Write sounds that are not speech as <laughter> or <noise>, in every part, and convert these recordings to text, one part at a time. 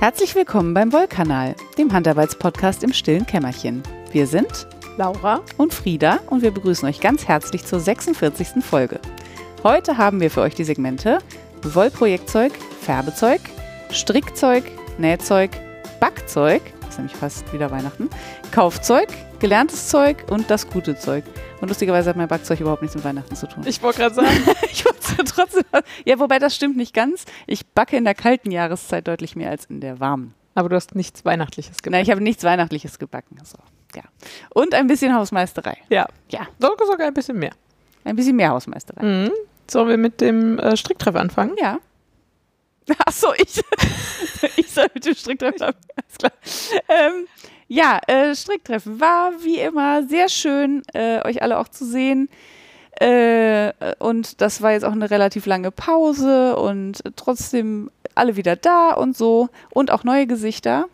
Herzlich willkommen beim Wollkanal, dem Handarbeitspodcast im stillen Kämmerchen. Wir sind Laura und Frieda und wir begrüßen euch ganz herzlich zur 46. Folge. Heute haben wir für euch die Segmente Wollprojektzeug, Färbezeug, Strickzeug, Nähzeug, Backzeug, das ist nämlich fast wieder Weihnachten, Kaufzeug, gelerntes Zeug und das gute Zeug. Und lustigerweise hat mein Backzeug überhaupt nichts mit Weihnachten zu tun. Ich wollte gerade sagen. <laughs> ich wollte trotzdem. Ja, wobei das stimmt nicht ganz. Ich backe in der kalten Jahreszeit deutlich mehr als in der warmen. Aber du hast nichts Weihnachtliches gebacken. Nein, ich habe nichts Weihnachtliches gebacken. So, ja. Und ein bisschen Hausmeisterei. Ja. Ja. Sogar ein bisschen mehr. Ein bisschen mehr Hausmeisterei. Mhm. Sollen wir mit dem äh, Stricktreff anfangen? Ja. <laughs> Achso, ich, <laughs> ich soll mit dem Stricktreff anfangen. Alles klar. Ähm, ja, äh, Stricktreffen war wie immer sehr schön, äh, euch alle auch zu sehen. Äh, und das war jetzt auch eine relativ lange Pause und trotzdem alle wieder da und so und auch neue Gesichter.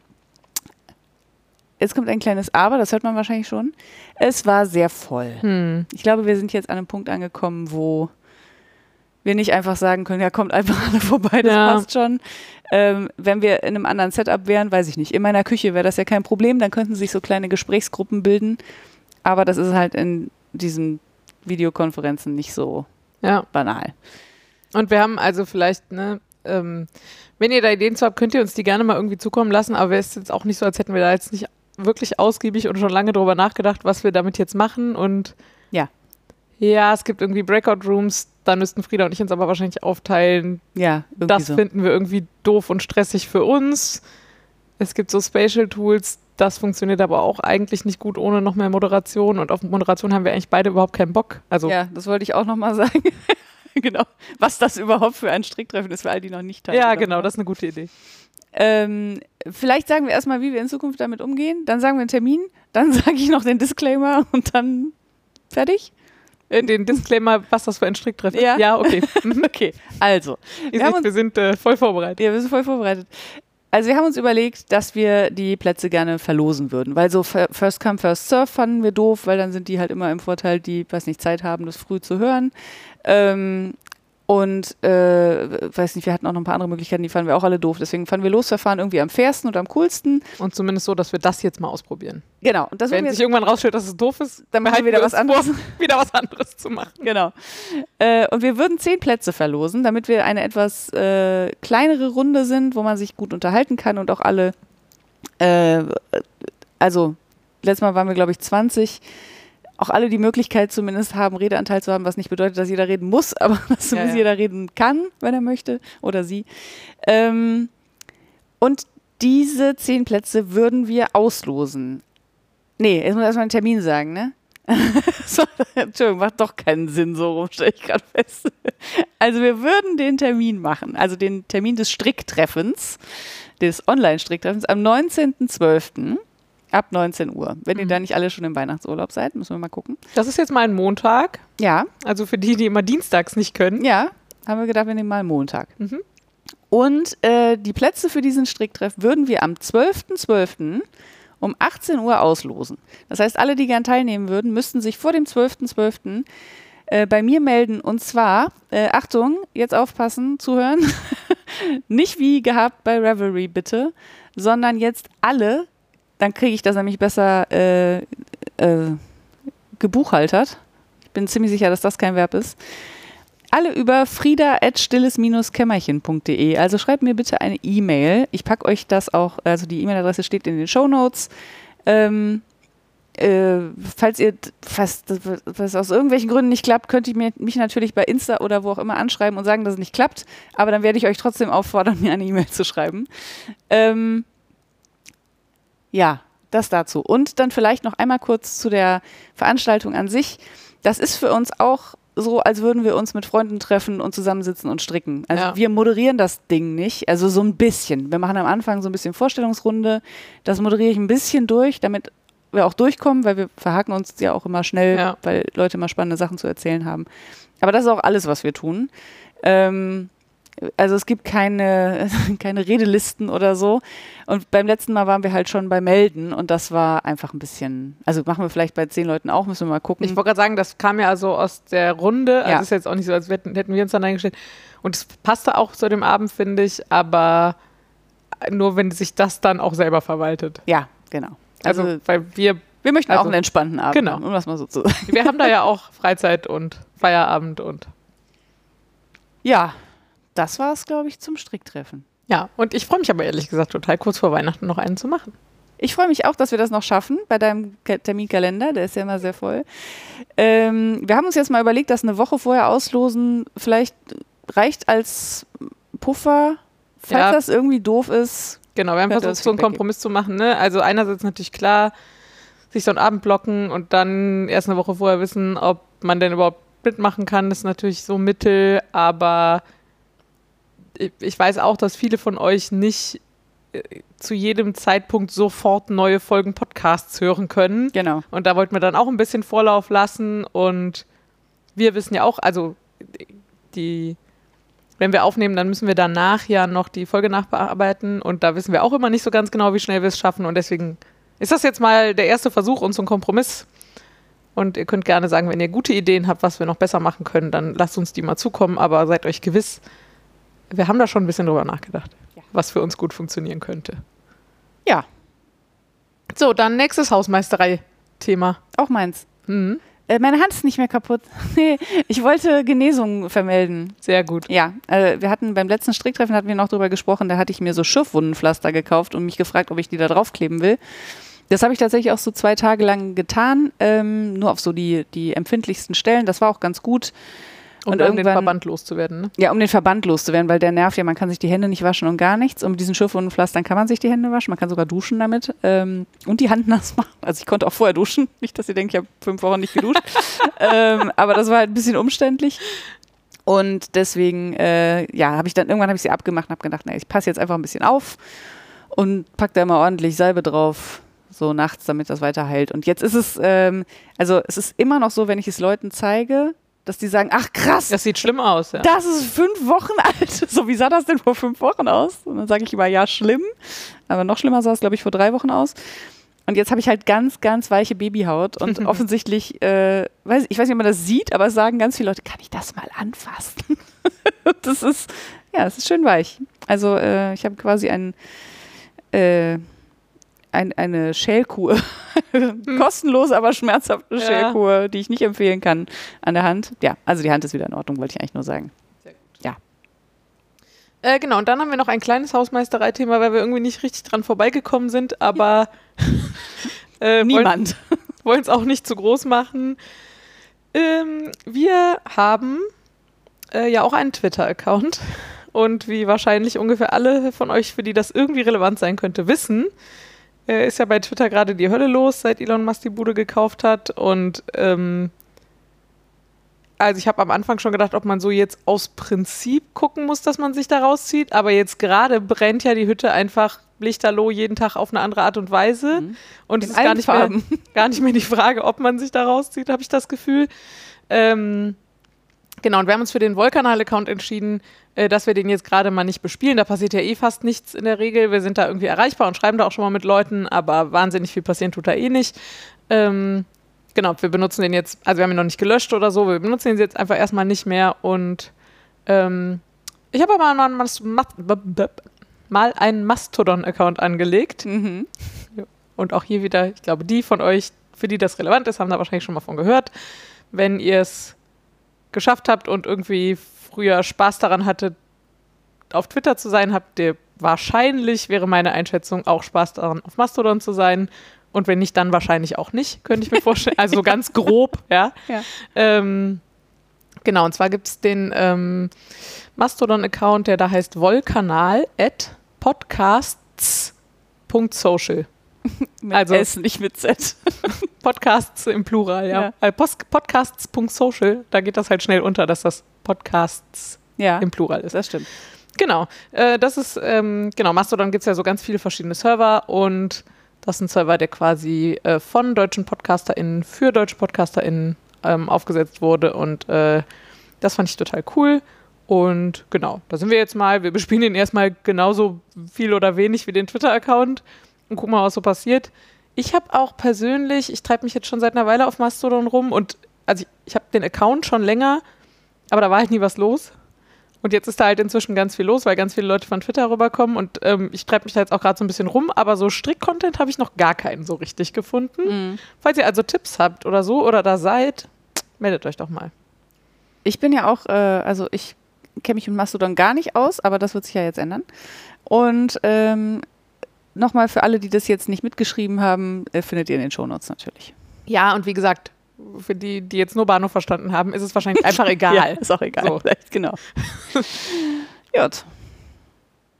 Jetzt kommt ein kleines Aber, das hört man wahrscheinlich schon. Es war sehr voll. Hm. Ich glaube, wir sind jetzt an einem Punkt angekommen, wo wir nicht einfach sagen können, ja, kommt einfach alle <laughs> vorbei, das ja. passt schon. Ähm, wenn wir in einem anderen Setup wären, weiß ich nicht. In meiner Küche wäre das ja kein Problem, dann könnten sich so kleine Gesprächsgruppen bilden. Aber das ist halt in diesen Videokonferenzen nicht so ja. banal. Und wir haben also vielleicht, ne, ähm, wenn ihr da Ideen zu habt, könnt ihr uns die gerne mal irgendwie zukommen lassen, aber es ist jetzt auch nicht so, als hätten wir da jetzt nicht wirklich ausgiebig und schon lange drüber nachgedacht, was wir damit jetzt machen und ja. Ja, es gibt irgendwie Breakout Rooms, da müssten Frieda und ich uns aber wahrscheinlich aufteilen. Ja, das so. finden wir irgendwie doof und stressig für uns. Es gibt so Spatial Tools, das funktioniert aber auch eigentlich nicht gut ohne noch mehr Moderation und auf Moderation haben wir eigentlich beide überhaupt keinen Bock. Also ja, das wollte ich auch nochmal sagen. <laughs> genau, was das überhaupt für ein Stricktreffen ist für all die noch nicht teilnehmen. Ja, genau, das ist eine gute Idee. Ähm, vielleicht sagen wir erstmal, wie wir in Zukunft damit umgehen. Dann sagen wir einen Termin, dann <laughs> sage ich noch den Disclaimer und dann fertig. Äh, den Disclaimer, was das für ein Stricktreff ist? Ja, ja okay. Mhm. okay, also. <laughs> Wir, wir, uns, wir sind äh, voll vorbereitet. Ja, wir sind voll vorbereitet. Also wir haben uns überlegt, dass wir die Plätze gerne verlosen würden, weil so First Come, First Serve fanden wir doof, weil dann sind die halt immer im Vorteil, die, weiß nicht, Zeit haben, das früh zu hören. Ähm, und äh, weiß nicht, wir hatten auch noch ein paar andere Möglichkeiten, die fanden wir auch alle doof. Deswegen fanden wir Losverfahren irgendwie am fairsten und am coolsten. Und zumindest so, dass wir das jetzt mal ausprobieren. Genau. Und das Wenn sich irgendwann rausstellt, dass es doof ist, dann machen wir wieder was anderes. Vor, <laughs> wieder was anderes zu machen. Genau. Äh, und wir würden zehn Plätze verlosen, damit wir eine etwas äh, kleinere Runde sind, wo man sich gut unterhalten kann und auch alle, äh, also letztes Mal waren wir, glaube ich, 20 auch alle die Möglichkeit zumindest haben, Redeanteil zu haben, was nicht bedeutet, dass jeder reden muss, <laughs> aber dass ja, ja. jeder reden kann, wenn er möchte oder sie. Ähm, und diese zehn Plätze würden wir auslosen. Nee, jetzt muss erstmal einen Termin sagen, ne? <laughs> so, Entschuldigung, macht doch keinen Sinn, so rum stelle ich gerade fest. Also wir würden den Termin machen, also den Termin des Stricktreffens, des Online-Stricktreffens am 19.12. Ab 19 Uhr. Wenn mhm. ihr da nicht alle schon im Weihnachtsurlaub seid, müssen wir mal gucken. Das ist jetzt mal ein Montag. Ja. Also für die, die immer dienstags nicht können. Ja, haben wir gedacht, wir nehmen mal einen Montag. Mhm. Und äh, die Plätze für diesen Stricktreff würden wir am 12.12. .12. um 18 Uhr auslosen. Das heißt, alle, die gern teilnehmen würden, müssten sich vor dem 12.12. .12. Äh, bei mir melden. Und zwar, äh, Achtung, jetzt aufpassen, zuhören. <laughs> Nicht wie gehabt bei Revelry bitte, sondern jetzt alle dann kriege ich das nämlich besser äh, äh, gebuchhaltert. Ich bin ziemlich sicher, dass das kein Verb ist. Alle über frieda.stilles-kämmerchen.de. Also schreibt mir bitte eine E-Mail. Ich packe euch das auch, also die E-Mail-Adresse steht in den Show Notes. Ähm, äh, falls ihr, falls das aus irgendwelchen Gründen nicht klappt, könnt ihr mich natürlich bei Insta oder wo auch immer anschreiben und sagen, dass es nicht klappt. Aber dann werde ich euch trotzdem auffordern, <laughs> mir eine E-Mail zu schreiben. Ähm, ja, das dazu. Und dann vielleicht noch einmal kurz zu der Veranstaltung an sich. Das ist für uns auch so, als würden wir uns mit Freunden treffen und zusammensitzen und stricken. Also ja. wir moderieren das Ding nicht, also so ein bisschen. Wir machen am Anfang so ein bisschen Vorstellungsrunde. Das moderiere ich ein bisschen durch, damit wir auch durchkommen, weil wir verhaken uns ja auch immer schnell, ja. weil Leute immer spannende Sachen zu erzählen haben. Aber das ist auch alles, was wir tun. Ähm, also es gibt keine, <laughs> keine Redelisten oder so. Und beim letzten Mal waren wir halt schon bei Melden und das war einfach ein bisschen, also machen wir vielleicht bei zehn Leuten auch, müssen wir mal gucken. Ich wollte gerade sagen, das kam ja also aus der Runde, also ja. ist jetzt auch nicht so, als hätten, hätten wir uns dann eingestellt. Und es passte auch zu dem Abend, finde ich, aber nur wenn sich das dann auch selber verwaltet. Ja, genau. Also, also weil wir. Wir möchten also, auch einen entspannten Abend. Genau. Um das mal so zu sagen. Wir haben da <laughs> ja auch Freizeit und Feierabend und. Ja, das war es, glaube ich, zum Stricktreffen. Ja, und ich freue mich aber ehrlich gesagt total kurz vor Weihnachten noch einen zu machen. Ich freue mich auch, dass wir das noch schaffen bei deinem Terminkalender. Der ist ja immer sehr voll. Ähm, wir haben uns jetzt mal überlegt, dass eine Woche vorher auslosen vielleicht reicht als Puffer, falls ja. das irgendwie doof ist. Genau, wir haben versucht, so einen Kompromiss zu machen. Ne? Also einerseits natürlich klar, sich so einen Abend blocken und dann erst eine Woche vorher wissen, ob man denn überhaupt mitmachen kann, das ist natürlich so Mittel, aber ich weiß auch, dass viele von euch nicht zu jedem Zeitpunkt sofort neue Folgen Podcasts hören können. Genau. Und da wollten wir dann auch ein bisschen Vorlauf lassen und wir wissen ja auch, also die, wenn wir aufnehmen, dann müssen wir danach ja noch die Folge nachbearbeiten und da wissen wir auch immer nicht so ganz genau, wie schnell wir es schaffen und deswegen ist das jetzt mal der erste Versuch und so ein Kompromiss. Und ihr könnt gerne sagen, wenn ihr gute Ideen habt, was wir noch besser machen können, dann lasst uns die mal zukommen, aber seid euch gewiss, wir haben da schon ein bisschen drüber nachgedacht was für uns gut funktionieren könnte. Ja. So, dann nächstes Hausmeisterei-Thema. Auch meins. Mhm. Äh, meine Hand ist nicht mehr kaputt. <laughs> nee, ich wollte Genesung vermelden. Sehr gut. Ja, äh, wir hatten beim letzten Stricktreffen hatten wir noch drüber gesprochen, da hatte ich mir so Schürfwundenpflaster gekauft und mich gefragt, ob ich die da draufkleben will. Das habe ich tatsächlich auch so zwei Tage lang getan, ähm, nur auf so die, die empfindlichsten Stellen. Das war auch ganz gut. Um und um den Verband loszuwerden, ne? Ja, um den Verband loszuwerden, weil der nervt ja, man kann sich die Hände nicht waschen und gar nichts. Und mit diesen Schürfwundenpflastern kann man sich die Hände waschen, man kann sogar duschen damit ähm, und die Hand nass machen. Also ich konnte auch vorher duschen, <laughs> nicht, dass ihr denkt, ich habe fünf Wochen nicht geduscht. <laughs> ähm, aber das war halt ein bisschen umständlich. Und deswegen, äh, ja, habe ich dann irgendwann habe ich sie abgemacht und habe gedacht, na, ich passe jetzt einfach ein bisschen auf und pack da mal ordentlich Salbe drauf, so nachts, damit das weiter heilt. Und jetzt ist es, ähm, also es ist immer noch so, wenn ich es Leuten zeige, dass die sagen, ach krass. Das sieht schlimm aus, ja. Das ist fünf Wochen <laughs> alt. So, wie sah das denn vor fünf Wochen aus? Und dann sage ich immer, ja, schlimm. Aber noch schlimmer sah es, glaube ich, vor drei Wochen aus. Und jetzt habe ich halt ganz, ganz weiche Babyhaut und <laughs> offensichtlich, äh, weiß, ich weiß nicht, ob man das sieht, aber es sagen ganz viele Leute, kann ich das mal anfassen? <laughs> das ist, ja, es ist schön weich. Also äh, ich habe quasi ein, äh, ein, eine Schälkur. <laughs> Kostenlos, aber schmerzhafte ja. Schälkur, die ich nicht empfehlen kann an der Hand. Ja, also die Hand ist wieder in Ordnung, wollte ich eigentlich nur sagen. Ja. Äh, genau, und dann haben wir noch ein kleines Hausmeisterei-Thema, weil wir irgendwie nicht richtig dran vorbeigekommen sind, aber <laughs> äh, niemand. <laughs> Wollen es auch nicht zu groß machen. Ähm, wir haben äh, ja auch einen Twitter-Account. Und wie wahrscheinlich ungefähr alle von euch, für die das irgendwie relevant sein könnte, wissen, äh, ist ja bei Twitter gerade die Hölle los, seit Elon Musk die Bude gekauft hat. Und ähm, also ich habe am Anfang schon gedacht, ob man so jetzt aus Prinzip gucken muss, dass man sich da rauszieht. Aber jetzt gerade brennt ja die Hütte einfach lichterloh jeden Tag auf eine andere Art und Weise. Mhm. Und es ist gar nicht, mehr, <laughs> gar nicht mehr die Frage, ob man sich da rauszieht, habe ich das Gefühl. Ähm, Genau, und wir haben uns für den Wollkanal-Account entschieden, äh, dass wir den jetzt gerade mal nicht bespielen. Da passiert ja eh fast nichts in der Regel. Wir sind da irgendwie erreichbar und schreiben da auch schon mal mit Leuten, aber wahnsinnig viel passieren tut da eh nicht. Ähm, genau, wir benutzen den jetzt, also wir haben ihn noch nicht gelöscht oder so, wir benutzen ihn jetzt einfach erstmal nicht mehr und ähm, ich habe aber mal, mal, mal einen Mastodon-Account angelegt. Mhm. Und auch hier wieder, ich glaube, die von euch, für die das relevant ist, haben da wahrscheinlich schon mal von gehört. Wenn ihr es geschafft habt und irgendwie früher Spaß daran hattet, auf Twitter zu sein, habt ihr wahrscheinlich, wäre meine Einschätzung, auch Spaß daran, auf Mastodon zu sein. Und wenn nicht, dann wahrscheinlich auch nicht, könnte ich mir vorstellen. Also ganz grob, <laughs> ja. ja. Ähm, genau, und zwar gibt es den ähm, Mastodon-Account, der da heißt wollkanal at podcasts.social. <laughs> mit also, S, nicht mit Z. <laughs> Podcasts im Plural, ja. ja. Podcasts.social, da geht das halt schnell unter, dass das Podcasts ja, im Plural ist. Das stimmt. Genau. Äh, das ist, ähm, genau, Mastodon gibt es ja so ganz viele verschiedene Server und das ist ein Server, der quasi äh, von deutschen PodcasterInnen für deutsche PodcasterInnen ähm, aufgesetzt wurde und äh, das fand ich total cool. Und genau, da sind wir jetzt mal. Wir bespielen ihn erstmal genauso viel oder wenig wie den Twitter-Account und gucken mal, was so passiert. Ich habe auch persönlich, ich treibe mich jetzt schon seit einer Weile auf Mastodon rum und also ich, ich habe den Account schon länger, aber da war halt nie was los. Und jetzt ist da halt inzwischen ganz viel los, weil ganz viele Leute von Twitter rüberkommen und ähm, ich treibe mich da jetzt auch gerade so ein bisschen rum, aber so Strick-Content habe ich noch gar keinen so richtig gefunden. Mhm. Falls ihr also Tipps habt oder so oder da seid, meldet euch doch mal. Ich bin ja auch, äh, also ich kenne mich mit Mastodon gar nicht aus, aber das wird sich ja jetzt ändern. Und ähm, nochmal für alle, die das jetzt nicht mitgeschrieben haben, äh, findet ihr in den Shownotes natürlich. Ja, und wie gesagt, für die, die jetzt nur Bahnhof verstanden haben, ist es wahrscheinlich einfach <laughs> egal. Ja, ist auch egal. So. <laughs> Genau. <laughs> Gut.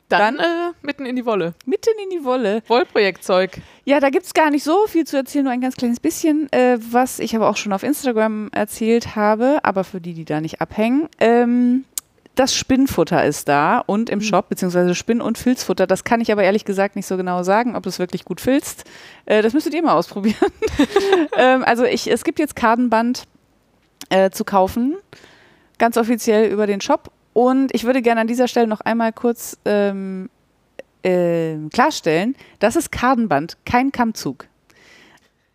Dann, äh, mitten in die Wolle. Mitten in die Wolle. Wollprojektzeug. Ja, da gibt es gar nicht so viel zu erzählen, nur ein ganz kleines bisschen, äh, was ich aber auch schon auf Instagram erzählt habe, aber für die, die da nicht abhängen. Ähm, das Spinnfutter ist da und im Shop, beziehungsweise Spinn- und Filzfutter. Das kann ich aber ehrlich gesagt nicht so genau sagen, ob es wirklich gut filzt. Äh, das müsstet ihr mal ausprobieren. <laughs> ähm, also ich, es gibt jetzt Kartenband äh, zu kaufen, ganz offiziell über den Shop. Und ich würde gerne an dieser Stelle noch einmal kurz ähm, ähm, klarstellen, das ist Kartenband, kein Kammzug.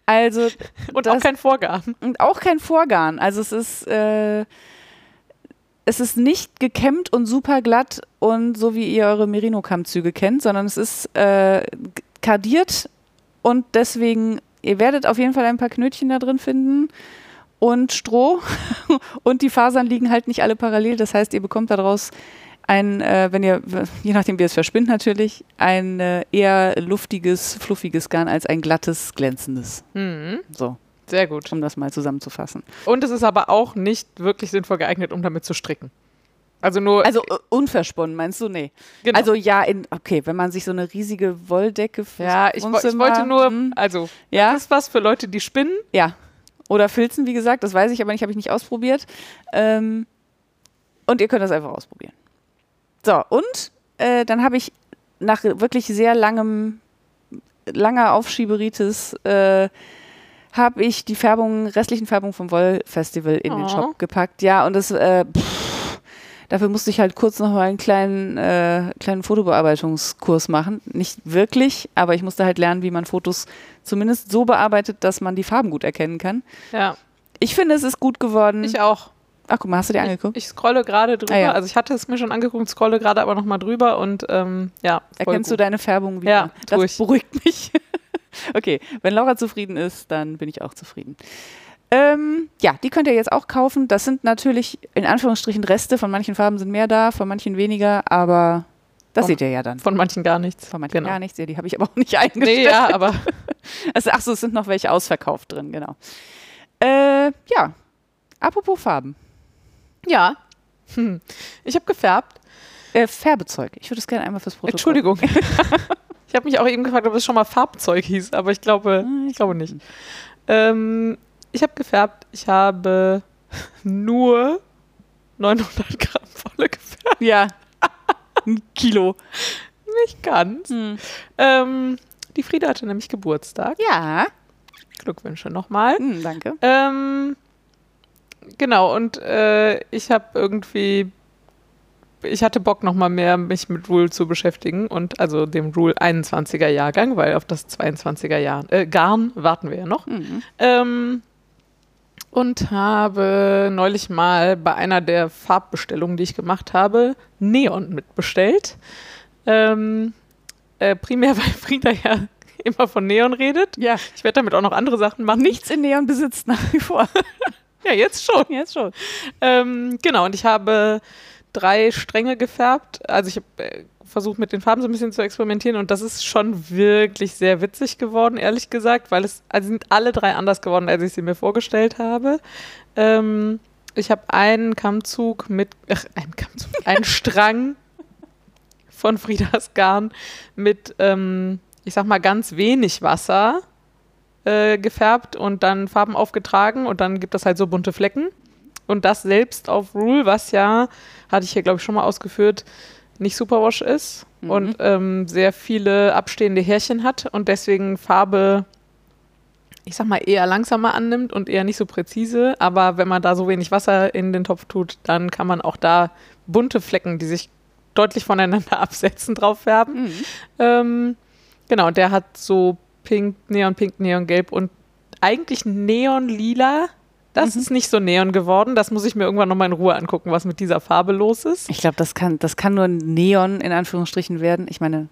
Also <laughs> Und Das- auch kein Vorgaben. und auch kein Vorgarn. Also es ist, äh, es ist nicht gekämmt und super glatt und so wie ihr eure Merino-Kammzüge kennt, sondern es ist äh, kardiert und deswegen, ihr werdet auf jeden Fall ein paar Knötchen da drin finden und Stroh <laughs> und die Fasern liegen halt nicht alle parallel. Das heißt, ihr bekommt daraus ein, äh, wenn ihr, je nachdem wie es verspinnt natürlich, ein äh, eher luftiges, fluffiges Garn als ein glattes, glänzendes. Mhm. So, Sehr gut. um das mal zusammenzufassen. Und es ist aber auch nicht wirklich sinnvoll geeignet, um damit zu stricken. Also nur. Also äh, unversponnen, meinst du? Nee. genau. Also ja, in, okay, wenn man sich so eine riesige Wolldecke ja, ich, wo- ich wollte nur. Hm, Also, ja, das ist was für Leute, die spinnen. ja. Oder Filzen, wie gesagt, das weiß ich aber nicht, habe ich nicht ausprobiert. Ähm, und ihr könnt das einfach ausprobieren. So, und äh, dann habe ich nach wirklich sehr langem, langer Aufschieberitis, äh, habe ich die Färbung, restlichen Färbung vom Wollfestival in den Oh. Shop gepackt. Ja, und das, äh, pff, dafür musste ich halt kurz noch mal einen kleinen, äh, kleinen Fotobearbeitungskurs machen. Nicht wirklich, aber ich musste halt lernen, wie man Fotos zumindest so bearbeitet, dass man die Farben gut erkennen kann. Ja, Ich finde, es ist gut geworden. ich auch. Ach, guck mal, hast du dir angeguckt? Ich scrolle gerade drüber. Ah, ja. Also, ich hatte es mir schon angeguckt, scrolle gerade aber nochmal drüber und ähm, ja. Erkennst du gut. deine Färbung wieder? Ja, das ich. beruhigt mich. <laughs> <laughs> okay, wenn Laura zufrieden ist, dann bin ich auch zufrieden. Ähm, ja, die könnt ihr jetzt auch kaufen. Das sind natürlich in Anführungsstrichen Reste. Von manchen Farben sind mehr da, von manchen weniger, aber das Von- seht ihr ja dann. Von manchen gar nichts. Von manchen genau. gar nichts. Ja, die habe ich aber auch nicht <laughs> eingestellt. Nee, ja, aber <laughs> Also, ach so, es sind noch welche ausverkauft drin, genau. Äh, ja, apropos Farben. ja. Hm. Ich habe gefärbt. Äh, Färbezeug. Ich würde es gerne einmal fürs Protokoll. Entschuldigung. Ich habe mich auch eben gefragt, ob es schon mal Farbzeug hieß, aber ich glaube, Ah, ich glaube nicht. Ähm, ich habe gefärbt. Ich habe <laughs> nur 900 Gramm Wolle gefärbt. Ja. Ein Kilo. Nicht ganz. Hm. Ähm, die Frieda hatte nämlich Geburtstag. Ja. Glückwünsche nochmal. Hm, danke. Ähm, genau, und äh, ich habe irgendwie, ich hatte Bock nochmal mehr, mich mit Rule zu beschäftigen und also dem Rule 21er Jahrgang, weil auf das 22er Jahr, äh, Garn warten wir ja noch. Mhm. Ähm, und habe neulich mal bei einer der Farbbestellungen, die ich gemacht habe, Neon mitbestellt. Ähm, äh, primär, <laughs> weil Frieda ja immer von Neon redet. Ja. Ich werde damit auch noch andere Sachen machen. Nichts in Neon besitzt nach wie vor. <laughs> Ja, jetzt schon. Jetzt schon. Ähm, genau, und ich habe drei Stränge gefärbt. Also ich habe äh, versucht, mit den Farben so ein bisschen zu experimentieren und das ist schon wirklich sehr witzig geworden, ehrlich gesagt, weil es also sind alle drei anders geworden, als ich sie mir vorgestellt habe. Ähm, ich habe einen Kammzug mit, ach, einen Kammzug, <laughs> einen Strang von Friedas Garn mit, ähm, ich sag mal, ganz wenig Wasser äh, gefärbt und dann Farben aufgetragen und dann gibt das halt so bunte Flecken. Und das selbst auf Rule, was ja, hatte ich hier glaube ich schon mal ausgeführt, nicht Superwash ist Mhm. und ähm, sehr viele abstehende Härchen hat und deswegen Farbe, ich sag mal, eher langsamer annimmt und eher nicht so präzise. Aber wenn man da so wenig Wasser in den Topf tut, dann kann man auch da bunte Flecken, die sich deutlich voneinander <laughs> absetzen, drauf färben. Mhm. Ähm, genau, und der hat so pink, neonpink, neongelb und eigentlich neonlila Das ist nicht so neon geworden. Das muss ich mir irgendwann nochmal in Ruhe angucken, was mit dieser Farbe los ist. Ich glaube, das kann, das kann nur Neon in Anführungsstrichen werden. Ich meine,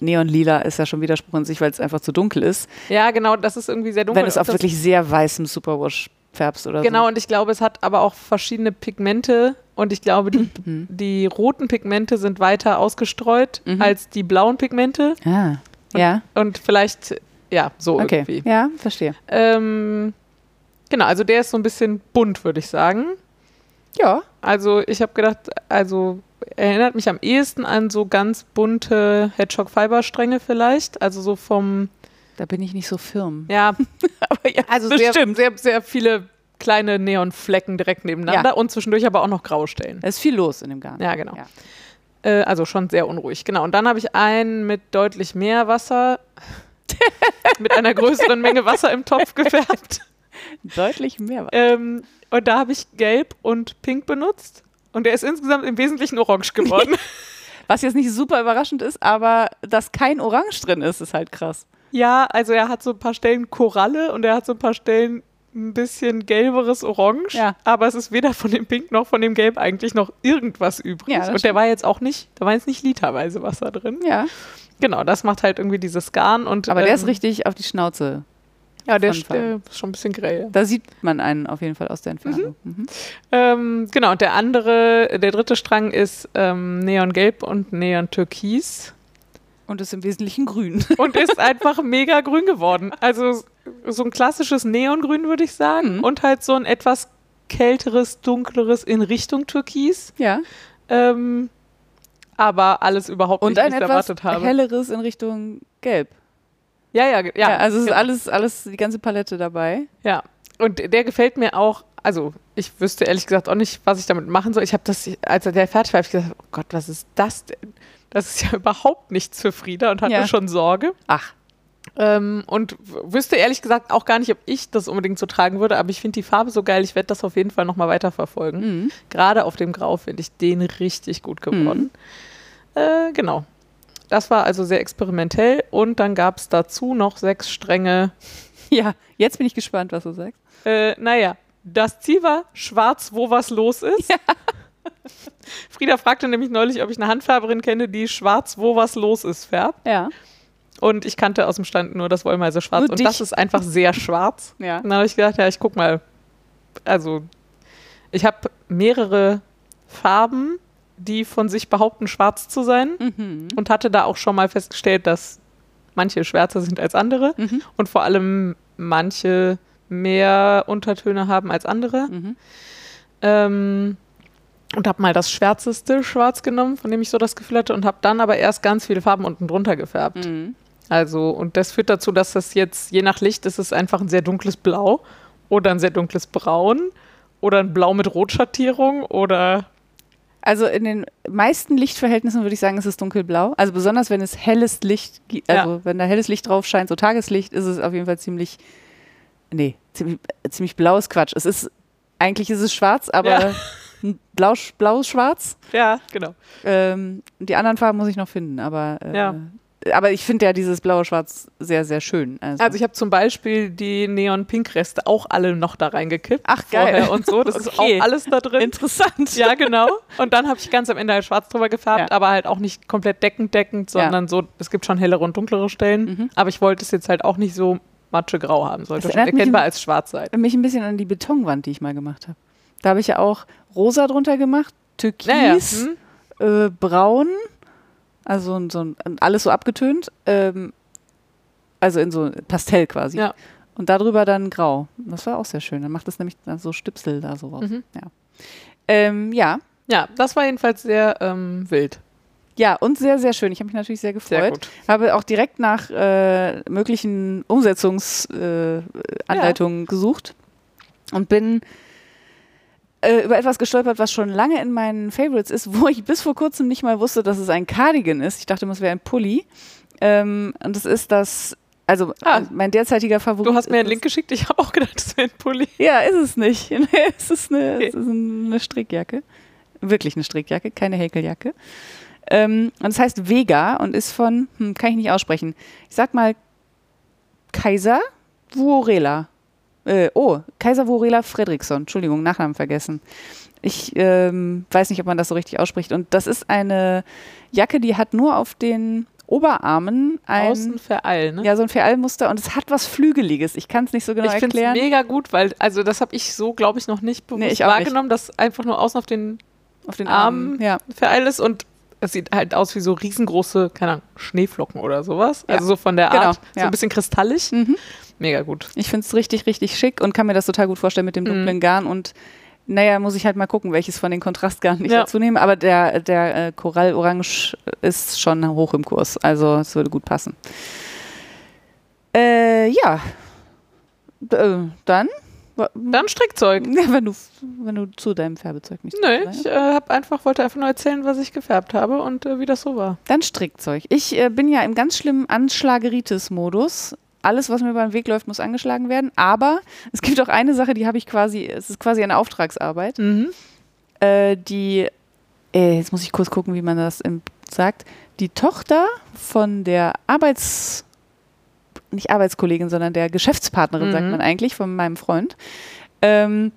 Neon-Lila ist ja schon Widerspruch in sich, weil es einfach zu dunkel ist. Ja, genau, das ist irgendwie sehr dunkel. Wenn es auf wirklich sehr weißem Superwash färbst oder Genau, so. und ich glaube, es hat aber auch verschiedene Pigmente und ich glaube, die, Mhm. die roten Pigmente sind weiter ausgestreut Mhm. als die blauen Pigmente Ah, ja, und vielleicht, ja, so okay. irgendwie. Ja, verstehe. Ähm, genau, also der ist so ein bisschen bunt, würde ich sagen. Ja. Also ich habe gedacht, also erinnert mich am ehesten an so ganz bunte Hedgehog-Fiber-Stränge vielleicht. Also so vom, Da bin ich nicht so firm. <laughs> ja, Aber ja, also sehr, sehr, sehr viele kleine Neonflecken direkt nebeneinander Ja. und zwischendurch aber auch noch Graustellen. Da ist viel los in dem Garn. Ja, genau. Ja. Äh, also schon sehr unruhig. Genau. Und dann habe ich einen mit deutlich mehr Wasser, <laughs> mit einer größeren Menge Wasser im Topf <laughs> gefärbt. <laughs> Deutlich mehr. Ähm, und da habe ich gelb und pink benutzt. Und der ist insgesamt im Wesentlichen orange geworden. <laughs> Was jetzt nicht super überraschend ist, aber dass kein Orange drin ist, ist halt krass. ja, also er hat so ein paar Stellen Koralle und er hat so ein paar Stellen ein bisschen gelberes Orange. Ja. Aber es ist weder von dem Pink noch von dem Gelb eigentlich noch irgendwas übrig. Ja, und der war jetzt auch nicht, da war jetzt nicht literweise Wasser drin. Ja. Genau, das macht halt irgendwie dieses Garn. Und, Aber der ist ähm, richtig auf die Schnauze. Ja, der, ist- schon ein bisschen grell. Da sieht man einen auf jeden Fall aus der Entfernung. Mhm. Ähm, genau, und der andere, der dritte Strang ist ähm, Neongelb und Neon-Türkis Und ist im Wesentlichen grün. <laughs> und ist einfach mega grün geworden. Also so ein klassisches Neongrün, würde ich sagen. Mhm. Und halt so ein etwas kälteres, dunkleres in Richtung Türkis. ja. Ähm, aber alles überhaupt Und nicht, ein wie ich etwas erwartet habe. helleres in Richtung Gelb. Ja, ja, ja. Ja, also es ist genau. alles, alles, die ganze Palette dabei. Ja, und der gefällt mir auch. Also, ich wüsste ehrlich gesagt auch nicht, was ich damit machen soll. Ich habe das, als der fertig war, habe ich gesagt, oh Gott, was ist das denn? Das ist ja <laughs> überhaupt nichts für Frieda und hatte Ja. schon Sorge. Ach, Ähm, und wüsste ehrlich gesagt auch gar nicht, ob ich das unbedingt so tragen würde, aber ich finde die Farbe so geil, ich werde das auf jeden Fall nochmal weiterverfolgen. mhm. Gerade auf dem Grau finde ich den richtig gut geworden. Äh, genau. Das war also sehr experimentell und dann gab es dazu noch sechs Stränge <laughs> ja, jetzt bin ich gespannt, was du sagst. Äh, naja, das Ziel war schwarz, wo was los ist. <laughs> Frieda fragte nämlich neulich, ob ich eine Handfärberin kenne, die schwarz, wo was los ist, färbt. Ja. Und ich kannte aus dem Stand nur das Wollmeise schwarz. Nur und dich. das ist einfach sehr schwarz. <laughs> Ja. Und dann habe ich gedacht, ja, ich guck mal. Also, ich habe mehrere Farben, die von sich behaupten, schwarz zu sein. Mhm. Und hatte da auch schon mal festgestellt, dass manche schwärzer sind als andere. Mhm. Und vor allem manche mehr Untertöne haben als andere. Mhm. Ähm, und habe mal das schwärzeste Schwarz genommen, von dem ich so das Gefühl hatte, und habe dann aber erst ganz viele Farben unten drunter gefärbt. Mhm. Also, und das führt dazu, dass das jetzt, je nach Licht, ist es einfach ein sehr dunkles Blau oder ein sehr dunkles Braun oder ein Blau mit Rotschattierung oder Also in den meisten Lichtverhältnissen würde ich sagen, ist es dunkelblau. Also besonders wenn es helles Licht, gi- Ja. also wenn da helles Licht drauf scheint, so Tageslicht, ist es auf jeden Fall ziemlich, nee, ziemlich, ziemlich blaues Quatsch. Es ist, eigentlich ist es schwarz, aber Ja. <laughs> ein blau, blau-schwarz. ja, genau. Ähm, die anderen Farben muss ich noch finden, aber, äh, Ja. Aber ich finde ja dieses blaue-schwarz sehr, sehr schön. Also, Also ich habe zum Beispiel die Neon-Pink-Reste auch alle noch da reingekippt. Ach, geil. vorher Und so, das <laughs> ist Okay. auch alles da drin. interessant. Ja, genau. Und dann habe ich ganz am Ende halt schwarz drüber gefärbt, Ja. aber halt auch nicht komplett deckend deckend, sondern so, es gibt schon hellere und dunklere Stellen. Mhm. Aber ich wollte es jetzt halt auch nicht so matschegrau haben. Sollte schon erkennbar als schwarz sein. mich ein bisschen an die Betonwand, die ich mal gemacht habe. Da habe ich ja auch rosa drunter gemacht, türkis, Naja, hm? äh, braun, also so ein- alles so abgetönt, ähm, also in so Pastell quasi. Ja. Und darüber dann grau. Das war auch sehr schön. Dann macht das nämlich dann so Stipsel da so raus. Mhm. Ja. Ähm, ja. ja, das war jedenfalls sehr ähm, wild. Ja, und sehr, sehr schön. Ich habe mich natürlich sehr gefreut. Sehr gut. Habe auch direkt nach äh, möglichen Umsetzungsanleitungen äh, Anleitungen gesucht und bin äh, über etwas gestolpert, was schon lange in meinen Favorites ist, wo ich bis vor kurzem nicht mal wusste, dass es ein Cardigan ist. Ich dachte immer, es wäre ein Pulli. Ähm, und das ist das, also Ah. äh, mein derzeitiger Favorit. Du hast mir einen Link geschickt, ich habe auch gedacht, das wäre ein Pulli. Ja, ist es nicht. <laughs> Es ist eine, Okay. es ist eine Strickjacke. Wirklich eine Strickjacke, keine Häkeljacke. Ähm, und es heißt Vega und ist von, hm, kann ich nicht aussprechen. Ich sag mal Kaiser Vuorela. Äh, oh, Kaiser Vorela Fredriksson. Entschuldigung, Nachnamen vergessen. Ich ähm, weiß nicht, ob man das so richtig ausspricht. Und das ist eine Jacke, die hat nur auf den Oberarmen ein, Außen Vereil, ne? ja, so ein Vereilmuster und es hat was Flügeliges. Ich kann es nicht so genau ich finde es erklären. mega gut, weil, also das habe ich so, glaube ich, noch nicht bewusst Nee, ich auch nicht. wahrgenommen, dass einfach nur außen auf den auf den Armen. Armen. Ja. Vereil ist und es sieht halt aus wie so riesengroße, keine Ahnung, Schneeflocken oder sowas. Ja. Also so von der Genau, Art, so ja. ein bisschen kristallig. Mhm. Mega gut. Ich finde es richtig, richtig schick und kann mir das total gut vorstellen mit dem Mhm. dunklen Garn und naja, muss ich halt mal gucken, welches von den Kontrastgarnen ich Ja. dazu nehme. Aber der, der äh, Korallorange ist schon hoch im Kurs. Also es würde gut passen. Äh, ja. D äh, dann? Dann Strickzeug. Ja, <laughs> wenn du, wenn du zu deinem Färbezeug nicht sagst, ich äh, hab einfach, wollte einfach nur erzählen, was ich gefärbt habe und äh, wie das so war. Dann Strickzeug. Ich äh, bin ja im ganz schlimmen Anschlageritis-Modus. Alles, was mir über den Weg läuft, muss angeschlagen werden. Aber es gibt auch eine Sache, die habe ich quasi, es ist quasi eine Auftragsarbeit. Mhm. äh, die, äh, jetzt muss ich kurz gucken, wie man das sagt, die Tochter von der Arbeits, nicht Arbeitskollegin, sondern der Geschäftspartnerin, sagt Mhm. man eigentlich, von meinem Freund. Ähm,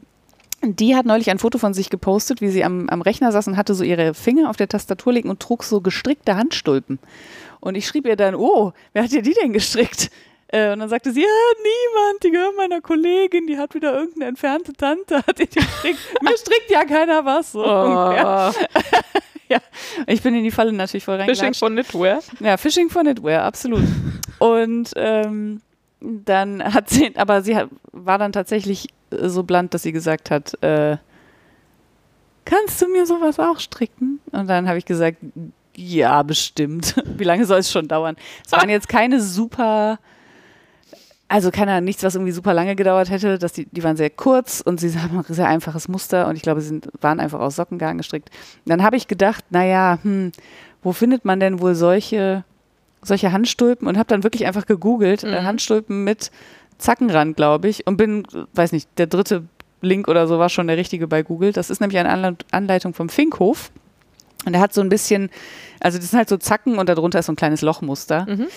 die hat neulich ein Foto von sich gepostet, wie sie am, am Rechner saß und hatte so ihre Finger auf der Tastatur liegen und trug so gestrickte Handstulpen. Und ich schrieb ihr dann, oh, wer hat dir die denn gestrickt? Äh, und dann sagte sie, ja, niemand, die gehören meiner Kollegin, die hat wieder irgendeine entfernte Tante, hat die gestrickt. <laughs> Mir strickt ja keiner was. So ungefähr. Oh, Ich bin in die Falle natürlich voll Fishing reingelatscht. von Knitwear. Ja, Fishing for Knitwear, absolut. Und ähm, dann hat sie, aber sie hat, war dann tatsächlich äh, so bland, dass sie gesagt hat, äh, kannst du mir sowas auch stricken? Und dann habe ich gesagt, ja, bestimmt. <laughs> Wie lange soll es schon dauern? Es waren <laughs> jetzt keine super, also keine Ahnung, nichts, was irgendwie super lange gedauert hätte. Dass die, die waren sehr kurz und sie <laughs> haben ein sehr einfaches Muster und ich glaube, sie sind, waren einfach aus Sockengarn gestrickt. Dann habe ich gedacht, naja, hm, wo findet man denn wohl solche, solche Handstulpen? Und habe dann wirklich einfach gegoogelt, äh, Mhm. Handstulpen mit Zackenrand, glaube ich, und bin, weiß nicht, der dritte Link oder so war schon der richtige bei Google. Das ist nämlich eine Anle- Anleitung vom Finkhof. Und er hat so ein bisschen, also das sind halt so Zacken und darunter ist so ein kleines Lochmuster. Mhm.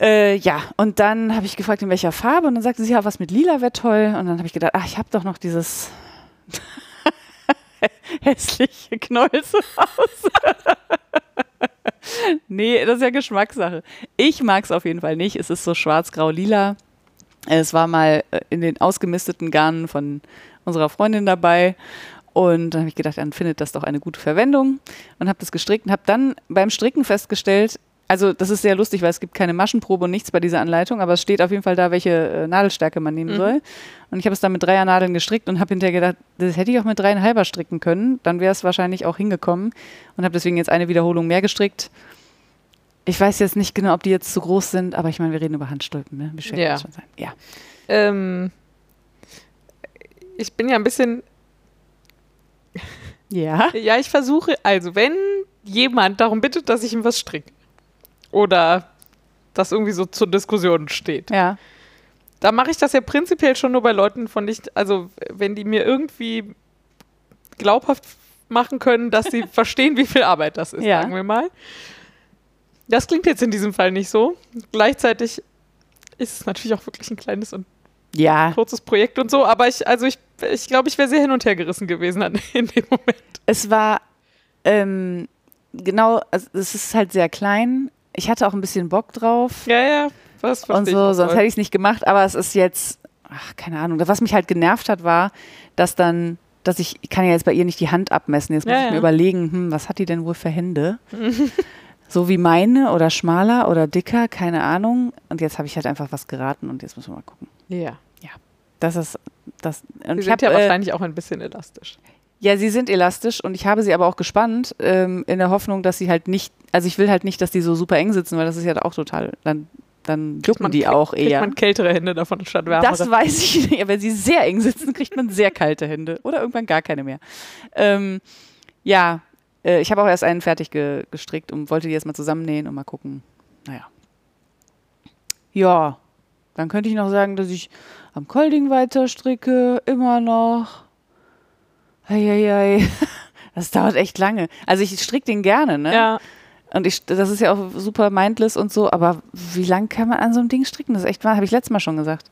Äh, ja, und dann habe ich gefragt, in welcher Farbe. Und dann sagte sie, ja, was mit lila wäre toll. Und dann habe ich gedacht, ach, ich habe doch noch dieses <laughs> hässliche Knäuse aus. <laughs> nee, das ist ja Geschmackssache. Ich mag es auf jeden Fall nicht. Es ist so schwarz-grau-lila. Es war mal äh, in den ausgemisteten Garnen von unserer Freundin dabei. Und dann habe ich gedacht, dann findet das doch eine gute Verwendung und habe das gestrickt und habe dann beim Stricken festgestellt, also das ist sehr lustig, weil es gibt keine Maschenprobe und nichts bei dieser Anleitung, aber es steht auf jeden Fall da, welche äh, Nadelstärke man nehmen Mhm. soll. Und ich habe es dann mit dreier Nadeln gestrickt und habe hinterher gedacht, das hätte ich auch mit dreieinhalber stricken können, dann wäre es wahrscheinlich auch hingekommen und habe deswegen jetzt eine Wiederholung mehr gestrickt. Ich weiß jetzt nicht genau, ob die jetzt zu groß sind, aber ich meine, wir reden über Handstulpen, ne? Wie schwer Ja. kann schon sein? Ja. Ähm, ich bin ja ein bisschen Ja. <laughs> Ja, ich versuche, also wenn jemand darum bittet, dass ich ihm was stricke oder das irgendwie so zur Diskussion steht, Ja. da mache ich das ja prinzipiell schon nur bei Leuten, von nicht, also wenn die mir irgendwie glaubhaft machen können, dass sie <laughs> verstehen, wie viel Arbeit das ist, Ja. sagen wir mal. Das klingt jetzt in diesem Fall nicht so. Gleichzeitig ist es natürlich auch wirklich ein kleines und Ja. kurzes Projekt und so, aber ich, also ich, ich glaube, ich wäre sehr hin und her gerissen gewesen an, <laughs> in dem Moment. Es war ähm, genau, also es ist halt sehr klein. Ich hatte auch ein bisschen Bock drauf Ja, ja, was und so, sonst hätte ich es nicht gemacht, aber es ist jetzt, ach, keine Ahnung. Was mich halt genervt hat, war, dass dann, dass ich, ich kann ja jetzt bei ihr nicht die Hand abmessen. Jetzt muss Ja, ich mir ja. überlegen, hm, was hat die denn wohl für Hände? <laughs> so wie meine oder schmaler oder dicker, keine Ahnung. Und jetzt habe ich halt einfach was geraten und jetzt müssen wir mal gucken. Ja. Das ist das. Und Sie ich sind hab, ja äh, wahrscheinlich auch ein bisschen elastisch. Ja, sie sind elastisch und ich habe sie aber auch gespannt, ähm, in der Hoffnung, dass sie halt nicht, also ich will halt nicht, dass die so super eng sitzen, weil das ist ja auch total, dann, dann jucken die kriegt- auch Kriegt eher. man kältere Hände davon statt wärmere. Das weiß ich nicht. Wenn sie sehr eng sitzen, kriegt man sehr kalte Hände oder irgendwann gar keine mehr. Ähm, ja, äh, ich habe auch erst einen fertig ge gestrickt und wollte die jetzt mal zusammennähen und mal gucken. Naja. Ja, dann könnte ich noch sagen, dass ich am Kolding weiter stricke, immer noch. Eieiei. <laughs> Das dauert echt lange. Also ich stricke den gerne, ne? ja, Und ich, das ist ja auch super mindless und so, aber wie lange kann man an so einem Ding stricken? Das ist echt wahr, habe ich letztes Mal schon gesagt.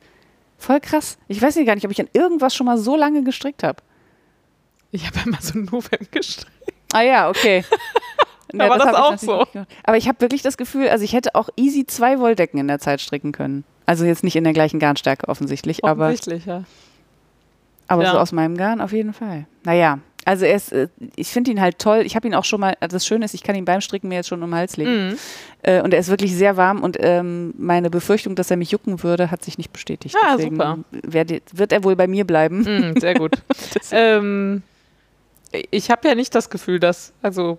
Voll krass. Ich weiß nicht gar nicht, ob ich an irgendwas schon mal so lange gestrickt habe. Ich habe immer so November gestrickt. Ah ja, okay. <laughs> Aber das hab ich auch natürlich so. Aber ich habe wirklich das Gefühl, also ich hätte auch easy zwei Wolldecken in der Zeit stricken können. Also jetzt nicht in der gleichen Garnstärke offensichtlich, aber, Offensichtlich, ja. Aber Ja. so aus meinem Garn auf jeden Fall. Naja, also er ist, äh, ich finde ihn halt toll. Ich habe ihn auch schon mal, also das Schöne ist, ich kann ihn beim Stricken mir jetzt schon um den Hals legen. Mhm. Äh, und er ist wirklich sehr warm und ähm, meine Befürchtung, dass er mich jucken würde, hat sich nicht bestätigt. Ah, Deswegen super. Wird er wohl bei mir bleiben. Mhm, sehr gut. <laughs> ähm, ich habe ja nicht das Gefühl, dass, also,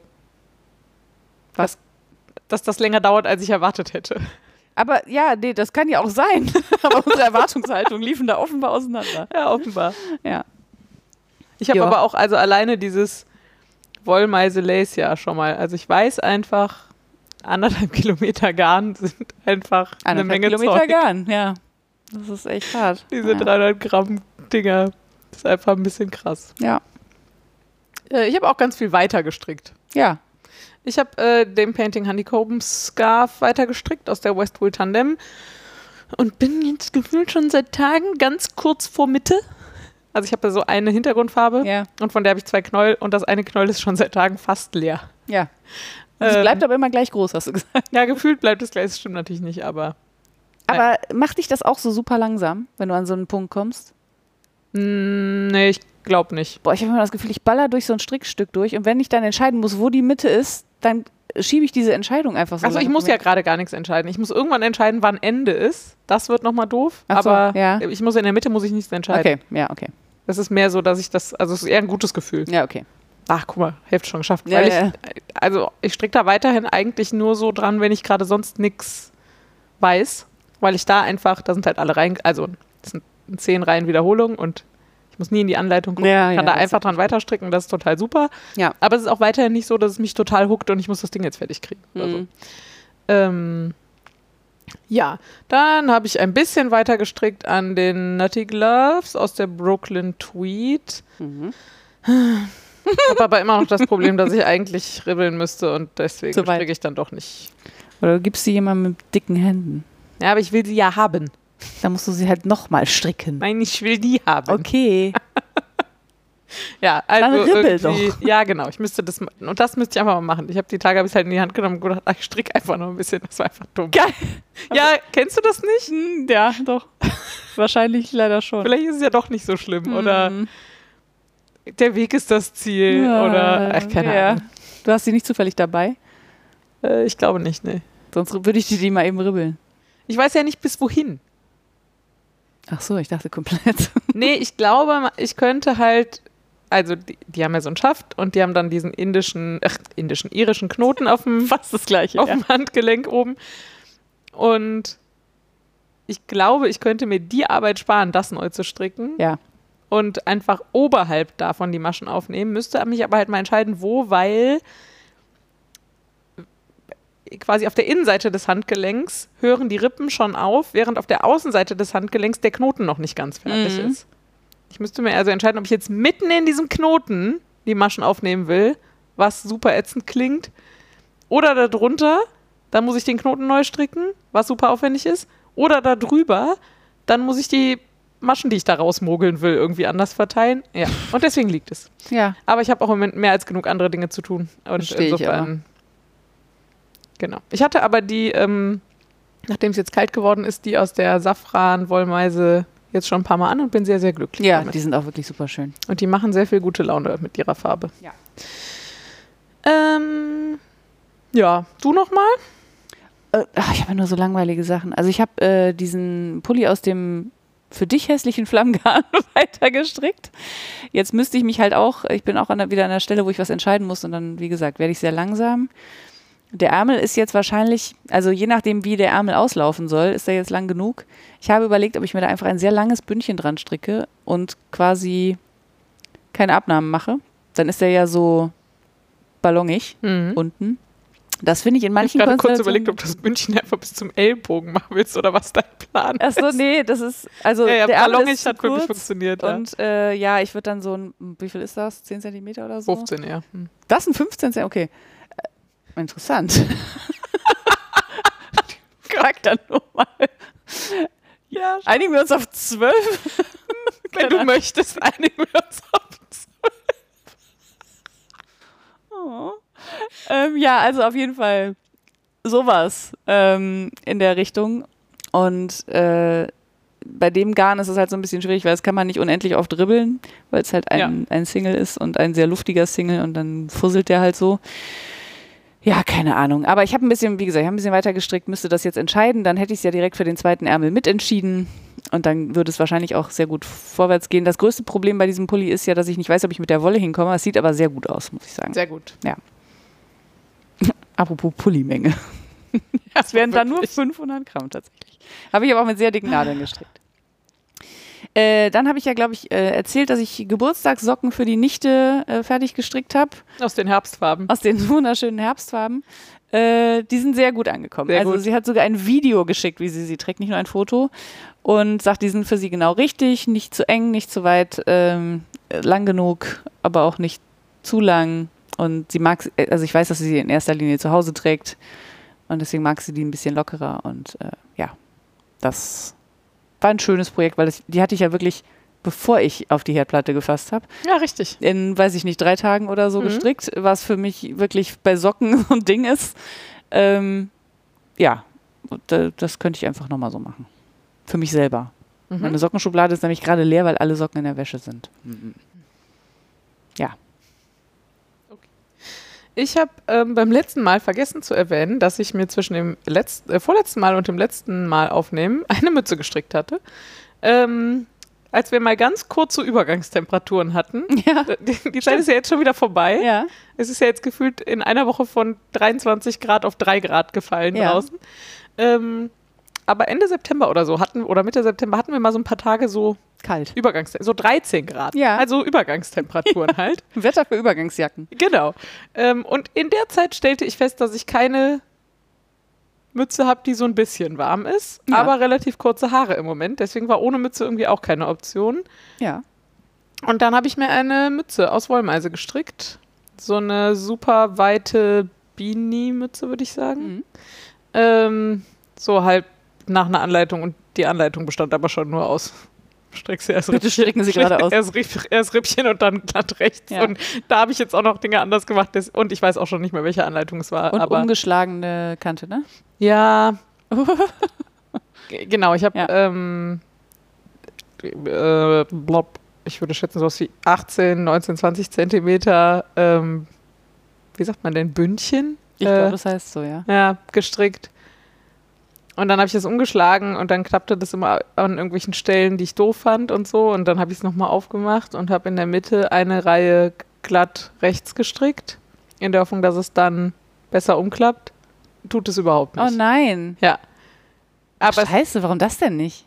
Was? Dass, dass das länger dauert, als ich erwartet hätte. Aber ja, nee, das kann ja auch sein. <laughs> aber unsere Erwartungshaltungen liefen da offenbar auseinander. Ja, offenbar. Ja. Ich habe aber auch also alleine dieses Wollmeise Lace ja schon mal. Also ich weiß einfach, anderthalb <laughs> Kilometer Garn sind einfach eine Menge Kilometer Zeug. Garn, ja. Das ist echt hart. Diese ja. 300 Gramm Dinger. Das ist einfach ein bisschen krass. Ja. Äh, ich habe auch ganz viel weiter gestrickt. Ja. Ich habe äh, den Painting Honeycomb Scarf weiter gestrickt aus der Westwool Tandem und bin jetzt gefühlt schon seit Tagen ganz kurz vor Mitte. Also ich habe da so eine Hintergrundfarbe Ja. und von der habe ich zwei Knäuel und das eine Knäuel ist schon seit Tagen fast leer. Ja. Es Ähm, bleibt aber immer gleich groß, hast du gesagt. Ja, gefühlt bleibt es gleich, das stimmt natürlich nicht, aber Aber macht dich das auch so super langsam, wenn du an so einen Punkt kommst? Mm, nee, ich glaube nicht. Boah, ich habe immer das Gefühl, ich baller durch so ein Strickstück durch und wenn ich dann entscheiden muss, wo die Mitte ist, dann schiebe ich diese Entscheidung einfach so. Also ich muss ja gerade gar nichts entscheiden. Ich muss irgendwann entscheiden, wann Ende ist. Das wird nochmal doof. Ach so, aber ja. ich muss in der Mitte muss ich nichts entscheiden. Okay, ja, okay. Das ist mehr so, dass ich das, also es ist eher ein gutes Gefühl. Ja, okay. Ach, guck mal, Hälfte schon geschafft. Ja, Weil ja. ich, also ich stricke da weiterhin eigentlich nur so dran, wenn ich gerade sonst nichts weiß, weil ich da einfach, da sind halt alle Reihen, also das sind zehn Reihen Wiederholungen und ich muss nie in die Anleitung gucken. Ja, ich kann ja, da einfach dran weiter stricken, das ist total super. Ja. Aber es ist auch weiterhin nicht so, dass es mich total huckt und ich muss das Ding jetzt fertig kriegen. Mhm. Ähm, ja, dann habe ich ein bisschen weiter gestrickt an den Nutty Gloves aus der Brooklyn Tweed. Mhm. Habe aber immer noch das Problem, dass ich eigentlich ribbeln müsste und deswegen stricke ich dann doch nicht. Oder du gibst sie jemandem mit dicken Händen. Ja, aber ich will sie ja haben. Da musst du sie halt nochmal stricken. Nein, ich will die haben. Okay. <laughs> Ja, also ribbel irgendwie, ja, genau. Ich müsste das und das müsste ich einfach mal machen. Ich habe die Tage ich halt in die Hand genommen und gedacht, ach, ich stricke einfach noch ein bisschen. Das war einfach dumm. Geil. <laughs> Ja, kennst du das nicht? Hm, Ja, doch. Wahrscheinlich leider schon. Vielleicht ist es ja doch nicht so schlimm oder Mhm. der Weg ist das Ziel oder ach, keine ja. Ahnung. Du hast sie nicht zufällig dabei? Äh, ich glaube nicht, nee. Sonst würde ich die mal eben ribbeln. Ich weiß ja nicht bis wohin. Ach so, ich dachte komplett. <laughs> Nee, ich glaube, ich könnte halt, also die, die haben ja so einen Schaft und die haben dann diesen indischen, ach, indischen, irischen Knoten auf dem, <laughs> Fast das gleiche. auf dem Handgelenk oben. Und ich glaube, ich könnte mir die Arbeit sparen, das neu zu stricken Ja. und einfach oberhalb davon die Maschen aufnehmen. Müsste mich aber halt mal entscheiden, wo, weil quasi auf der Innenseite des Handgelenks hören die Rippen schon auf, während auf der Außenseite des Handgelenks der Knoten noch nicht ganz fertig Mhm. ist. Ich müsste mir also entscheiden, ob ich jetzt mitten in diesem Knoten die Maschen aufnehmen will, was super ätzend klingt, oder darunter, dann muss ich den Knoten neu stricken, was super aufwendig ist, oder da drüber, dann muss ich die Maschen, die ich da rausmogeln will, irgendwie anders verteilen. Ja, und deswegen liegt es. Ja. Aber ich habe auch im Moment mehr als genug andere Dinge zu tun. Und Versteh ich insofern. Genau. Ich hatte aber die, ähm, nachdem es jetzt kalt geworden ist, die aus der Safran-Wollmeise jetzt schon ein paar Mal an und bin sehr, sehr glücklich Ja, damit. die sind auch wirklich super schön. Und die machen sehr viel gute Laune mit ihrer Farbe. Ja. Ähm, ja, du noch mal? Äh, ach, ich habe nur so langweilige Sachen. Also ich habe äh, diesen Pulli aus dem für dich hässlichen Flammgarn <laughs> weiter gestrickt. Jetzt müsste ich mich halt auch, ich bin auch an der, wieder an der Stelle, wo ich was entscheiden muss und dann, wie gesagt, werde ich sehr langsam. Der Ärmel ist jetzt wahrscheinlich, also je nachdem, wie der Ärmel auslaufen soll, ist er jetzt lang genug. Ich habe überlegt, ob ich mir da einfach ein sehr langes Bündchen dran stricke und quasi keine Abnahmen mache. Dann ist er ja so ballongig Mhm. unten. Das finde ich in Ich habe manchen gerade kurz überlegt, ob du das Bündchen einfach bis zum Ellbogen machen willst oder was dein Plan ist. Achso, nee, das ist, also Ja, ja, der ballongig ist hat wirklich funktioniert. Ja. und äh, ja, ich würde dann so ein, wie viel ist das? 10 Zentimeter oder so? 15, ja. Hm. Das sind 15 Zentimeter, okay. Äh, interessant. <laughs> Frag dann nur mal. Ja. Einigen wir uns auf zwölf? <laughs> Wenn du möchtest, einigen wir uns auf Oh. Ähm, ja, also auf jeden Fall sowas ähm, in der Richtung. Und äh, bei dem Garn ist es halt so ein bisschen schwierig, weil das kann man nicht unendlich oft dribbeln, weil es halt ein, Ja. ein Single ist und ein sehr luftiger Single und dann fusselt der halt so. Ja, keine Ahnung. Aber ich habe ein bisschen, wie gesagt, ich habe ein bisschen weiter gestrickt, müsste das jetzt entscheiden. Dann hätte ich es ja direkt für den zweiten Ärmel mitentschieden. Und dann würde es wahrscheinlich auch sehr gut vorwärts gehen. Das größte Problem bei diesem Pulli ist ja, dass ich nicht weiß, ob ich mit der Wolle hinkomme. Es sieht aber sehr gut aus, muss ich sagen. Sehr gut. <laughs> Apropos Pullimenge. Das <laughs> wären dann nur 500 Gramm tatsächlich. Habe ich aber auch mit sehr dicken Nadeln gestrickt. Äh, dann habe ich ja, glaube ich, äh, erzählt, dass ich Geburtstagssocken für die Nichte äh, fertig gestrickt habe. Aus den Herbstfarben. Aus den <laughs> wunderschönen Herbstfarben. Äh, die sind sehr gut angekommen. Sehr also gut. sie hat sogar ein Video geschickt, wie sie sie trägt, nicht nur ein Foto. Und sagt, die sind für sie genau richtig, nicht zu eng, nicht zu weit, ähm, lang genug, aber auch nicht zu lang. Und sie mag, also ich weiß, dass sie sie in erster Linie zu Hause trägt. Und deswegen mag sie die ein bisschen lockerer. Und äh, ja, das war ein schönes Projekt, weil das, die hatte ich ja wirklich, bevor ich auf die Herdplatte gefasst habe Ja, richtig. in, weiß ich nicht, drei Tagen oder so Mhm. gestrickt, was für mich wirklich bei Socken <laughs> so ein Ding ist. Ähm, ja, das könnte ich einfach nochmal so machen. Für mich selber. Mhm. Meine Sockenschublade ist nämlich gerade leer, weil alle Socken in der Wäsche sind. Ja. Ich habe ähm, beim letzten Mal vergessen zu erwähnen, dass ich mir zwischen dem letzten, äh, vorletzten Mal und dem letzten Mal aufnehmen <laughs> eine Mütze gestrickt hatte. Ähm, als wir mal ganz kurze Übergangstemperaturen hatten. <laughs> Ja. Die, die Zeit ist ja jetzt schon wieder vorbei. Ja. Es ist ja jetzt gefühlt in einer Woche von 23 Grad auf 3 Grad gefallen Ja. draußen. Ähm, aber Ende September oder so hatten, oder Mitte September hatten wir mal so ein paar Tage so Kalt. Übergangs, so 13 Grad. Ja. Also Übergangstemperaturen <laughs> halt. Wetter für Übergangsjacken. Genau. Ähm, und in der Zeit stellte ich fest, dass ich keine Mütze habe, die so ein bisschen warm ist, Ja. aber relativ kurze Haare im Moment. Deswegen war ohne Mütze irgendwie auch keine Option. Ja. Und dann habe ich mir eine Mütze aus Wollmeise gestrickt. So eine super weite Beanie-Mütze, würde ich sagen. Mhm. Ähm, so halb nach einer Anleitung und die Anleitung bestand aber schon nur aus. Strick sie erst Bitte Rippchen- stricken Sie gerade aus. Erst, erst Rippchen und dann glatt rechts. Ja. Und da habe ich jetzt auch noch Dinge anders gemacht. Und ich weiß auch schon nicht mehr, welche Anleitung es war. Und aber umgeschlagene Kante, ne? ja. <laughs> Genau, ich habe Ja. ähm, äh, blob, ich würde schätzen, so was wie 18, 19, 20 Zentimeter, ähm, wie sagt man denn, Bündchen? Ich Äh, glaube, das heißt so, ja. ja, gestrickt. Und dann habe ich das umgeschlagen und dann klappte das immer an irgendwelchen Stellen, die ich doof fand und so. Und dann habe ich es nochmal aufgemacht und habe in der Mitte eine Reihe glatt rechts gestrickt, in der Hoffnung, dass es dann besser umklappt. Tut es überhaupt nicht. Oh nein. Ja. Aber Scheiße, warum das denn nicht?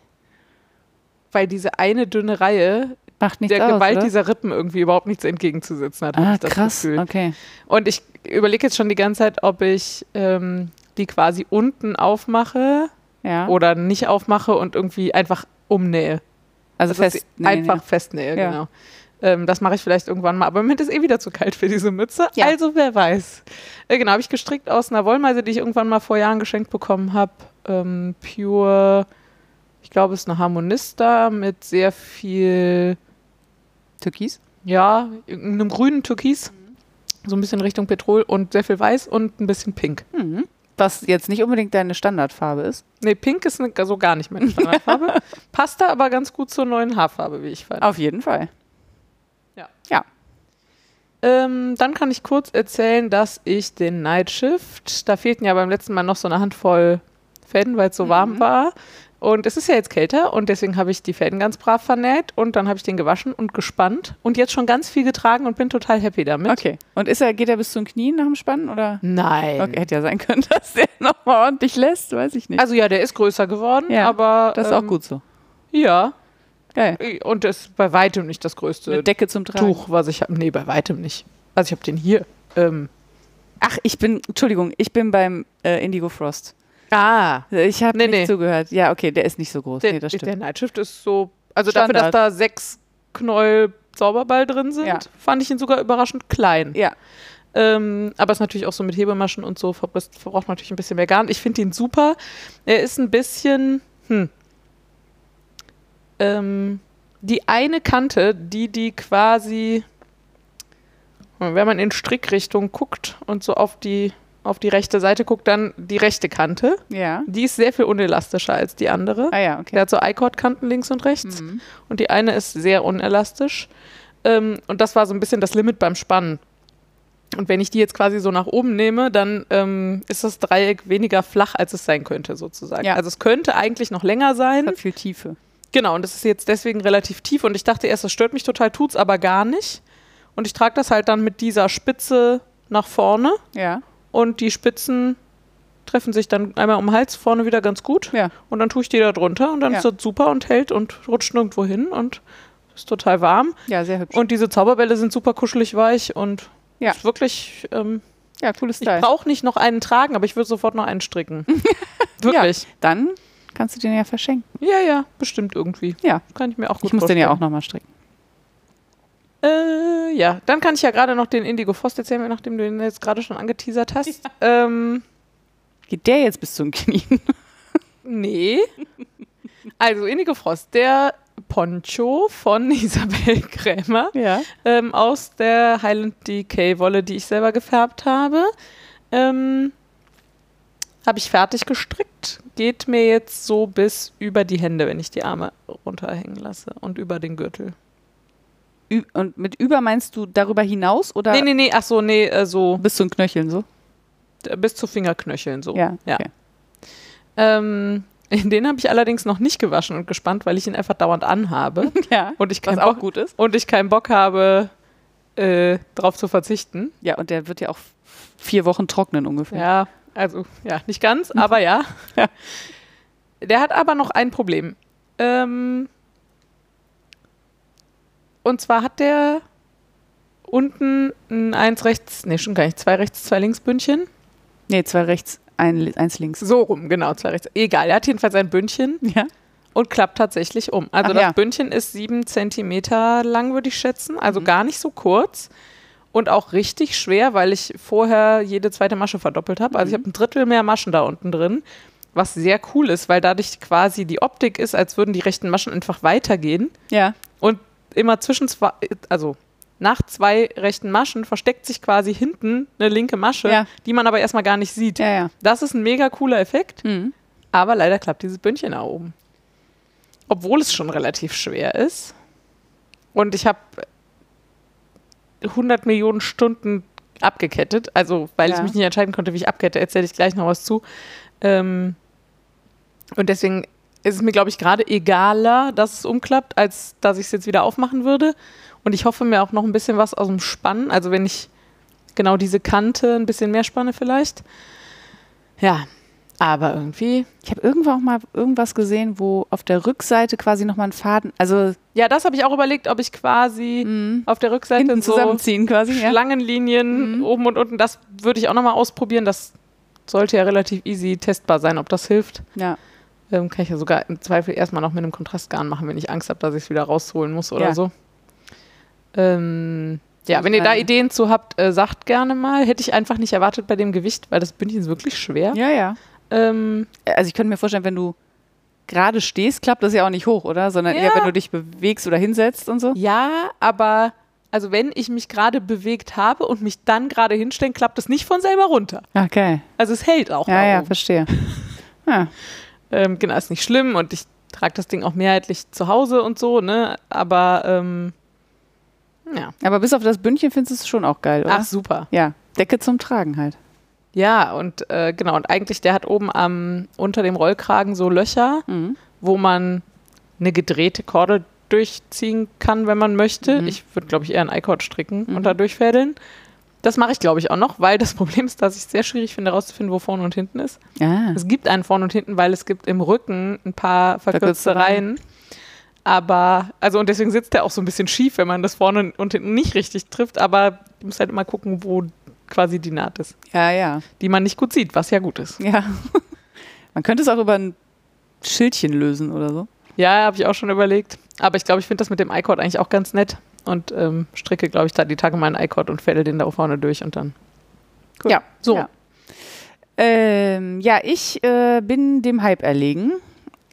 weil diese eine dünne Reihe der aus, Gewalt oder? dieser Rippen irgendwie überhaupt nichts entgegenzusetzen hat. Ah, ich das krass. Gefühl. Okay. Und ich überlege jetzt schon die ganze Zeit, ob ich ähm, die quasi unten aufmache Ja. oder nicht aufmache und irgendwie einfach umnähe. also dass ich fest. sie einfach festnähe, Ja. genau. Ähm, das mache ich vielleicht irgendwann mal. Aber im Moment ist eh wieder zu kalt für diese Mütze. Ja. Also wer weiß. Äh, genau, habe ich gestrickt aus einer Wollmeise, die ich irgendwann mal vor Jahren geschenkt bekommen habe. Ähm, pure, ich glaube, es ist eine Harmonista mit sehr viel, Türkis? ja, einem grünen Türkis. So ein bisschen Richtung Petrol und sehr viel weiß und ein bisschen pink. Mhm. Was jetzt nicht unbedingt deine Standardfarbe ist. Nee, pink ist ne, so gar nicht meine Standardfarbe. <laughs> Passt da aber ganz gut zur neuen Haarfarbe, wie ich fand. Auf jeden Fall. Ähm, dann kann ich kurz erzählen, dass ich den Night Shift, da fehlten ja beim letzten Mal noch so eine Handvoll Fäden, weil es so warm Mhm. war. Und es ist ja jetzt kälter und deswegen habe ich die Fäden ganz brav vernäht und dann habe ich den gewaschen und gespannt und jetzt schon ganz viel getragen und bin total happy damit. Okay. Und ist er, geht er bis zum Knien nach dem Spannen? Oder? Nein. Okay, hätte ja sein können, <laughs> dass der nochmal ordentlich lässt, weiß ich nicht. Also ja, der ist größer geworden, Ja, aber das ist ähm, auch gut so. Ja, Geil. und das ist bei weitem nicht das größte Eine Decke zum Tragen. Tuch, was ich habe. Nee, bei weitem nicht. Also ich habe den hier. Ähm, Ach, ich bin, Entschuldigung, ich bin beim äh, Indigo Frost. Ah, Ich habe Nee, nicht nee. zugehört. Ja, okay, der ist nicht so groß. Der, nee, das stimmt. der Nightshift ist so, also dafür, Standard. dass da sechs Knäuel Zauberball drin sind, Ja. fand ich ihn sogar überraschend klein. ja, Ähm, aber ist natürlich auch so mit Hebemaschen und so verbraucht verbraucht man natürlich ein bisschen mehr Garn. Ich finde ihn super. Er ist ein bisschen, hm, ähm, die eine Kante, die die quasi, wenn man in Strickrichtung guckt und so auf die, auf die rechte Seite guckt, dann die rechte Kante. Ja. Die ist sehr viel unelastischer als die andere. Ah ja, okay. Der hat so I-Cord-Kanten links und rechts. Mhm. Und die eine ist sehr unelastisch. Ähm, und das war so ein bisschen das Limit beim Spannen. Und wenn ich die jetzt quasi so nach oben nehme, dann ähm, ist das Dreieck weniger flach, als es sein könnte, sozusagen. Ja. Also es könnte eigentlich noch länger sein. Hat viel Tiefe. Genau, und das ist jetzt deswegen relativ tief. Und ich dachte erst, das stört mich total, tut's aber gar nicht. Und ich trage das halt dann mit dieser Spitze nach vorne. Ja. Und die Spitzen treffen sich dann einmal um den Hals vorne wieder ganz gut. Ja. Und dann tue ich die da drunter und dann Ja. ist das super und hält und rutscht nirgendwo hin und ist total warm. Ja, sehr hübsch. Und diese Zauberbälle sind super kuschelig weich und Ja. ist wirklich, ähm, ja, cooles ich Style. brauche nicht noch einen tragen, aber ich würde sofort noch einen stricken. <laughs> wirklich. Dann kannst du den ja verschenken. Ja. ja, bestimmt irgendwie. Ja. Kann ich mir auch gut Ich muss den ja auch vorstellen. nochmal stricken. Äh, ja, dann kann ich ja gerade noch den Indigo Frost erzählen, nachdem du den jetzt gerade schon angeteasert hast. Ähm, Geht der jetzt bis zum Knien? <laughs> nee. Also Indigo Frost, der Poncho von <laughs> Isabel Krämer. Ja. ähm, aus der Highland Decay Wolle, die ich selber gefärbt habe. Ähm, habe ich fertig gestrickt. Geht mir jetzt so bis über die Hände, wenn ich die Arme runterhängen lasse und über den Gürtel. Und mit über meinst du darüber hinaus oder Nee, nee, nee, ach so, nee, äh, so bis zu den Knöcheln so? d- bis zu Fingerknöcheln so. Ja. ja. Okay. Ähm, <laughs> den habe ich allerdings noch nicht gewaschen und gespannt, weil ich ihn einfach dauernd anhabe <laughs> ja. und ich Was auch Bock, gut ist. und ich keinen Bock habe, äh, drauf zu verzichten. Ja, und der wird ja auch vier Wochen trocknen ungefähr. Ja, also ja, nicht ganz, aber ja. <laughs> Ja. Der hat aber noch ein Problem. Ähm, und zwar hat der unten ein eins rechts, nee, schon gar nicht, zwei rechts, zwei links Bündchen. Nee, zwei rechts, ein, eins links. So rum, genau, zwei rechts. Egal, er hat jedenfalls ein Bündchen <laughs> Ja. und klappt tatsächlich um. Also Ach das ja. Bündchen ist sieben Zentimeter lang, würde ich schätzen, also gar nicht so kurz. Und auch richtig schwer, weil ich vorher jede zweite Masche verdoppelt habe. Also ich habe ein Drittel mehr Maschen da unten drin, was sehr cool ist, weil dadurch quasi die Optik ist, als würden die rechten Maschen einfach weitergehen. Ja. Und immer zwischen zwei, also nach zwei rechten Maschen versteckt sich quasi hinten eine linke Masche, Ja. die man aber erstmal gar nicht sieht. Ja, ja. Das ist ein mega cooler Effekt. Mhm. Aber leider klappt dieses Bündchen nach oben. Obwohl es schon relativ schwer ist. Und ich habe 100 Millionen Stunden abgekettet. Also, weil ich mich nicht entscheiden konnte, wie ich abkette, erzähle ich gleich noch was zu. Ähm, und deswegen ist es mir, glaube ich, gerade egaler, dass es umklappt, als dass ich es jetzt wieder aufmachen würde. Und ich hoffe mir auch noch ein bisschen was aus dem Spannen. Also, wenn ich genau diese Kante ein bisschen mehr spanne, vielleicht. Ja, aber irgendwie Ich habe irgendwo auch mal irgendwas gesehen, wo auf der Rückseite quasi nochmal ein Faden, also Ja, das habe ich auch überlegt, ob ich quasi auf der Rückseite hinten so zusammenziehen quasi. Schlangenlinien Mhm. oben und unten, das würde ich auch nochmal ausprobieren. Das sollte ja relativ easy testbar sein, ob das hilft. ja. Ähm, kann ich ja sogar im Zweifel erstmal noch mit einem Kontrastgarn machen, wenn ich Angst habe, dass ich es wieder rausholen muss oder Ja. so. Ähm, ja, wenn ihr da Ideen zu habt, äh, sagt gerne mal. Hätte ich einfach nicht erwartet bei dem Gewicht, weil das Bündchen ist wirklich schwer. Ja, ja. Ähm, Also ich könnte mir vorstellen, wenn du gerade stehst, klappt das ja auch nicht hoch, oder? Sondern eher, Ja. wenn du dich bewegst oder hinsetzt und so. ja, aber also wenn ich mich gerade bewegt habe und mich dann gerade hinstelle, klappt es nicht von selber runter. Okay. Also es hält auch. Ja, ja, oben. verstehe. <laughs> Ja. Ähm, genau, ist nicht schlimm und ich trage das Ding auch mehrheitlich zu Hause und so, ne? Aber ähm, ja. Aber bis auf das Bündchen findest du es schon auch geil, oder? Ach, super. Ja, Decke zum Tragen halt. Ja, und äh, genau, und eigentlich, der hat oben am unter dem Rollkragen so Löcher, Mhm. wo man eine gedrehte Kordel durchziehen kann, wenn man möchte. Mhm. Ich würde, glaube ich, eher einen I-Cord stricken Mhm. und da durchfädeln. Das mache ich, glaube ich, auch noch, weil das <laughs> Problem ist, dass ich es sehr schwierig finde, herauszufinden, wo vorne und hinten ist. Ah. Es gibt einen vorne und hinten, weil es gibt im Rücken ein paar verkürzte Reihen. Aber, also und deswegen sitzt der auch so ein bisschen schief, wenn man das vorne und hinten nicht richtig trifft. Aber du musst halt immer gucken, wo quasi die Naht ist, Ja, ja. die man nicht gut sieht, was ja gut ist. Ja. <laughs> Man könnte es auch über ein Schildchen lösen oder so. Ja, habe ich auch schon überlegt. Aber ich glaube, ich finde das mit dem I-Cord eigentlich auch ganz nett. Und ähm, stricke, glaube ich, da die Tage meinen I-Cord und fälle den da vorne durch und dann. Ja, So. Ja, ähm, ja ich äh, bin dem Hype erlegen.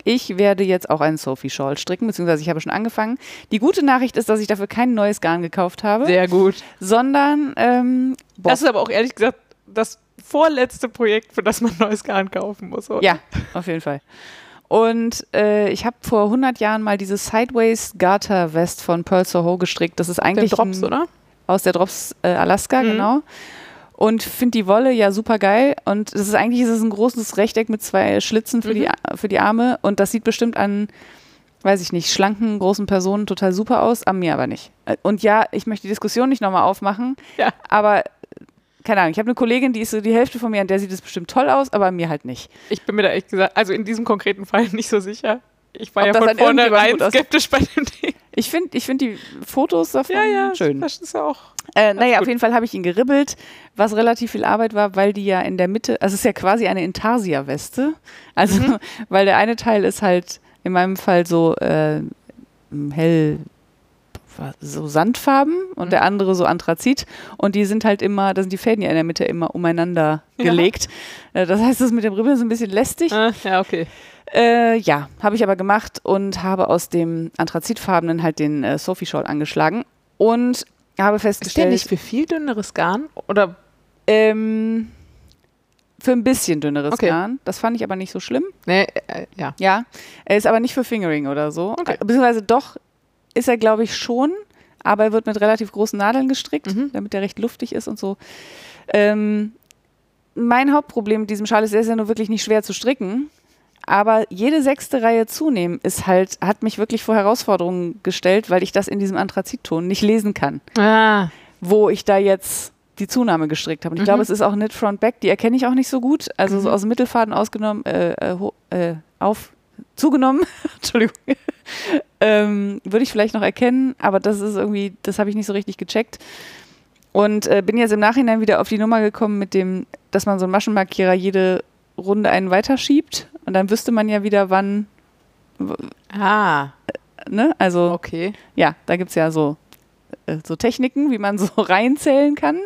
Ich werde jetzt auch einen Sophie Shawl stricken, beziehungsweise ich habe schon angefangen. Die gute Nachricht ist, dass ich dafür kein neues Garn gekauft habe, Sehr gut. sondern ähm. Das ist aber auch ehrlich gesagt das vorletzte Projekt, für das man neues Garn kaufen muss. Oder? Ja, auf jeden Fall. Und äh, ich habe vor 100 Jahren mal diese Sideways Garter West von Pearl Soho gestrickt. Das ist eigentlich Drops, ein, oder? aus der Drops äh, Alaska, Mhm. genau. Und finde die Wolle ja super geil. Und das ist eigentlich ist es ein großes Rechteck mit zwei Schlitzen für, Mhm. die, für die Arme. Und das sieht bestimmt an, weiß ich nicht, schlanken, großen Personen total super aus, an mir aber nicht. Äh, Und ja, ich möchte die Diskussion nicht nochmal aufmachen, Ja. aber keine Ahnung, ich habe eine Kollegin, die ist so die Hälfte von mir, an der sieht es bestimmt toll aus, aber an mir halt nicht. Ich bin mir da echt gesagt, also in diesem konkreten Fall <laughs> nicht so sicher. Ich war Ob ja von vornherein skeptisch bei dem Ding. Ich finde ich find die Fotos davon Ja, ja, schön. Das ist ja auch. Äh, naja, gut. auf jeden Fall habe ich ihn geribbelt, was relativ viel Arbeit war, weil die ja in der Mitte, also es ist ja quasi eine Intarsia-Weste. Also, Mhm. <laughs> weil der eine Teil ist halt in meinem Fall so äh, hell, so Sandfarben und Mhm. der andere so Anthrazit. Und die sind halt immer, da sind die Fäden ja in der Mitte immer umeinander Ja. gelegt. Äh, das heißt, das mit dem Ribbeln ist ein bisschen lästig. Äh, ja, okay. Äh, ja, habe ich aber gemacht und habe aus dem Anthrazitfarbenen halt den äh, Sophie Shawl angeschlagen und habe Ist der festgestellt, nicht für viel dünneres Garn? Oder ähm, für ein bisschen dünneres Okay. Garn. Das fand ich aber nicht so schlimm. Nee, äh, ja. Ja, er ist aber nicht für Fingering oder so. Okay. Äh, Beziehungsweise doch ist er, glaube ich, schon, aber er wird mit relativ großen Nadeln gestrickt, Mhm. damit er recht luftig ist und so. Ähm, mein Hauptproblem mit diesem Schal ist, er ist ja nur wirklich nicht schwer zu stricken. Aber jede sechste Reihe zunehmen ist halt, hat mich wirklich vor Herausforderungen gestellt, weil ich das in diesem Anthrazitton nicht lesen kann, Ah, wo ich da jetzt die Zunahme gestrickt habe. Und ich Mhm. glaube, es ist auch Knit Front Back, die erkenne ich auch nicht so gut. Also so Mhm. aus dem Mittelfaden ausgenommen, äh, äh, äh, auf, zugenommen, <laughs> Entschuldigung, ähm, würde ich vielleicht noch erkennen, aber das ist irgendwie, das habe ich nicht so richtig gecheckt. Und äh, bin jetzt im Nachhinein wieder auf die Nummer gekommen mit dem, dass man so einen Maschenmarkierer jede Runde einen weiterschiebt und dann wüsste man ja wieder, wann, ah, ne? Also okay. ja, da gibt es ja so, äh, so Techniken, wie man so <laughs> reinzählen kann.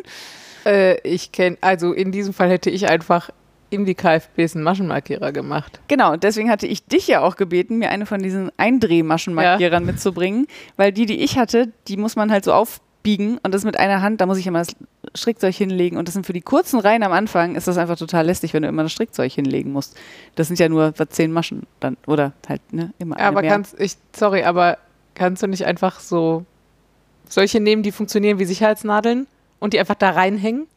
Äh, ich kenne, also in diesem Fall hätte ich einfach in die KFBs einen Maschenmarkierer gemacht. Genau, und deswegen hatte ich dich ja auch gebeten, mir eine von diesen Eindrehmaschenmarkierern mitzubringen, weil die, die ich hatte, die muss man halt so aufbiegen und das mit einer Hand, da muss ich immer das Strickzeug hinlegen und das sind für die kurzen Reihen am Anfang, ist das einfach total lästig, wenn du immer das Strickzeug hinlegen musst. Das sind ja nur zehn Maschen dann, oder halt, ne, immer eine aber mehr. kannst, ich, sorry, aber kannst du nicht einfach so solche nehmen, die funktionieren wie Sicherheitsnadeln und die einfach da reinhängen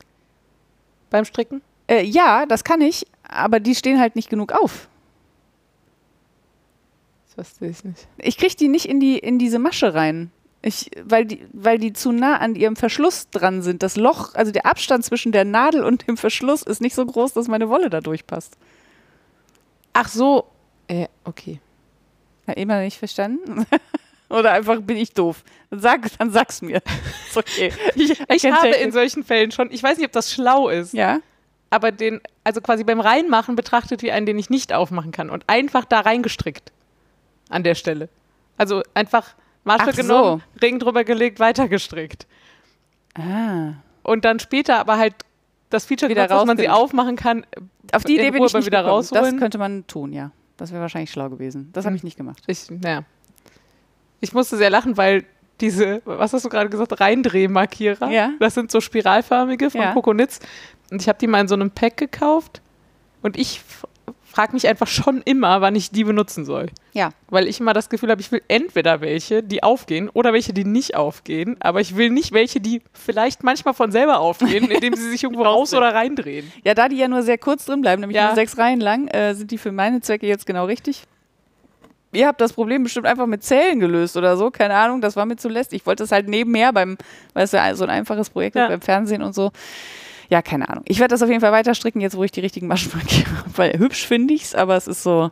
beim Stricken? Äh, ja, das kann ich, aber die stehen halt nicht genug auf. Das verstehe ich nicht. Ich kriege die nicht in, die, in diese Masche rein. Ich, weil, die, weil die zu nah an ihrem Verschluss dran sind. Das Loch, also der Abstand zwischen der Nadel und dem Verschluss ist nicht so groß, dass meine Wolle da durchpasst. Ach so. Äh, okay. Ja, immer nicht verstanden? <laughs> Oder einfach bin ich doof? Dann, sag, dann sag's mir. <laughs> Ist okay. Ich, ich habe in solchen Fällen schon, ich weiß nicht, ob das schlau ist, Ja? Aber den, also quasi beim Reinmachen betrachtet wie einen, den ich nicht aufmachen kann und einfach da reingestrickt. An der Stelle. Also einfach Masche Ach so. genommen, Ring drüber gelegt, weitergestrickt. Ah. Und dann später aber halt das Feature Wieder genutzt, dass man sie aufmachen kann. Auf die Idee bin ich nicht wieder gekommen. rausholen. Das könnte man tun, ja. Das wäre wahrscheinlich schlau gewesen. Das habe Hm. ich nicht gemacht. Ich, naja. Ich musste sehr lachen, weil diese, was hast du gerade gesagt, Reindrehmarkierer, Ja. das sind so spiralförmige von Ja. Coconitz. Und ich habe die mal in so einem Pack gekauft und ich frage mich einfach schon immer, wann ich die benutzen soll. Ja. Weil ich immer das Gefühl habe, ich will entweder welche, die aufgehen oder welche, die nicht aufgehen. Aber ich will nicht welche, die vielleicht manchmal von selber aufgehen, <laughs> indem sie sich irgendwo raus oder reindrehen. Ja, da die ja nur sehr kurz drin bleiben, nämlich Ja. nur sechs Reihen lang, äh, sind die für meine Zwecke jetzt genau richtig. Ihr habt das Problem bestimmt einfach mit Zählen gelöst oder so, keine Ahnung, das war mir zu lästig. Ich wollte das halt nebenher beim, weil es ja so ein einfaches Projekt Ja. beim Fernsehen und so. Ja, keine Ahnung. Ich werde das auf jeden Fall weiter stricken, jetzt wo ich die richtigen Maschen markiere. <laughs> Weil hübsch finde ich es, aber es ist so.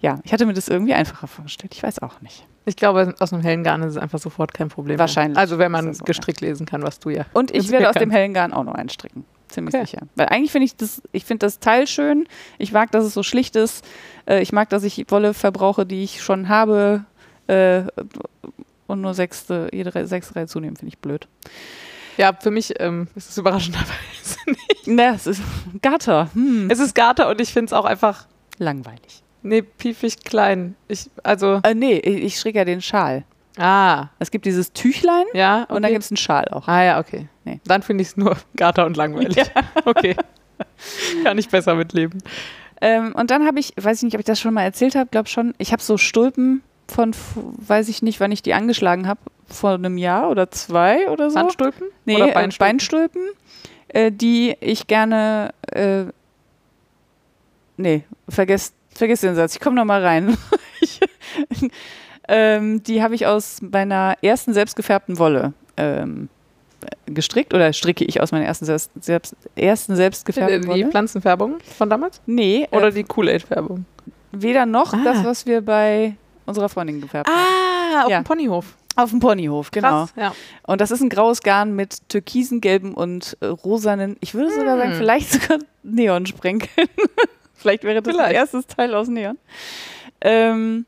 Ja, ich hatte mir das irgendwie einfacher vorgestellt. Ich weiß auch nicht. Ich glaube, aus einem hellen Garn ist es einfach sofort kein Problem. Wahrscheinlich Mehr. Also wenn man so, gestrickt lesen kann, was du ja. Und ich werde aus dem hellen Garn auch noch einen stricken. Ziemlich Okay. sicher. Weil eigentlich finde ich das, ich finde das Teil schön. Ich mag, dass es so schlicht ist. Äh, ich mag, dass ich Wolle verbrauche, die ich schon habe. Äh, und nur sechste, jede sechste Reihe zunehmen, finde ich blöd. Ja, für mich ähm, ist es überraschenderweise <laughs> nicht. Na, es ist Gatter. Hm. Es ist Garter und ich finde es auch einfach Langweilig. Nee, piefig klein. Ich, also, Äh, nee, ich, ich stricke ja den Schal. ah, Es gibt dieses Tüchlein ja. und dann okay. gibt es einen Schal auch. Ah ja, okay. Nee. Dann finde ich es nur <laughs> gater und langweilig. <laughs> Okay. Kann ich besser mitleben. Ähm, und dann habe ich, weiß ich nicht, ob ich das schon mal erzählt habe, glaube schon, ich habe so Stulpen von, weiß ich nicht, wann ich die angeschlagen habe, vor einem Jahr oder zwei oder so. Handstulpen? Nee, Oder äh, Beinstulpen? Beinstulpen, äh, die ich gerne, äh, nee, vergesst, vergesst den Satz, ich komme noch mal rein. <laughs> ich, ähm, die habe ich aus meiner ersten selbstgefärbten Wolle ähm, gestrickt oder stricke ich aus meiner ersten, selbst, selbst, ersten Äh, selbstgefärbten Die Wolle? Pflanzenfärbung von damals? Nee, Oder äh, die Kool-Aid-Färbung? weder noch Ah. das, was wir bei unserer Freundin gefärbt haben. Ah, auf Ja. dem Ponyhof. Auf dem Ponyhof, genau. Krass. Ja. Und das ist ein graues Garn mit türkisen, gelben und äh, rosanen, ich würde sogar sagen, Hm. vielleicht sogar Neonsprenkeln. <laughs> vielleicht wäre das Vielleicht. erstes Teil aus Neon. Ähm,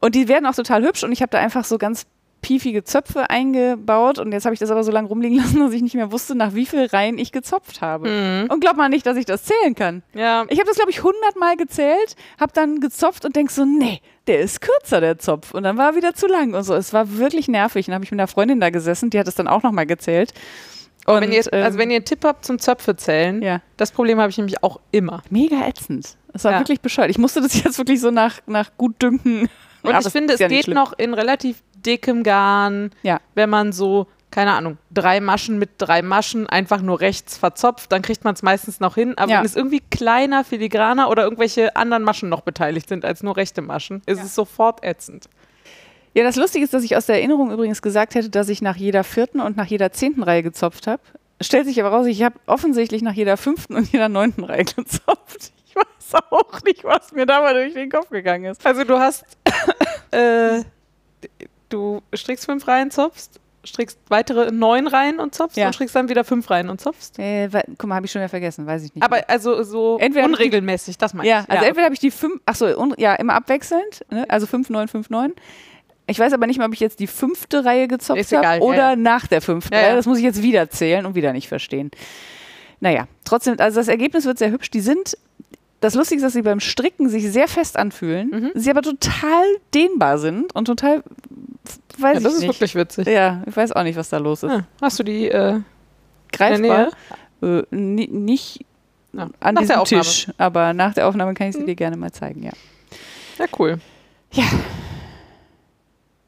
und die werden auch total hübsch und ich habe da einfach so ganz piefige Zöpfe eingebaut und jetzt habe ich das aber so lange rumliegen <laughs> lassen, dass ich nicht mehr wusste, nach wie viel Reihen ich gezopft habe. Mhm. Und glaub mal nicht, dass ich das zählen kann. Ja. Ich habe das, glaube ich, 100 Mal gezählt, habe dann gezopft und denk so, nee, der ist kürzer, der Zopf. Und dann war er wieder zu lang und so. Es war wirklich nervig. Dann habe ich mit einer Freundin da gesessen, die hat es dann auch nochmal gezählt. Und, wenn ihr, also ähm, wenn ihr einen Tipp habt zum Zöpfe zählen, ja, das Problem habe ich nämlich auch immer. mega ätzend. Es war Ja. wirklich bescheuert. Ich musste das <laughs> jetzt wirklich so nach, nach Gutdünken. Und Aber ich finde, es ja geht schlimm. noch in relativ dickem Garn, Ja. wenn man so, keine Ahnung, drei Maschen mit drei Maschen einfach nur rechts verzopft, dann kriegt man es meistens noch hin. Aber Ja. wenn es irgendwie kleiner, filigraner oder irgendwelche anderen Maschen noch beteiligt sind als nur rechte Maschen, ist es sofort ätzend. Ja, das Lustige ist, dass ich aus der Erinnerung übrigens gesagt hätte, dass ich nach jeder vierten und nach jeder zehnten Reihe gezopft habe. Stellt sich aber raus, ich habe offensichtlich nach jeder fünften und jeder neunten Reihe gezopft. Ich weiß auch nicht, was mir da mal durch den Kopf gegangen ist. Also du hast, äh, du strickst fünf Reihen, zopfst, strickst weitere neun Reihen und zopfst Ja. und strickst dann wieder fünf Reihen und zopfst. Äh, guck mal, habe ich schon wieder vergessen, weiß ich nicht. Aber also so Entweder ich die- unregelmäßig, das meine ja, ich. also entweder habe ich die fünf, ach so, un, ja, immer abwechselnd, ne? also 5, 9, 5, 9. Ich weiß aber nicht mehr, ob ich jetzt die fünfte Reihe gezopft habe ja, oder ja. nach der fünften Ja, ja. Reihe. Das muss ich jetzt wieder zählen und wieder nicht verstehen. Naja, trotzdem, also das Ergebnis wird sehr hübsch. Die sind, das Lustige ist, dass sie beim Stricken sich sehr fest anfühlen, Mhm. sie aber total dehnbar sind und total, weiß ja, das ich ist nicht. wirklich witzig. ja, ich weiß auch nicht, was da los ist. Ah, hast du die äh, Greifbar. Äh, ni- nicht Ja. an Nach diesem. Mhm. Tisch, aber nach der Aufnahme kann ich sie dir gerne mal zeigen, ja. Ja, cool.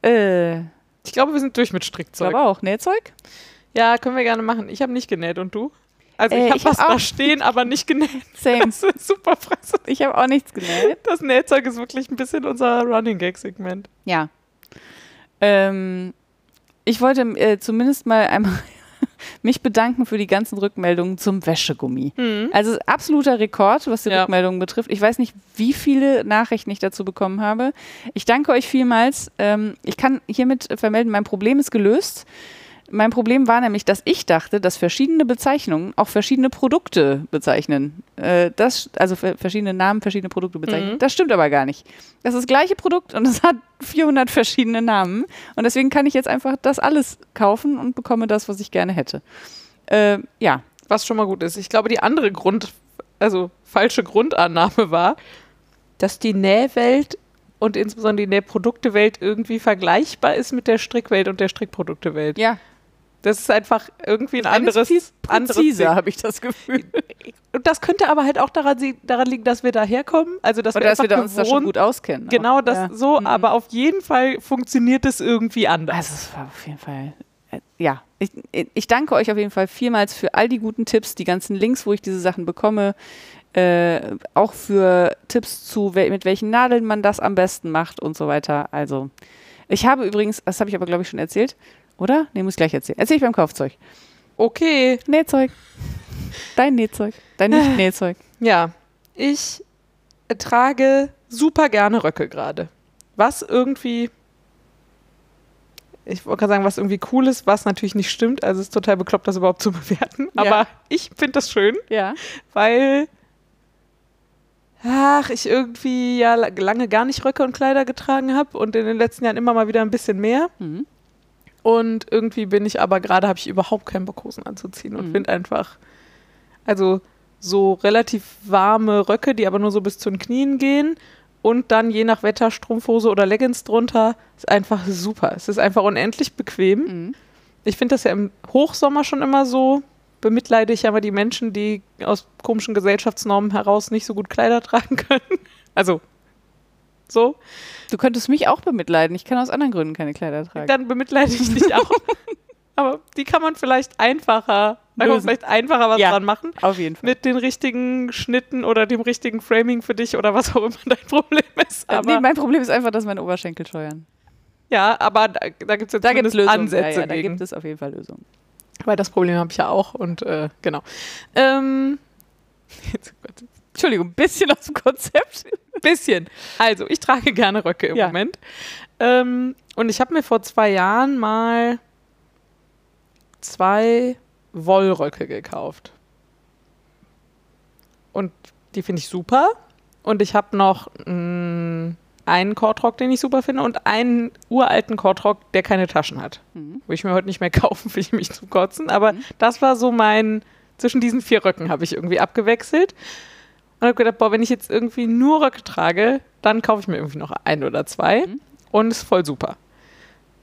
Äh, Ich glaube, wir sind durch mit Strickzeug. glaube auch. Nähzeug? Ja, können wir gerne machen. Ich habe nicht genäht und du? Also ich Äh, habe was da stehen, aber nicht genäht. <laughs> Same. Das ist super Fresse. Ich habe auch nichts genäht. Das Nähzeug ist wirklich ein bisschen unser Running Gag Segment. Ja. Ähm, ich wollte äh, zumindest mal einmal <laughs> mich bedanken für die ganzen Rückmeldungen zum Wäschegummi. Also absoluter Rekord, was die Ja. Rückmeldungen betrifft. Ich weiß nicht, wie viele Nachrichten ich dazu bekommen habe. Ich danke euch vielmals. Ähm, ich kann hiermit vermelden, mein Problem ist gelöst. Mein Problem war nämlich, dass ich dachte, dass verschiedene Bezeichnungen auch verschiedene Produkte bezeichnen. Äh, das, also ver- verschiedene Namen, verschiedene Produkte bezeichnen. Mhm. Das stimmt aber gar nicht. Das ist das gleiche Produkt und es hat <laughs> 400 verschiedene Namen. Und deswegen kann ich jetzt einfach das alles kaufen und bekomme das, was ich gerne hätte. Äh, ja, Was schon mal gut ist. Ich glaube, die andere Grund, also falsche Grundannahme war, dass die Nähwelt und insbesondere die Nähproduktewelt irgendwie vergleichbar ist mit der Strickwelt und der Strickproduktewelt. ja. Das ist einfach irgendwie ein anderes, präziser, habe ich das Gefühl. <laughs> Und das könnte aber halt auch daran, daran liegen, dass wir daherkommen. Also, dass Oder wir dass wir da uns da schon gut auskennen. Genau das Ja. so, Mhm. aber auf jeden Fall funktioniert es irgendwie anders. Also es war auf jeden Fall, äh, ja. Ich, ich danke euch auf jeden Fall vielmals für all die guten Tipps, die ganzen Links, wo ich diese Sachen bekomme. Äh, auch für Tipps zu, mit welchen Nadeln man das am besten macht und so weiter. Also, ich habe übrigens, das habe ich aber, glaube ich, schon erzählt, oder? Nee, muss ich gleich erzählen. Erzähl ich beim Kaufzeug. Okay, Nähzeug. Dein Nähzeug. Dein Nicht-Nähzeug. ja. Ich trage super gerne Röcke gerade. Was irgendwie, ich wollte gerade sagen, was irgendwie cool ist, was natürlich nicht stimmt. Also es ist total bekloppt, das überhaupt zu <laughs> bewerten. Ja. Aber ich finde das schön, Ja. weil ach, ich irgendwie ja la- lange gar nicht Röcke und Kleider getragen habe und in den letzten Jahren immer mal wieder ein bisschen mehr. Mhm. Und irgendwie bin ich aber gerade, habe ich überhaupt keinen Bock, Hosen anzuziehen und Mhm. finde einfach, also so relativ warme Röcke, die aber nur so bis zu den Knien gehen. Und dann je nach Wetter Strumpfhose oder Leggings drunter. Ist einfach super. Es ist einfach unendlich bequem. Mhm. Ich finde das ja im Hochsommer schon immer so. Bemitleide ich aber die Menschen, die aus komischen Gesellschaftsnormen heraus nicht so gut Kleider tragen <laughs> können. Also, so. Du könntest mich auch bemitleiden. Ich kann aus anderen Gründen keine Kleider tragen. Dann bemitleide ich dich auch. <laughs> aber die kann man vielleicht einfacher, da kann man vielleicht einfacher was Ja. dran machen. Auf jeden Fall. Mit den richtigen Schnitten oder dem richtigen Framing für dich oder was auch immer <laughs> dein Problem ist. Äh, Aber, nee, mein Problem ist einfach, dass meine Oberschenkel scheuern. ja, aber da, da gibt es jetzt Da gibt es zumindest Lösungen. Ansätze ja, ja, da gibt es auf jeden Fall Lösungen. Weil das Problem habe ich ja auch und äh, genau. Ähm, <laughs> jetzt, oh Gott, Entschuldigung, ein bisschen aus dem Konzept. <laughs> bisschen. Also, ich trage gerne Röcke im Ja. Moment. Ähm, und ich habe mir vor zwei Jahren mal zwei Wollröcke gekauft. Und die finde ich super. Und ich habe noch mh, einen Kortrock, den ich super finde, und einen uralten Kortrock, der keine Taschen hat. Mhm. Will ich mir heute nicht mehr <laughs> kaufen, will ich mich zu kotzen. Aber das war so mein, zwischen diesen vier Röcken habe ich irgendwie abgewechselt. Und habe gedacht, boah, wenn ich jetzt irgendwie nur Röcke trage, dann kaufe ich mir irgendwie noch ein oder zwei. Mhm. Und ist voll super.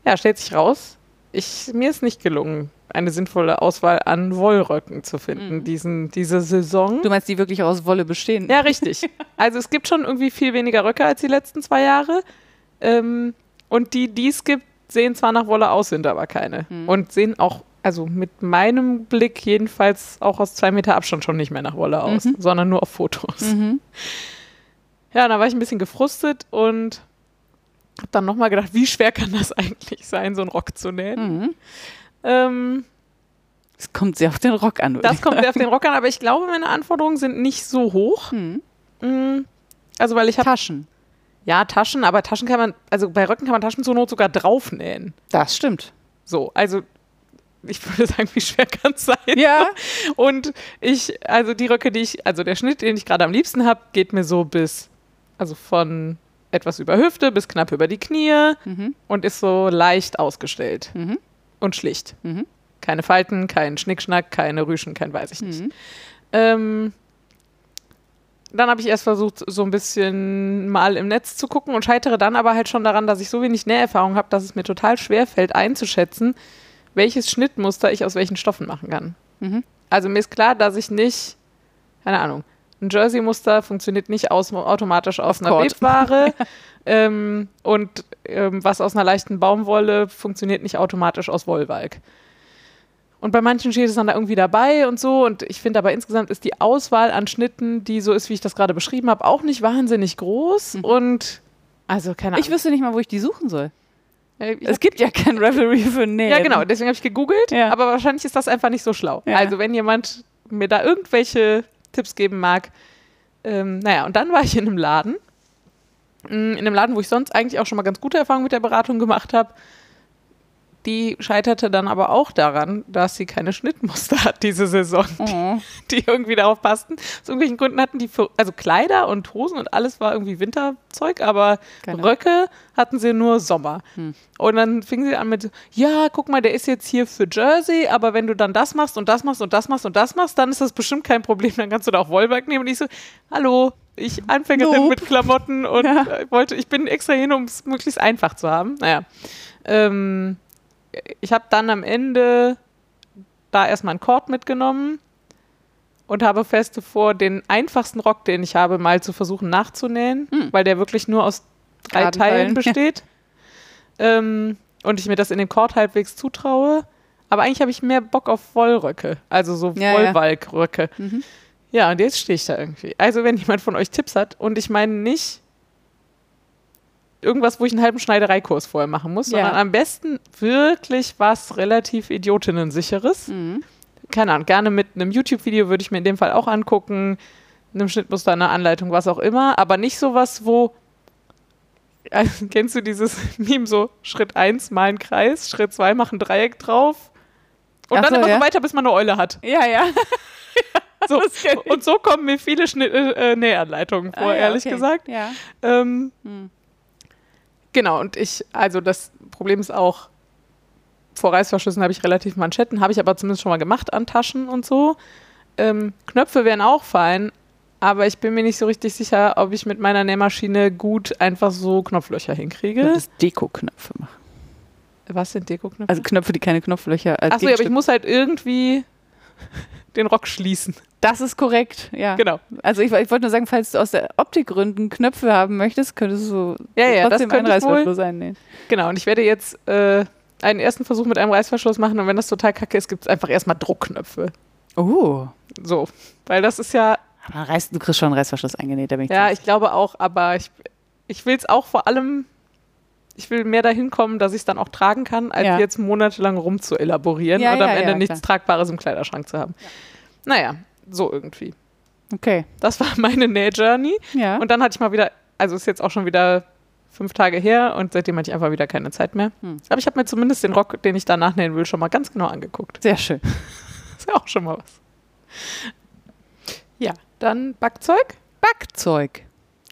Ja, stellt sich raus, ich, mir ist nicht gelungen, eine sinnvolle Auswahl an Wollröcken zu finden, Mhm. diesen, diese Saison. Du meinst, die wirklich aus Wolle bestehen? Ja, richtig. <laughs> Also es gibt schon irgendwie viel weniger Röcke als die letzten zwei Jahre. Ähm, und die, die es gibt, sehen zwar nach Wolle aus, sind aber keine. Mhm. Und sehen auch, also mit meinem Blick jedenfalls auch aus zwei Meter Abstand schon nicht mehr nach Wolle aus, Mhm. sondern nur auf Fotos. Mhm. <laughs> Ja, da war ich ein bisschen gefrustet und habe dann nochmal gedacht, wie schwer kann das eigentlich sein, so einen Rock zu nähen? Mhm. Ähm, Es kommt sehr auf den Rock an. das kommt sehr auf den Rock an, aber ich glaube, meine Anforderungen sind nicht so hoch. Mhm. Mm, Also, weil ich habe Taschen. Ja, Taschen, aber Taschen kann man, also bei Röcken kann man Taschen zur Not sogar draufnähen. Das stimmt. So, also ich würde sagen, wie schwer kann es sein? Ja. <laughs> Und ich, also die Röcke, die ich, also der Schnitt, den ich gerade am liebsten habe, geht mir so bis, also von etwas über Hüfte bis knapp über die Knie Mhm. und ist so leicht ausgestellt Mhm. und schlicht. Mhm. Keine Falten, kein Schnickschnack, keine Rüschen, kein weiß ich nicht. Mhm. Ähm, dann habe ich erst versucht, so ein bisschen mal im Netz zu gucken und scheitere dann aber halt schon daran, dass ich so wenig Näherfahrung habe, dass es mir total schwer fällt, einzuschätzen, welches Schnittmuster ich aus welchen Stoffen machen kann. Mhm. Also mir ist klar, dass ich nicht, keine Ahnung, ein Jersey-Muster funktioniert nicht aus, automatisch aus einer Cord. Webware <laughs> ähm, und ähm, was aus einer leichten Baumwolle funktioniert nicht automatisch aus Wollwalk. Und bei manchen steht es dann da irgendwie dabei und so. Und ich finde aber insgesamt ist die Auswahl an Schnitten, die so ist, wie ich das gerade beschrieben habe, auch nicht wahnsinnig groß. Und also keine Ahnung. Ich wüsste nicht mal, wo ich die suchen soll. Es gibt ja kein Revelry für Nähen. ja, genau. Deswegen habe ich gegoogelt. Ja. Aber wahrscheinlich ist das einfach nicht so schlau. Ja. Also, wenn jemand mir da irgendwelche Tipps geben mag. Ähm, naja, und dann war ich in einem Laden. Mm, In einem Laden, wo ich sonst eigentlich auch schon mal ganz gute Erfahrungen mit der Beratung gemacht habe. Die scheiterte dann aber auch daran, dass sie keine Schnittmuster hat diese Saison, Oh. die irgendwie darauf passten. Aus irgendwelchen Gründen hatten die, für, also Kleider und Hosen und alles war irgendwie Winterzeug, aber Keine- Röcke hatten sie nur Sommer. Hm. Und dann fing sie an mit, ja, guck mal, der ist jetzt hier für Jersey, aber wenn du dann das machst und das machst und das machst und das machst, dann ist das bestimmt kein Problem, dann kannst du da auch Wollwerk nehmen. Und ich so, hallo, ich Anfängerin Nope. mit Klamotten und Ja. wollte, ich bin extra hin, um es möglichst einfach zu haben. Naja. Ähm, ich habe dann am Ende da erstmal einen Kord mitgenommen und habe feste vor, den einfachsten Rock, den ich habe, mal zu versuchen nachzunähen, Hm. weil der wirklich nur aus drei Teilen <laughs> besteht. ähm, und ich mir das in dem Kord halbwegs zutraue. Aber eigentlich habe ich mehr Bock auf Wollröcke, also so Ja, ja. Wollwalkröcke. Mhm. Ja, und jetzt stehe ich da irgendwie. Also, wenn jemand von euch Tipps hat, und ich meine nicht irgendwas, wo ich einen halben Schneidereikurs vorher machen muss, Ja. sondern am besten wirklich was relativ Idiotinnen-sicheres. Mhm. Keine Ahnung, gerne mit einem YouTube-Video würde ich mir in dem Fall auch angucken, einem Schnittmuster, einer Anleitung, was auch immer, aber nicht sowas, wo. Also, <laughs> kennst du dieses <laughs> Meme so, Schritt 1 mal einen Kreis, Schritt 2 mach ein Dreieck drauf und Ach dann so, immer ja. so weiter, bis man eine Eule hat. Ja, ja. <laughs> So. Und so kommen mir viele Schnitt, äh, Nähanleitungen vor, Ah, ja, ehrlich okay. gesagt. Ja. Ähm, Hm. Genau, und ich, also das Problem ist auch, vor Reißverschlüssen habe ich relativ Manschetten, habe ich aber zumindest schon mal gemacht an Taschen und so. Ähm, Knöpfe wären auch fein, aber ich bin mir nicht so richtig sicher, ob ich mit meiner Nähmaschine gut einfach so Knopflöcher hinkriege. Das Deko-Knöpfe machen. Was sind Deko-Knöpfe? Also Knöpfe, die keine Knopflöcher als Achso, ja, aber ich muss halt irgendwie den Rock schließen. Das ist korrekt, ja. Genau. Also ich, ich wollte nur sagen, falls du aus der Optikgründen Knöpfe haben möchtest, könntest du Ja, ja, trotzdem einen. Reißverschluss einnähen. Genau, und ich werde jetzt äh, einen ersten Versuch mit einem Reißverschluss machen und wenn das total kacke ist, gibt es einfach erstmal Druckknöpfe. Oh. So, weil das ist ja, Aber Reiß, du kriegst schon einen Reißverschluss eingenäht, da bin ich ja, ich glaube auch, aber ich, ich will es auch vor allem, ich will mehr dahin kommen, dass ich es dann auch tragen kann, als Ja. jetzt monatelang rumzuelaborieren Ja, und am ja, Ende ja, nichts Tragbares im Kleiderschrank zu haben. Naja, so irgendwie. Okay. Das war meine Näh-Journey. Ja. Und dann hatte ich mal wieder, also ist jetzt auch schon wieder fünf Tage her und seitdem hatte ich einfach wieder keine Zeit mehr. Hm. Aber ich habe mir zumindest den Rock, den ich da nachnähen will, schon mal ganz genau angeguckt. Sehr schön. <laughs> ist ja auch schon mal was. Ja, dann Backzeug. Backzeug.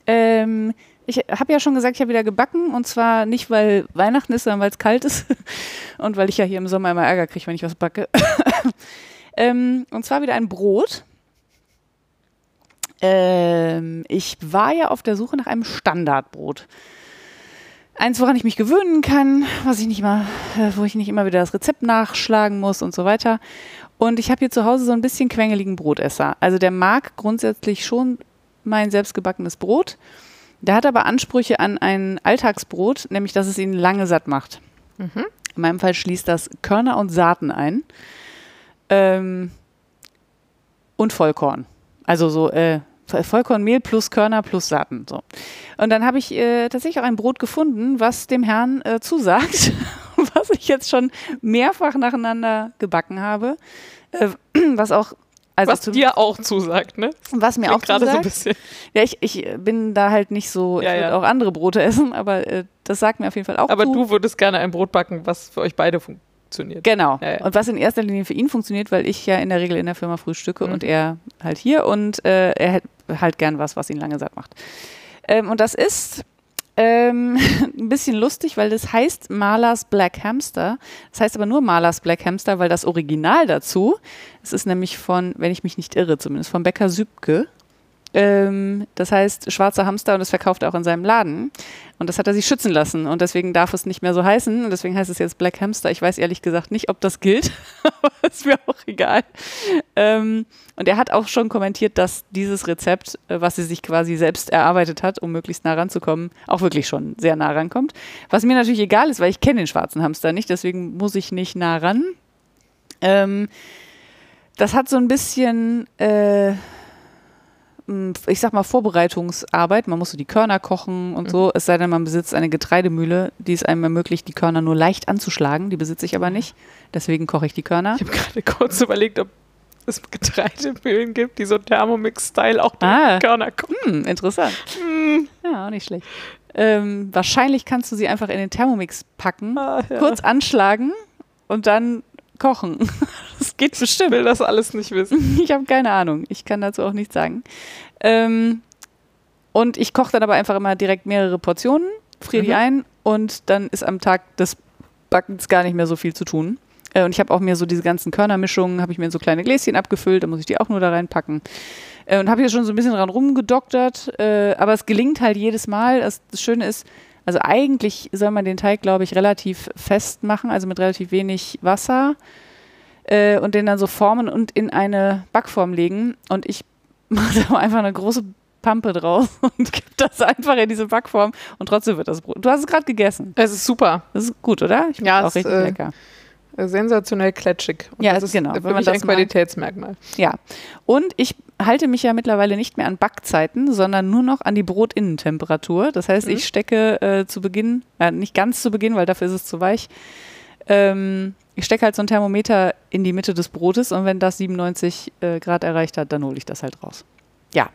Ähm, ich habe ja schon gesagt, ich habe wieder gebacken und zwar nicht, weil Weihnachten ist, sondern weil es kalt ist <laughs> und weil ich ja hier im Sommer immer Ärger kriege, wenn ich was backe. <laughs> ähm, und zwar wieder ein Brot. Ähm, ich war ja auf der Suche nach einem Standardbrot. Eins, woran ich mich gewöhnen kann, was ich nicht mal, äh, wo ich nicht immer wieder das Rezept nachschlagen muss und so weiter. Und ich habe hier zu Hause so ein bisschen quengeligen Brotesser. Also der mag grundsätzlich schon mein selbstgebackenes Brot. Der hat aber Ansprüche an ein Alltagsbrot, nämlich dass es ihn lange satt macht. Mhm. In meinem Fall schließt das Körner und Saaten ein. Ähm, und Vollkorn. Also so äh, Vollkornmehl plus Körner plus Saaten. So. Und dann habe ich äh, tatsächlich auch ein Brot gefunden, was dem Herrn äh, zusagt, <laughs> was ich jetzt schon mehrfach nacheinander gebacken habe. Äh, was auch, also Was dir auch zusagt, ne? was mir auch Klingt gerade so ein zusagt. bisschen. Ja, ich, ich bin da halt nicht so, Ja, ich würde ja. auch andere Brote <laughs> essen, aber äh, das sagt mir auf jeden Fall auch Aber zu. du würdest gerne ein Brot backen, was für euch beide funktioniert. Genau. Ja, ja. Und was in erster Linie für ihn funktioniert, weil ich ja in der Regel in der Firma frühstücke Mhm. und er halt hier und äh, er hätte halt gern was, was ihn lange satt macht. Ähm, und das ist ähm, <laughs> ein bisschen lustig, weil das heißt Malers Black Hamster. Das heißt aber nur Malers Black Hamster, weil das Original dazu, es ist nämlich von, wenn ich mich nicht irre, zumindest von Bäcker Sübke. Ähm, das heißt schwarzer Hamster und das verkauft er auch in seinem Laden. Und das hat er sich schützen lassen und deswegen darf es nicht mehr so heißen und deswegen heißt es jetzt Black Hamster. Ich weiß ehrlich gesagt nicht, ob das gilt, <laughs> aber ist mir auch egal. Ähm, und er hat auch schon kommentiert, dass dieses Rezept, äh, was sie sich quasi selbst erarbeitet hat, um möglichst nah ranzukommen, auch wirklich schon sehr nah rankommt. Was mir natürlich egal ist, weil ich kenne den schwarzen Hamster nicht, deswegen muss ich nicht nah ran. Ähm, das hat so ein bisschen, äh, ich sag mal, Vorbereitungsarbeit. Man muss so die Körner kochen und so. Es sei denn, man besitzt eine Getreidemühle, die es einem ermöglicht, die Körner nur leicht anzuschlagen. Die besitze ich aber nicht. Deswegen koche ich die Körner. Ich habe gerade kurz überlegt, ob es Getreidemühlen gibt, die so Thermomix-Style auch die Ah. Körner kochen. Hm, interessant. Ja, auch nicht schlecht. Ähm, wahrscheinlich kannst du sie einfach in den Thermomix packen, Ah, ja. kurz anschlagen und dann kochen. <laughs> Das geht Ich bestimmt. will das alles nicht wissen. <laughs> Ich habe keine Ahnung. Ich kann dazu auch nichts sagen. Ähm, und ich koche dann aber einfach immer direkt mehrere Portionen, friere die Mhm. ein und dann ist am Tag des Backens gar nicht mehr so viel zu tun. Äh, und ich habe auch mir so diese ganzen Körnermischungen, habe ich mir in so kleine Gläschen abgefüllt, da muss ich die auch nur da reinpacken. Äh, und habe hier schon so ein bisschen dran rumgedoktert, äh, aber es gelingt halt jedes Mal. Das, das Schöne ist, also eigentlich soll man den Teig, glaube ich, relativ fest machen, also mit relativ wenig Wasser äh, und den dann so formen und in eine Backform legen. Und ich <laughs> mache da einfach eine große Pampe draus <laughs> und gebe das einfach in diese Backform und trotzdem wird das Brot. Du hast es gerade gegessen. Es ist super. Das ist gut, oder? Ich Ja, auch es, richtig äh, lecker. Sensationell klatschig. Und Ja, das ist genau. für Wenn man ein das mag. Qualitätsmerkmal. Ja. Und ich halte mich ja mittlerweile nicht mehr an Backzeiten, sondern nur noch an die Brotinnentemperatur. Das heißt, Mhm. ich stecke äh, zu Beginn, äh, nicht ganz zu Beginn, weil dafür ist es zu weich. Ähm, ich stecke halt so ein Thermometer in die Mitte des Brotes und wenn das 97 äh, Grad erreicht hat, dann hole ich das halt raus. Ja.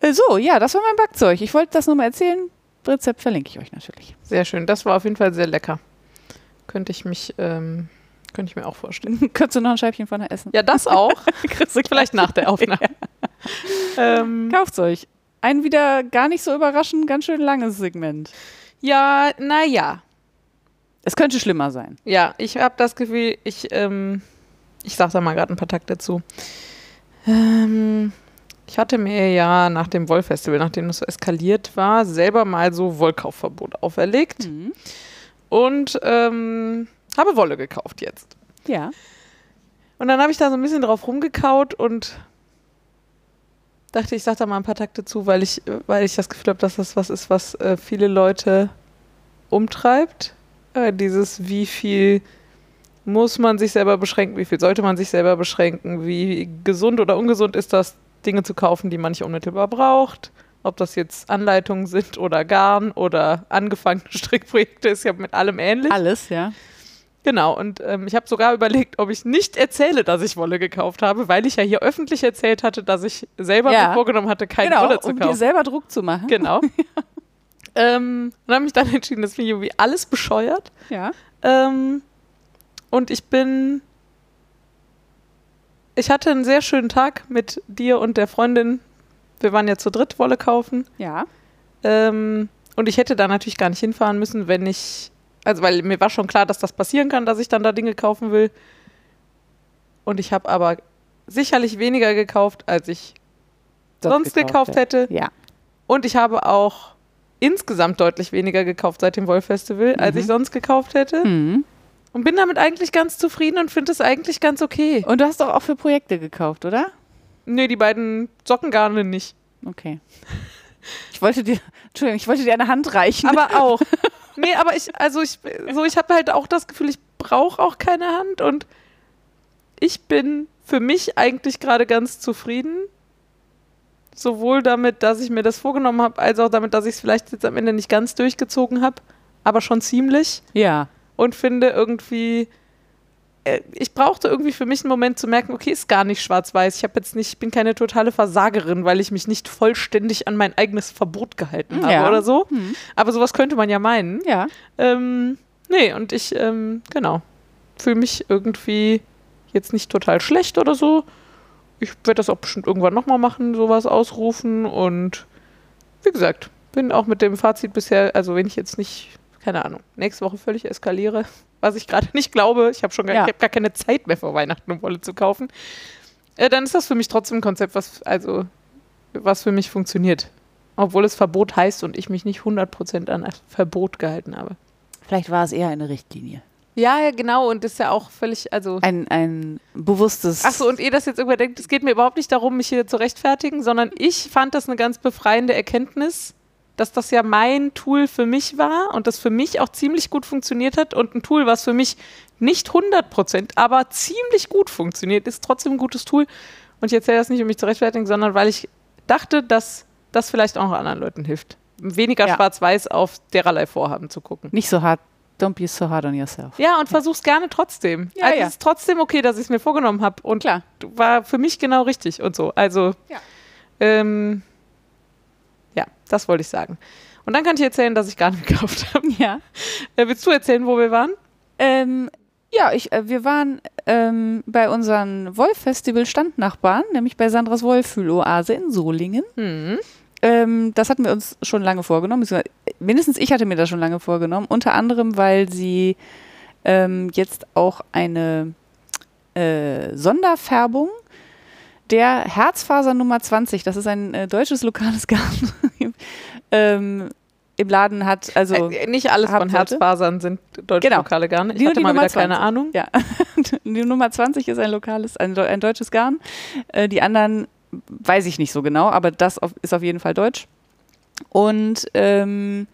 Äh, so, ja, das war mein Backzeug. Ich wollte das nur mal erzählen. Rezept verlinke ich euch natürlich. Sehr schön. Das war auf jeden Fall sehr lecker. Könnte ich mich, ähm, könnte ich mir auch vorstellen. <laughs> Könntest du noch ein Scheibchen von essen? Ja, das auch. <laughs> Vielleicht nach der Aufnahme. <laughs> ähm, Kauft's euch. Ein wieder gar nicht so überraschend, ganz schön langes Segment. ja, naja. Es könnte schlimmer sein. Ja, ich habe das Gefühl, ich, ähm, Ich sag da mal gerade ein paar Takte dazu. Ähm, ich hatte mir ja nach dem Wollfestival, nachdem es so eskaliert war, selber mal so Wollkaufverbot auferlegt Mhm. Und ähm, habe Wolle gekauft jetzt. Ja. Und dann habe ich da so ein bisschen drauf rumgekaut und dachte, ich sage da mal ein paar Takte zu, weil ich, weil ich das Gefühl habe, dass das was ist, was äh, viele Leute umtreibt. Äh, dieses, wie viel muss man sich selber beschränken, wie viel sollte man sich selber beschränken, wie gesund oder ungesund ist das, Dinge zu kaufen, die man nicht unmittelbar braucht. Ob das jetzt Anleitungen sind oder Garn oder angefangene <laughs> Strickprojekte, ist ja mit allem ähnlich. Alles, ja. Genau, und ähm, ich habe sogar überlegt, ob ich nicht erzähle, dass ich Wolle gekauft habe, weil ich ja hier öffentlich erzählt hatte, dass ich selber Ja. mir vorgenommen hatte, keine genau, Wolle zu um dir kaufen. selber Druck zu machen. Genau. <laughs> ähm, und habe mich dann <laughs> entschieden, das finde ich irgendwie alles bescheuert. Ja. Ähm, und ich bin. Ich hatte einen sehr schönen Tag mit dir und der Freundin. Wir waren ja zu dritt Wolle kaufen. Ja. Ähm, und ich hätte da natürlich gar nicht hinfahren müssen, wenn ich. Also, weil mir war schon klar, dass das passieren kann, dass ich dann da Dinge kaufen will. Und ich habe aber sicherlich weniger gekauft, als ich sonst gekauft hätte. Ja. Und ich habe auch insgesamt deutlich weniger gekauft seit dem Wollfestival, als Mhm. ich sonst gekauft hätte. Mhm. Und bin damit eigentlich ganz zufrieden und finde es eigentlich ganz okay. Und du hast doch auch für Projekte gekauft, oder? Nee, die beiden Sockengarne nicht. Okay. Ich wollte dir, Entschuldigung, ich wollte dir eine Hand reichen. Aber auch. <laughs> nee, aber ich, also ich, so, ich habe halt auch das Gefühl, ich brauche auch keine Hand und ich bin für mich eigentlich gerade ganz zufrieden. Sowohl damit, dass ich mir das vorgenommen habe, als auch damit, dass ich es vielleicht jetzt am Ende nicht ganz durchgezogen habe, aber schon ziemlich. ja. und finde irgendwie, ich brauchte irgendwie für mich einen Moment zu merken, okay, ist gar nicht schwarz-weiß. Ich habe jetzt nicht, ich bin keine totale Versagerin, weil ich mich nicht vollständig an mein eigenes Verbot gehalten habe Ja. oder so. Mhm. Aber sowas könnte man ja meinen. Ja. Ähm, nee, und ich, ähm, genau, fühle mich irgendwie jetzt nicht total schlecht oder so. Ich werde das auch bestimmt irgendwann nochmal machen, sowas ausrufen und wie gesagt, bin auch mit dem Fazit bisher, also wenn ich jetzt nicht, keine Ahnung, nächste Woche völlig eskaliere, <laughs> was ich gerade nicht glaube, ich habe schon gar, Ja. ich hab gar keine Zeit mehr vor Weihnachten, um Wolle zu kaufen, äh, dann ist das für mich trotzdem ein Konzept, was, also, was für mich funktioniert. Obwohl es Verbot heißt und ich mich nicht 100% an Verbot gehalten habe. Vielleicht war es eher eine Richtlinie. Ja, ja, genau. Und das ist ja auch völlig, also. Ein, ein bewusstes. Ach so, und ihr das jetzt irgendwer denkt, es geht mir überhaupt nicht darum, mich hier zu rechtfertigen, sondern ich fand das eine ganz befreiende Erkenntnis, dass das ja mein Tool für mich war und das für mich auch ziemlich gut funktioniert hat und ein Tool, was für mich nicht 100 Prozent, aber ziemlich gut funktioniert, ist trotzdem ein gutes Tool. Und ich erzähle das nicht, um mich zu rechtfertigen, sondern weil ich dachte, dass das vielleicht auch anderen Leuten hilft. Weniger Ja. schwarz-weiß auf dererlei Vorhaben zu gucken. Nicht so hart. Don't be so hard on yourself. Ja, und versuch's gerne trotzdem. Ja, also ja. es ist trotzdem okay, dass ich es mir vorgenommen habe. Und Klar. war für mich genau richtig und so. Also, Ja. ähm, ja, das wollte ich sagen. Und dann kann ich erzählen, dass ich gar nicht <laughs> gekauft habe. Ja. Äh, willst du erzählen, wo wir waren? Ähm, ja, ich, äh, wir waren ähm, bei unseren Wolf-Festival-Standnachbarn, nämlich bei Sandras Wollfühloase in Solingen. Hm. Ähm, das hatten wir uns schon lange vorgenommen. beziehungsweise Mindestens ich hatte mir das schon lange vorgenommen. Unter anderem, weil sie ähm, jetzt auch eine äh, Sonderfärbung der Herzfaser Nummer 20, das ist ein äh, deutsches lokales <laughs> Garn, ähm, im Laden hat. Also äh, nicht alles von. Herzfasern sind deutsche Genau. lokale Garne. Ich Die- hatte die mal Nummer wieder keine 20. Ahnung. Ja, <laughs> die Nummer 20 ist ein lokales, ein, ein deutsches Garn. Äh, die anderen weiß ich nicht so genau, aber das auf, ist auf jeden Fall deutsch. Und ähm,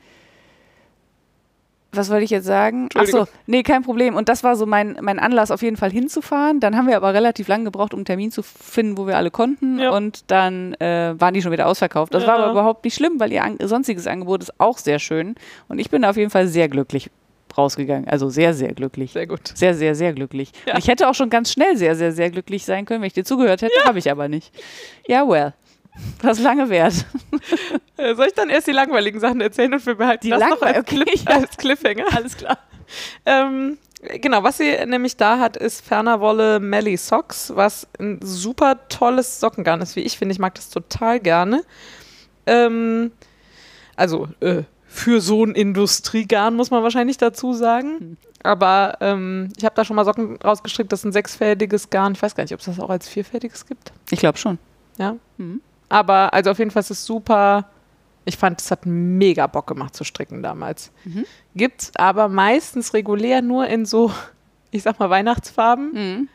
was wollte ich jetzt sagen? Ach so, nee, kein Problem. Und das war so mein, mein Anlass, auf jeden Fall hinzufahren. Dann haben wir aber relativ lange gebraucht, um einen Termin zu finden, wo wir alle konnten. Ja. Und dann äh, waren die schon wieder ausverkauft. Das war Ja. aber überhaupt nicht schlimm, weil ihr an sonstiges Angebot ist auch sehr schön. Und ich bin da auf jeden Fall sehr glücklich rausgegangen. Also sehr, sehr glücklich. Sehr gut. Sehr, sehr, sehr glücklich. Ja. Und ich hätte auch schon ganz schnell sehr, sehr, sehr glücklich sein können, wenn ich dir zugehört hätte. Habe ich aber nicht. Ja, well. <laughs> Was lange wert. Äh, soll ich dann erst die langweiligen Sachen erzählen und wir behalten Die das noch als, okay, Cliff, ja. <laughs> als Cliffhanger? Alles klar. Ähm, genau, was sie nämlich da hat, ist Fernerwolle Melly Socks, was ein super tolles Sockengarn ist, wie ich finde. Ich mag das total gerne. Ähm, also, äh, für so ein Industriegarn, muss man wahrscheinlich dazu sagen. Hm. Aber ähm, ich habe da schon mal Socken rausgestrickt, das ist ein sechsfädiges Garn. Ich weiß gar nicht, ob es das auch als vierfädiges gibt. Ich glaube schon. Ja. Mhm. Aber also auf jeden Fall ist es super. Ich fand, es hat mega Bock gemacht zu stricken damals. Mhm. Gibt's aber meistens regulär nur in so, <laughs> ich sag mal, Weihnachtsfarben. Mhm.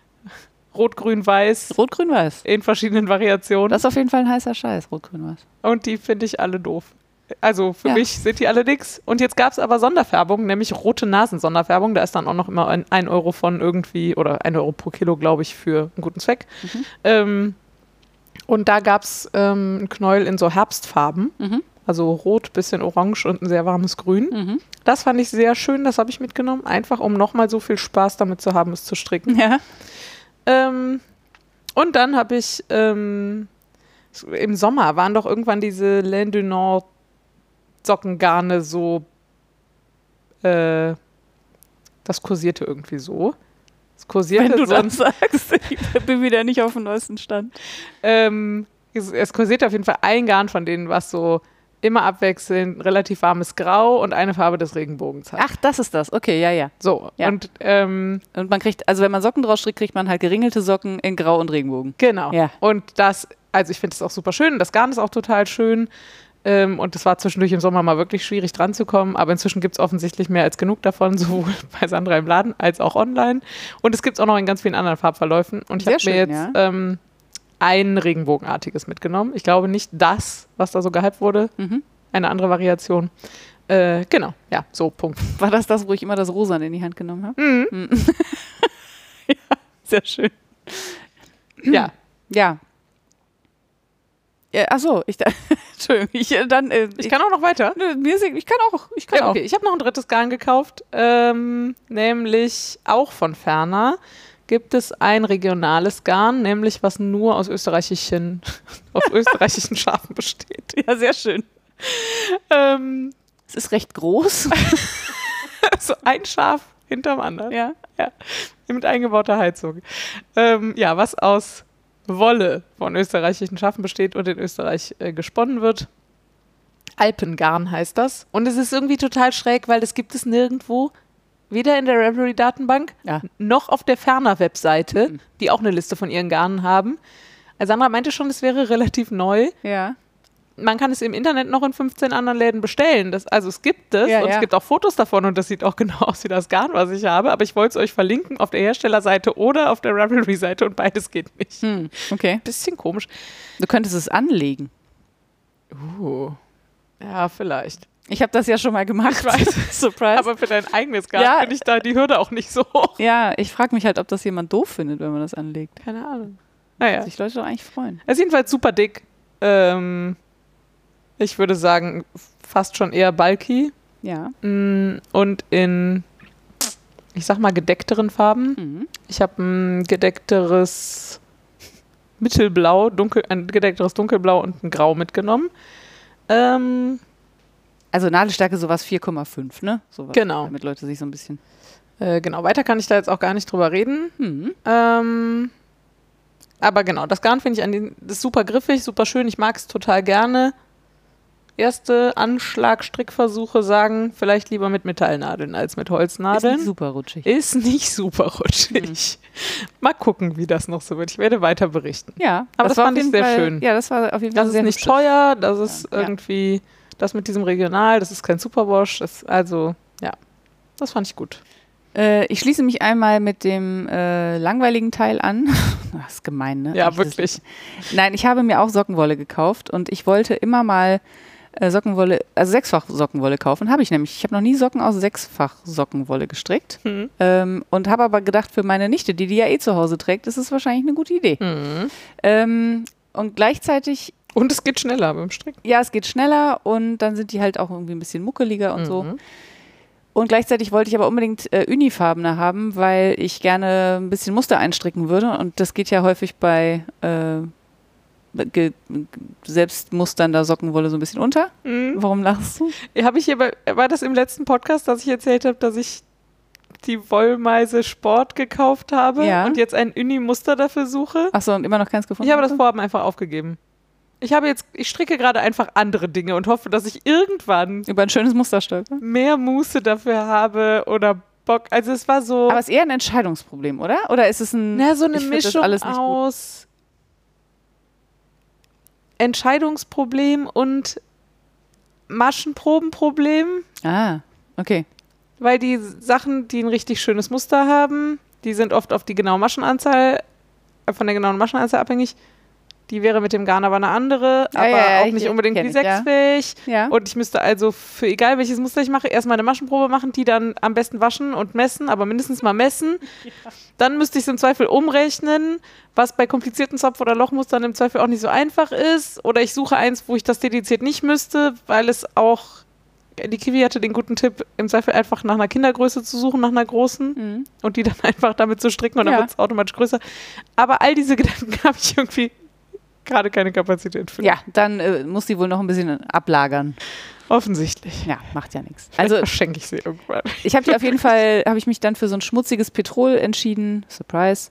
Rot, Grün, Weiß. Rot, Grün, Weiß. In verschiedenen Variationen. Das ist auf jeden Fall ein heißer Scheiß, Rot, Grün, Weiß. Und die finde ich alle doof. Also für Ja. mich sind die alle nix. Und jetzt gab es aber Sonderfärbung, nämlich rote Nasen-Sonderfärbung. Da ist dann auch noch immer ein, ein Euro von irgendwie, oder ein Euro pro Kilo, glaube ich, für einen guten Zweck. Mhm. Ähm, und da gab es ähm, ein Knäuel in so Herbstfarben. Mhm. Also rot, bisschen orange und ein sehr warmes Grün. Mhm. Das fand ich sehr schön, das habe ich mitgenommen. Einfach um nochmal so viel Spaß damit zu haben, es zu stricken. Ja. Ähm, und dann habe ich ähm, im Sommer waren doch irgendwann diese Laine du Nord Sockengarne so, äh, das kursierte irgendwie so. Es kursierte Wenn du so das sagst, <laughs> ich bin wieder nicht auf dem neuesten Stand. ähm, es, es kursierte auf jeden Fall ein Garn von denen, was so immer abwechselnd relativ warmes Grau und eine Farbe des Regenbogens hat. Ach, das ist das. Okay, ja, ja. So, Ja. und ähm, Und man kriegt, also wenn man Socken draus strickt, kriegt man halt geringelte Socken in Grau und Regenbogen. Genau. Ja. Und das, also ich finde es auch super schön. Das Garn ist auch total schön. Ähm, und es war zwischendurch im Sommer mal wirklich schwierig dran zu kommen. Aber inzwischen gibt es offensichtlich mehr als genug davon, <laughs> sowohl bei Sandra im Laden als auch online. Und es gibt es auch noch in ganz vielen anderen Farbverläufen. Und ich habe mir jetzt ja. ähm, ein Regenbogenartiges mitgenommen. Ich glaube nicht das, was da so gehypt wurde. Mhm. Eine andere Variation. Äh, genau, ja, so, Punkt. <laughs> War das das, wo ich immer das Rosa in die Hand genommen habe? Mhm. <laughs> ja, sehr schön. Ja, Ja. Ja Achso, ich, <laughs> Entschuldigung, ich, äh, dann, äh, ich kann auch noch weiter. Ich kann auch, ich kann Ja, okay. Ich habe noch ein drittes Garn gekauft, ähm, nämlich auch von Ferner gibt es ein regionales Garn, nämlich was nur aus österreichischen, <laughs> aus österreichischen <laughs> Schafen besteht. auch. Ja, sehr schön. Ähm, Es ist recht groß. so ein Schaf hinterm anderen. ja. Mit eingebauter Heizung. Ähm, ja, was aus Wolle von österreichischen Schafen besteht und in Österreich äh, gesponnen wird. Alpengarn heißt das. Und es ist irgendwie total schräg, weil das gibt es nirgendwo. Weder in der Ravelry-Datenbank Ja. noch auf der Ferner-Webseite, Mhm. die auch eine Liste von ihren Garnen haben. Also Sandra meinte schon, es wäre relativ neu. Ja. Man kann es im Internet noch in 15 anderen Läden bestellen. Das, also es gibt es Ja, und ja. es gibt auch Fotos davon und das sieht auch genau aus wie das Garn, was ich habe. Aber ich wollte es euch verlinken auf der Herstellerseite oder auf der Ravelry-Seite und beides geht nicht. Hm, okay. Bisschen komisch. Du könntest es anlegen. Uh. Ja, vielleicht. Ich habe das ja schon mal gemacht. <laughs> Surprise. Aber für dein eigenes Garn Ja. finde ich da die Hürde auch nicht so hoch. ja, ich frage mich halt, ob das jemand doof findet, wenn man das anlegt. Keine Ahnung. Naja. Sich Leute doch eigentlich freuen. Es ist jedenfalls super dick. Ähm, ich würde sagen, fast schon eher bulky. Ja. Mm, Und in, ich sag mal, gedeckteren Farben. Mhm. Ich habe ein gedeckteres Mittelblau, dunkel, ein gedeckteres Dunkelblau und ein Grau mitgenommen. Ähm, Also Nadelstärke sowas 4,5, ne? Sowas, Genau. Damit Leute sich so ein bisschen. äh, genau, weiter kann ich da jetzt auch gar nicht drüber reden. Hm. Ähm, aber genau, das Garn finde ich an den, das ist super griffig, super schön. Ich mag es total gerne. Erste Anschlag-Strickversuche sagen, vielleicht lieber mit Metallnadeln als mit Ist Holznadeln. nicht super rutschig. Ist nicht super rutschig. Mal gucken, wie das noch so wird. Ich werde weiter berichten. Ja, Aber das war fand ich sehr Fall, schön. Ja, das war auf jeden Fall Das sehr ist nicht hübsch. teuer, das ist Ja. irgendwie das mit diesem Regional, das ist kein Superwash. Das, also, ja, das fand ich gut. Äh, ich schließe mich einmal mit dem äh, langweiligen Teil an. <laughs> das ist gemein, ne? Ja, Eigentlich ist wirklich. Nein, ich habe mir auch Sockenwolle gekauft und ich wollte immer mal äh, Sockenwolle, also sechsfach Sockenwolle kaufen. Habe ich nämlich. Ich habe noch nie Socken aus sechsfach Sockenwolle gestrickt. Hm. Ähm, und habe aber gedacht, für meine Nichte, die die ja eh zu Hause trägt, ist es wahrscheinlich eine gute Idee. Mhm. Ähm, und gleichzeitig, Und es geht schneller beim Stricken. ja, es geht schneller und dann sind die halt auch irgendwie ein bisschen muckeliger und so. Mhm. Und gleichzeitig wollte ich aber unbedingt äh, unifarbene haben, weil ich gerne ein bisschen Muster einstricken würde. Und das geht ja häufig bei äh, selbstmusternder Sockenwolle so ein bisschen unter. Mhm. Warum lachst du? Habe ich hier bei, war das im letzten Podcast, dass ich erzählt habe, dass ich die Wollmeise Sport gekauft habe Ja. und jetzt ein Uni-Muster dafür suche? Achso, und immer noch keins gefunden? Ich habe das? Vorhaben einfach aufgegeben. Ich habe jetzt, ich stricke gerade einfach andere Dinge und hoffe, dass ich irgendwann Über ein schönes Muster stolpern. mehr Muße dafür habe oder Bock. Also es war so, Aber es ist eher ein Entscheidungsproblem, oder? Oder ist es ein. na, so eine ich find das Mischung alles aus Entscheidungsproblem und Maschenprobenproblem. Ah, okay. Weil die Sachen, die ein richtig schönes Muster haben, die sind oft auf die genaue Maschenanzahl, äh, von der genauen Maschenanzahl abhängig. Die wäre mit dem Garn aber eine andere, Ja, aber ja, auch ich- nicht unbedingt bisexfähig. Ja. Und ich müsste also für egal welches Muster ich mache, erstmal eine Maschenprobe machen, die dann am besten waschen und messen, aber mindestens mal messen. <laughs> Dann müsste ich es im Zweifel umrechnen, was bei komplizierten Zopf- oder Lochmustern im Zweifel auch nicht so einfach ist. Oder ich suche eins, wo ich das dediziert nicht müsste, weil es auch, die Kiwi hatte den guten Tipp, im Zweifel einfach nach einer Kindergröße zu suchen, nach einer großen Mhm. und die dann <laughs> einfach damit zu stricken und dann Ja. wird es automatisch größer. Aber all diese <laughs> Gedanken habe ich irgendwie gerade keine Kapazität für. Ja, dann äh, muss die wohl noch ein bisschen ablagern. Offensichtlich. Ja, macht ja nichts. Also verschenke ich sie irgendwann. ich habe auf jeden Fall, <laughs> habe ich mich dann für so ein schmutziges Petrol entschieden. Surprise.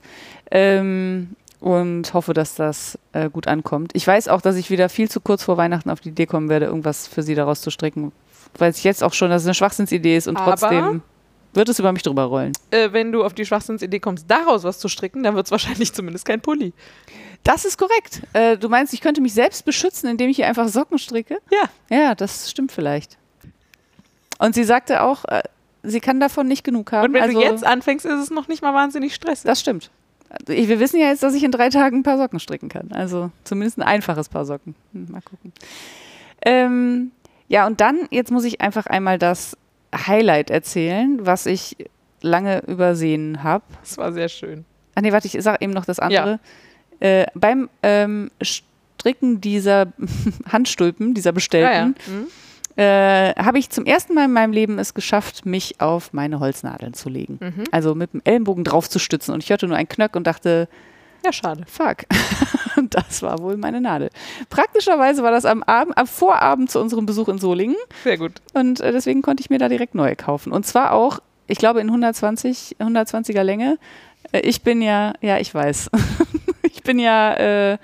Ähm, und hoffe, dass das äh, gut ankommt. Ich weiß auch, dass ich wieder viel zu kurz vor Weihnachten auf die Idee kommen werde, irgendwas für sie daraus zu stricken. Weiß ich jetzt auch schon, dass es eine Schwachsinnsidee ist und Aber- trotzdem wird es über mich drüber rollen. Äh, wenn du auf die Schwachsinnsidee kommst, daraus was zu stricken, dann wird es wahrscheinlich zumindest kein Pulli. Das ist korrekt. Äh, du meinst, ich könnte mich selbst beschützen, indem ich hier einfach Socken stricke? Ja. Ja, das stimmt vielleicht. Und sie sagte auch, äh, sie kann davon nicht genug haben. Und wenn also, du jetzt anfängst, ist es noch nicht mal wahnsinnig stressig. Das stimmt. Ich, wir wissen ja jetzt, dass ich in drei Tagen ein paar Socken stricken kann. Also zumindest ein einfaches Paar Socken. Hm, mal gucken. Ähm, ja, und dann, jetzt muss ich einfach einmal das Highlight erzählen, was ich lange übersehen habe. Das war sehr schön. Ach nee, warte, ich sage eben noch das andere. Äh, beim ähm, Stricken dieser <laughs> Handstulpen, dieser bestellten, Mhm. äh, habe ich zum ersten Mal in meinem Leben es geschafft, mich auf meine Holznadeln zu legen. Mhm. Also mit dem Ellenbogen drauf zu stützen. Und ich hörte nur einen Knöck und dachte, Ja, schade. fuck. <laughs> Das war wohl meine Nadel. Praktischerweise war das am, Abend, am Vorabend zu unserem Besuch in Solingen. Sehr gut. Und äh, deswegen konnte ich mir da direkt neue kaufen. Und zwar auch, ich glaube, in 120, 120er Länge. Äh, ich bin ja, ja, ich weiß. <laughs> ich bin ja äh,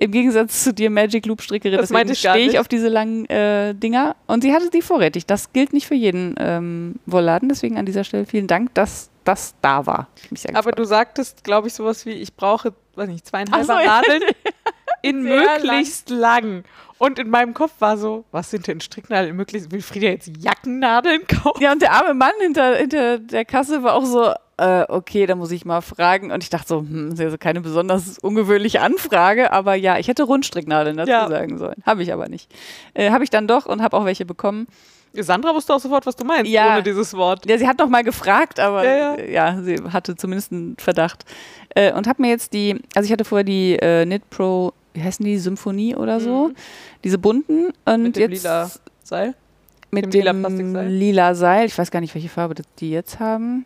im Gegensatz zu dir Magic Loop Strickerin. Das meinte ich stehe ich auf diese langen äh, Dinger. Und sie hatte die vorrätig. Das gilt nicht für jeden ähm, Wollladen. Deswegen an dieser Stelle vielen Dank, dass das da war. Aber du sagtest, glaube ich, sowas wie, ich brauche, weiß nicht, zweieinhalb so. Nadeln <laughs> in möglichst lang. Und in meinem Kopf war so, was sind denn Stricknadeln möglichst? Will Frieda jetzt Jackennadeln kaufen? Ja, und der arme Mann hinter, hinter der Kasse war auch so, äh, okay, da muss ich mal fragen. Und ich dachte so, hm, das ist also keine besonders ungewöhnliche Anfrage, aber ja, ich hätte Rundstricknadeln dazu Ja. sagen sollen. Habe ich aber nicht. Äh, habe ich dann doch und habe auch welche bekommen. Sandra wusste auch sofort, was du meinst, Ja. ohne dieses Wort. Ja, sie hat noch mal gefragt, aber Ja, ja. ja, sie hatte zumindest einen Verdacht. Äh, und habe mir jetzt die, also ich hatte vorher die äh, Knit Pro, wie heißen die, Symphonie oder so, diese bunten. Und Mhm. Mit dem jetzt lila Seil. mit dem dem lila lila. Seil. Ich weiß gar nicht, welche Farbe die jetzt haben.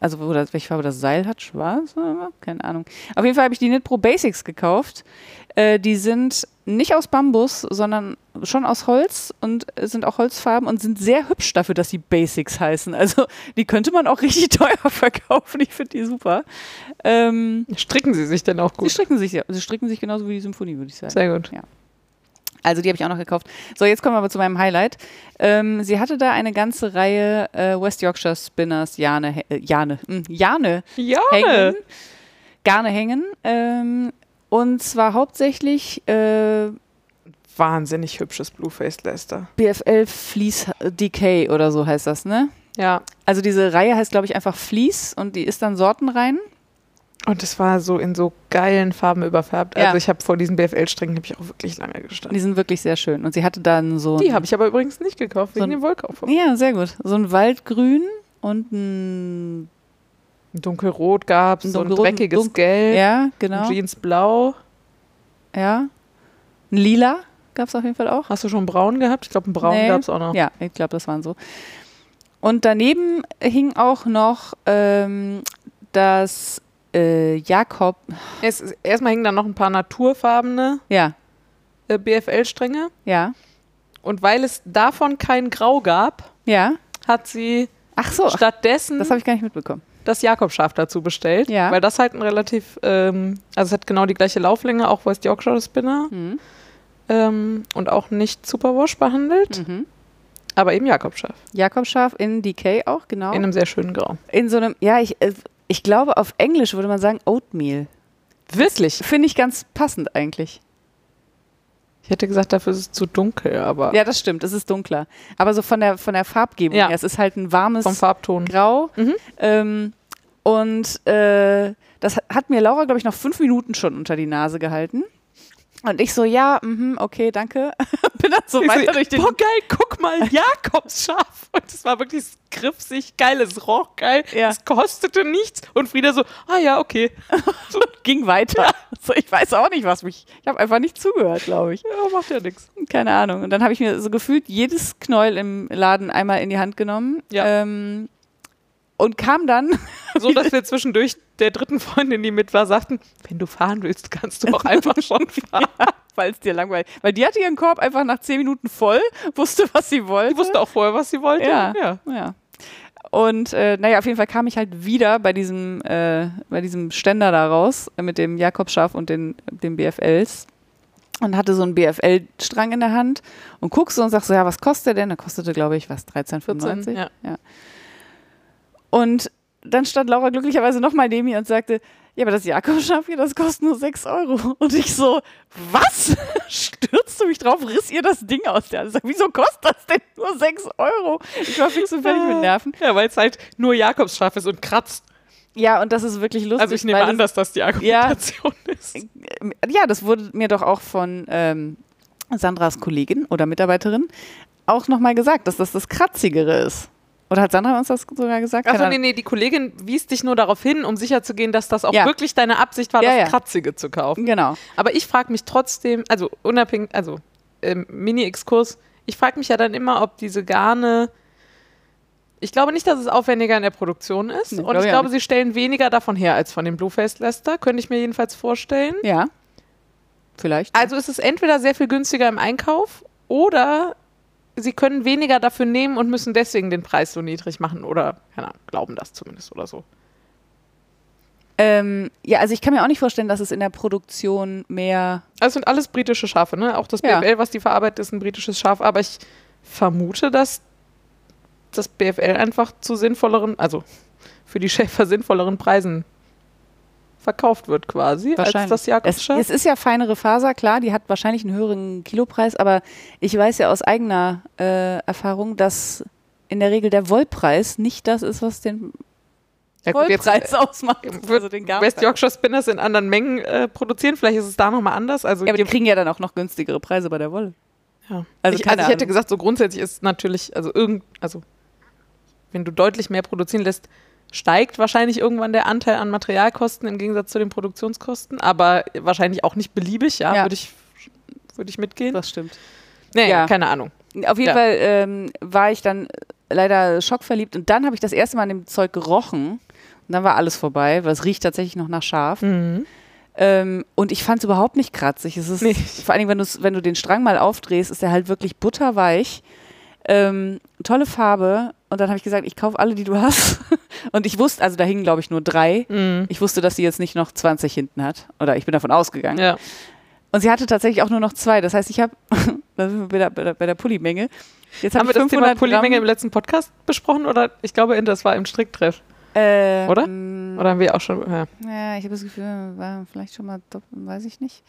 Also oder welche Farbe das Seil hat, schwarz? oder? Keine Ahnung. Auf jeden Fall habe ich die Knit Pro Basics gekauft. Äh, die sind nicht aus Bambus, sondern schon aus Holz und sind auch Holzfarben und sind sehr hübsch dafür, dass sie Basics heißen. Also die könnte man auch richtig <laughs> teuer verkaufen. Ich finde die super. Ähm, Stricken sie sich denn auch sie gut? stricken sich, ja, sie stricken sich genauso wie die Symphonie, würde ich sagen. Sehr gut. Also die habe ich auch noch gekauft. So, jetzt kommen wir aber zu meinem Highlight. Ähm, sie hatte da eine ganze Reihe äh, West Yorkshire Spinners Jane, äh, Jane, mh, Jane Ja. hängen. Garne hängen. Ähm, und zwar hauptsächlich äh, Wahnsinnig hübsches Blueface Lester. BFL Fleece Decay oder so heißt das, ne? Ja. Also diese Reihe heißt, glaube ich, einfach Fleece und die ist dann sortenrein. Und es war so in so geilen Farben überfärbt. Ja. Also ich habe vor diesen BFL-Strängen habe ich auch wirklich lange gestanden. Die sind wirklich sehr schön. Und sie hatte dann so Die ein- habe ich aber übrigens nicht gekauft, So wegen ein- dem Wollkauf. Ja, sehr gut. So ein Waldgrün und ein Dunkelrot gab es, Ein so ein dreckiges dun- Gelb, ja, genau. Jeansblau. Ja. Ein Lila gab es auf jeden Fall auch. Hast du schon braun gehabt? Ich glaube, einen braun Nee. gab es auch noch. Ja, ich glaube, das waren so. Und daneben hing auch noch ähm, das äh, Jakob, Es, erstmal hingen da noch ein paar naturfarbene ja, äh, BFL-Stränge. ja, Und weil es davon kein Grau gab, ja. hat sie Ach so, stattdessen das habe ich gar nicht mitbekommen. das Jakobschaf dazu bestellt, Ja. weil das halt ein relativ, ähm, also es hat genau die gleiche Lauflänge, auch West Yorkshire Spinner Mhm. ähm, und auch nicht Superwash behandelt, Mhm. aber eben Jakobschaf Jakobschaf in Decay auch, genau. in einem sehr schönen Grau. In so einem, ja, ich, äh, ich glaube, auf Englisch würde man sagen Oatmeal. Wirklich? Finde ich ganz passend eigentlich. Ich hätte gesagt, dafür ist es zu dunkel, aber Ja, das stimmt, es ist dunkler. Aber so von der, von der Farbgebung Ja. her, es ist halt ein warmes vom Farbton. Grau. Mhm. Ähm, und äh, das hat- hat mir Laura, glaube ich, noch fünf Minuten schon unter die Nase gehalten. Und ich so, ja, mhm, okay, danke. <laughs> Bin dann so Ich weiter so, durch den. Boah, geil, guck mal, <laughs> Jakobsschaf. Und es war wirklich griffsig geil, es roch geil, Ja. es kostete nichts. Und Frieda so, ah ja, okay. <laughs> So, ging weiter. So, ich weiß auch nicht, was mich. Ich habe einfach nicht zugehört, glaube ich. Ja, macht ja nichts. Keine Ahnung. Und dann habe ich mir so gefühlt jedes Knäuel im Laden einmal in die Hand genommen. Ja. Ähm, und kam dann. <laughs> So, dass wir zwischendurch der dritten Freundin, die mit war, sagten, wenn du fahren willst, kannst du auch einfach <laughs> schon fahren. Weil es dir langweilig. Weil die hatte ihren Korb einfach nach zehn Minuten voll, wusste, was sie wollte. Die wusste auch vorher, was sie wollte. Ja. ja. Ja. Und äh, naja, auf jeden Fall kam ich halt wieder bei diesem, äh, bei diesem Ständer da raus mit dem Jakobschaf und den, den BFLs und hatte so einen BFL-Strang in der Hand und guckst so und sagst so, ja, was kostet der denn? Der kostete, glaube ich, was, 13,95? 14, ja. Und dann stand Laura glücklicherweise nochmal neben mir und sagte, ja, aber das Jakobschaf hier, das kostet nur 6 Euro. Und ich so, was? <laughs> Stürzt du mich drauf, riss ihr das Ding aus der Hand. Ich sag, wieso kostet das denn nur 6 Euro? Ich war fix und fertig mit Nerven. Ja, weil es halt nur Jakobsschaf ist und kratzt. Ja, und das ist wirklich lustig. Also ich nehme an, dass das die Argumentation ist. das, ja, das wurde mir doch auch von ähm, Sandras Kollegin oder Mitarbeiterin auch nochmal gesagt, dass das das Kratzigere ist. Oder hat Sandra uns das sogar gesagt? Achso, nee, nee, die Kollegin wies dich nur darauf hin, um sicherzugehen, dass das auch Ja. wirklich deine Absicht war, Ja, das ja. Kratzige zu kaufen. Genau. Aber ich frage mich trotzdem, also unabhängig, also ähm, Mini-Exkurs, ich frage mich ja dann immer, ob diese Garne. Ich glaube nicht, dass es aufwendiger in der Produktion ist. Nee, und glaub ich glaube, sie stellen weniger davon her als von dem Blueface Lester. Könnte ich mir jedenfalls vorstellen. Ja. Vielleicht. Also ist es entweder sehr viel günstiger im Einkauf oder sie können weniger dafür nehmen und müssen deswegen den Preis so niedrig machen oder, Ahnung, glauben das zumindest oder so. Ähm, ja, also ich kann mir auch nicht vorstellen, dass es in der Produktion mehr. Also es sind alles britische Schafe, ne? Auch das Ja. BFL, was die verarbeitet, ist ein britisches Schaf. Aber ich vermute, dass das BFL einfach zu sinnvolleren, also für die Schäfer sinnvolleren Preisen verkauft wird quasi, als das Es, Jakobsschaf. es ist ja feinere Faser, klar, die hat wahrscheinlich einen höheren Kilopreis, aber ich weiß ja aus eigener äh, Erfahrung, dass in der Regel der Wollpreis nicht das ist, was den Ja, gut, jetzt, Wollpreis äh, ausmacht. also den West. Yorkshire Spinners in anderen Mengen äh, produzieren. Vielleicht ist es da nochmal anders. Also, Ja, aber die kriegen ja dann auch noch günstigere Preise bei der Wolle. ja. also ich, also ich hätte gesagt, so grundsätzlich ist natürlich, also irgend, also wenn du deutlich mehr produzieren lässt, steigt wahrscheinlich irgendwann der Anteil an Materialkosten im Gegensatz zu den Produktionskosten, aber wahrscheinlich auch nicht beliebig, ja, Ja. würde ich, würde ich mitgehen. Das stimmt. Nee, ja. keine Ahnung. Auf jeden Ja. Fall ähm, war ich dann leider schockverliebt und dann habe ich das erste Mal an dem Zeug gerochen und dann war alles vorbei, weil es riecht tatsächlich noch nach Schaf. Ähm, und ich fand es überhaupt nicht kratzig. Es ist, Nee. Vor allem, wenn, wenn du den Strang mal aufdrehst, ist er halt wirklich butterweich. Ähm, tolle Farbe. Und dann habe ich gesagt, ich kaufe alle, die du hast. <laughs> Und ich wusste, also da hingen, glaube ich, nur drei. Mhm. Ich wusste, dass sie jetzt nicht noch 20 hinten hat. Oder ich bin davon ausgegangen. Ja. Und sie hatte tatsächlich auch nur noch zwei. Das heißt, ich habe, <laughs> da sind wir bei der, bei der, bei der Pullimenge. Jetzt Haben habe wir das Thema 500 Polymenge im letzten Podcast besprochen oder ich glaube, das war im Stricktreff. Äh, Oder? mh, Oder haben wir auch schon. Ja. Ja, ich habe das Gefühl, war vielleicht schon mal doppelt, weiß ich nicht.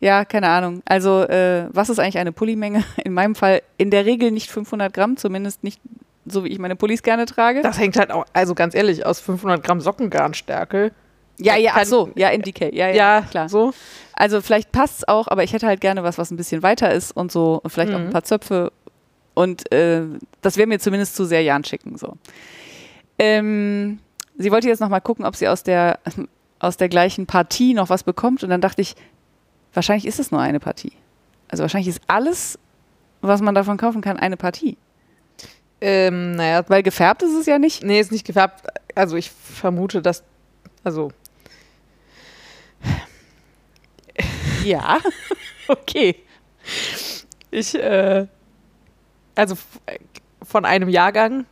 Ja, keine Ahnung. Also, äh, was ist eigentlich eine Pullimenge? <laughs> In meinem Fall in der Regel nicht 500 Gramm, zumindest nicht so, wie ich meine Pullis gerne trage. Das hängt halt auch, also ganz ehrlich, aus 500 Gramm Sockengarnstärke. ja, ja, ach so, ja, in DK. Ja, ja, Ja, klar. so. Also, vielleicht passt es auch, aber ich hätte halt gerne was, was ein bisschen weiter ist und so, und vielleicht auch Mhm. ein paar Zöpfe. Und äh, das wäre mir zumindest zu sehr Jan schicken. So. Ähm, sie wollte jetzt noch mal gucken, ob sie aus der, aus der gleichen Partie noch was bekommt. Und dann dachte ich, wahrscheinlich ist es nur eine Partie. Also wahrscheinlich ist alles, was man davon kaufen kann, eine Partie. Ähm, naja, Weil gefärbt ist es ja nicht. nee, ist nicht gefärbt. Also ich vermute, dass. Also, Ja. <laughs> okay. ich, äh, also äh, von einem Jahrgang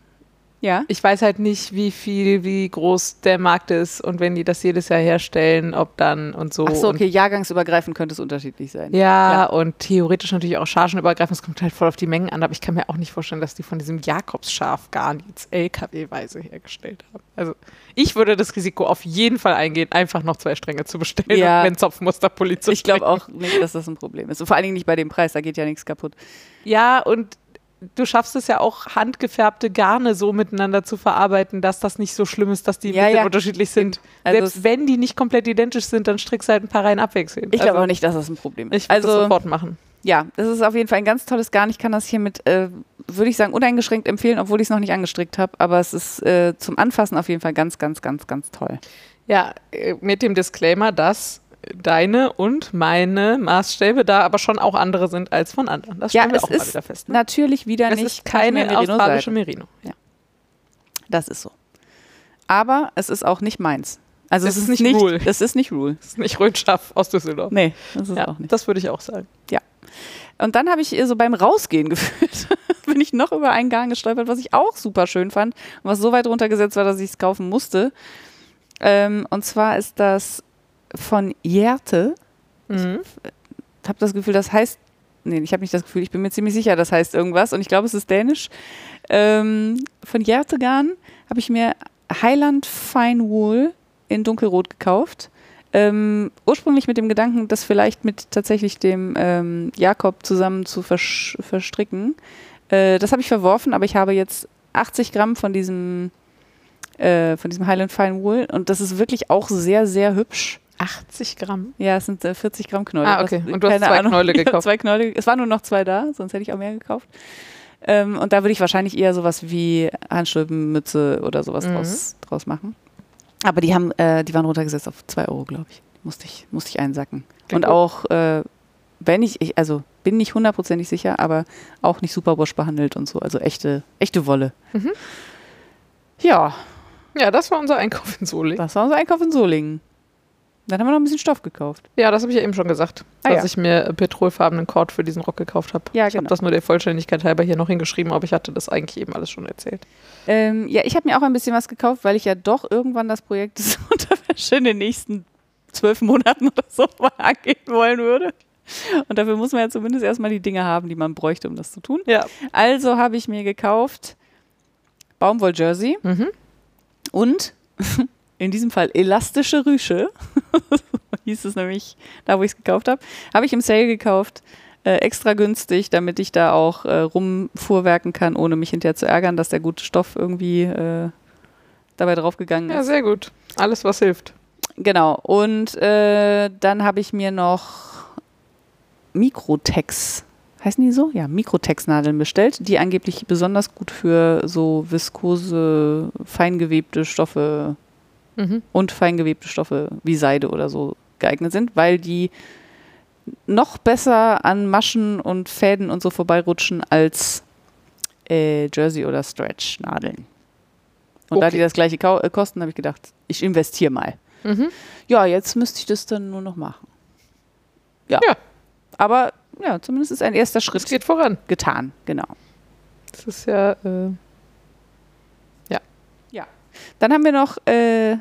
Ja. Ich weiß halt nicht, wie viel, wie groß der Markt ist und wenn die das jedes Jahr herstellen, ob dann und so. Ach so, und okay, jahrgangsübergreifend könnte es unterschiedlich sein. Ja, und theoretisch natürlich auch chargenübergreifend. Es kommt halt voll auf die Mengen an, aber ich kann mir auch nicht vorstellen, dass die von diesem Jakobsschaf gar nichts LKW-weise hergestellt haben. Also ich würde das Risiko auf jeden Fall eingehen, einfach noch zwei Stränge zu bestellen Ja. und wenn Zopfmusterpulli zu Ich glaube auch <laughs> nicht, dass das ein Problem ist. Und vor allen Dingen nicht bei dem Preis, da geht ja nichts kaputt. Ja, und du schaffst es ja auch, handgefärbte Garne so miteinander zu verarbeiten, dass das nicht so schlimm ist, dass die Ja, ja. unterschiedlich sind. Also Selbst wenn die nicht komplett identisch sind, dann strickst du halt ein paar Reihen abwechselnd. Ich glaube also, auch nicht, dass das ein Problem ist. Ich würde das also, sofort machen. ja, das ist auf jeden Fall ein ganz tolles Garn. Ich kann das hiermit, äh, würde ich sagen, uneingeschränkt empfehlen, obwohl ich es noch nicht angestrickt habe. Aber es ist äh, zum Anfassen auf jeden Fall ganz, ganz, ganz, ganz toll. Ja, äh, mit dem Disclaimer, dass deine und meine Maßstäbe da aber schon auch andere sind als von anderen. Das Ja, stellen wir es auch mal ist wieder fest. Ne? Natürlich wieder Es nicht ist keine Merino australische. Merino. Das ist so. Aber es ist auch nicht meins. Also Es es, ist nicht nicht Rule. Es ist nicht Rule. Das ist nicht Rötschaff aus Düsseldorf. Nee, das ist ja, auch nicht. das würde ich auch sagen. Und dann habe ich so beim Rausgehen <laughs> gefühlt, bin ich noch über einen Garn gestolpert, was ich auch super schön fand und was so weit runtergesetzt war, dass ich es kaufen musste. Ähm, und zwar ist das von Jerte. Mhm. Ich habe das Gefühl, das heißt, nee, ich habe nicht das Gefühl, ich bin mir ziemlich sicher, das heißt irgendwas und ich glaube, es ist dänisch. Ähm, von Jerte Garn habe ich mir Highland Fine Wool in dunkelrot gekauft. Ähm, ursprünglich mit dem Gedanken, das vielleicht mit tatsächlich dem ähm, Jakob zusammen zu versch verstricken. Äh, das habe ich verworfen, aber ich habe jetzt 80 Gramm von diesem, äh, von diesem Highland Fine Wool und das ist wirklich auch sehr, sehr hübsch. 80 Gramm. Ja, es sind äh, 40 Gramm Knäule. Ah, okay. Was- Und du hast zwei Ahnung. Knäule <laughs> gekauft. zwei Knäule. Es waren nur noch zwei da, sonst hätte ich auch mehr gekauft. Ähm, und da würde ich wahrscheinlich eher sowas wie Handstülpenmütze oder sowas Mhm. draus, draus machen. Aber die haben, äh, die waren runtergesetzt auf 2 Euro, glaube ich. Musste ich, musste ich einsacken. Klingt und gut. auch, äh, wenn ich, ich, also bin nicht hundertprozentig sicher, aber auch nicht Superwash behandelt und so. Also echte, echte Wolle. Mhm. Ja, Ja, das war unser Einkauf in Soling. das war unser Einkauf in Solingen. Dann haben wir noch ein bisschen Stoff gekauft. Ja, das habe ich ja eben schon gesagt, Ah, dass ja. ich mir petrolfarbenen Cord für diesen Rock gekauft habe. Ja, ich habe genau. das nur der Vollständigkeit halber hier noch hingeschrieben, aber ich hatte das eigentlich eben alles schon erzählt. Ähm, ja, ich habe mir auch ein bisschen was gekauft, weil ich ja doch irgendwann das Projekt des <laughs> Unterwäsche in den nächsten zwölf Monaten oder so <laughs> mal angehen wollen würde. Und dafür muss man ja zumindest erstmal die Dinge haben, die man bräuchte, um das zu tun. Ja. Also habe ich mir gekauft Baumwoll-Jersey Mhm. und <laughs> in diesem Fall elastische Rüsche. <laughs> hieß es nämlich, da wo ich es gekauft habe. Habe ich im Sale gekauft. Äh, extra günstig, damit ich da auch äh, rumfuhrwerken kann, ohne mich hinterher zu ärgern, dass der gute Stoff irgendwie äh, dabei draufgegangen ja, ist. sehr gut. Alles, was hilft. Genau. Und äh, dann habe ich mir noch Mikrotex, heißen die so? Ja, Mikrotex-Nadeln bestellt, die angeblich besonders gut für so viskose, feingewebte Stoffe Mhm. und feingewebte Stoffe wie Seide oder so geeignet sind, weil die noch besser an Maschen und Fäden und so vorbeirutschen als äh, Jersey oder Stretch-Nadeln. Und da Okay. die das gleiche äh, kosten, habe ich gedacht, ich investiere mal. Mhm. Ja, jetzt müsste ich das dann nur noch machen. Ja. Ja. Aber ja, zumindest ist ein erster Es Schritt geht voran. getan, genau. Das ist ja. Äh, Dann haben wir noch äh,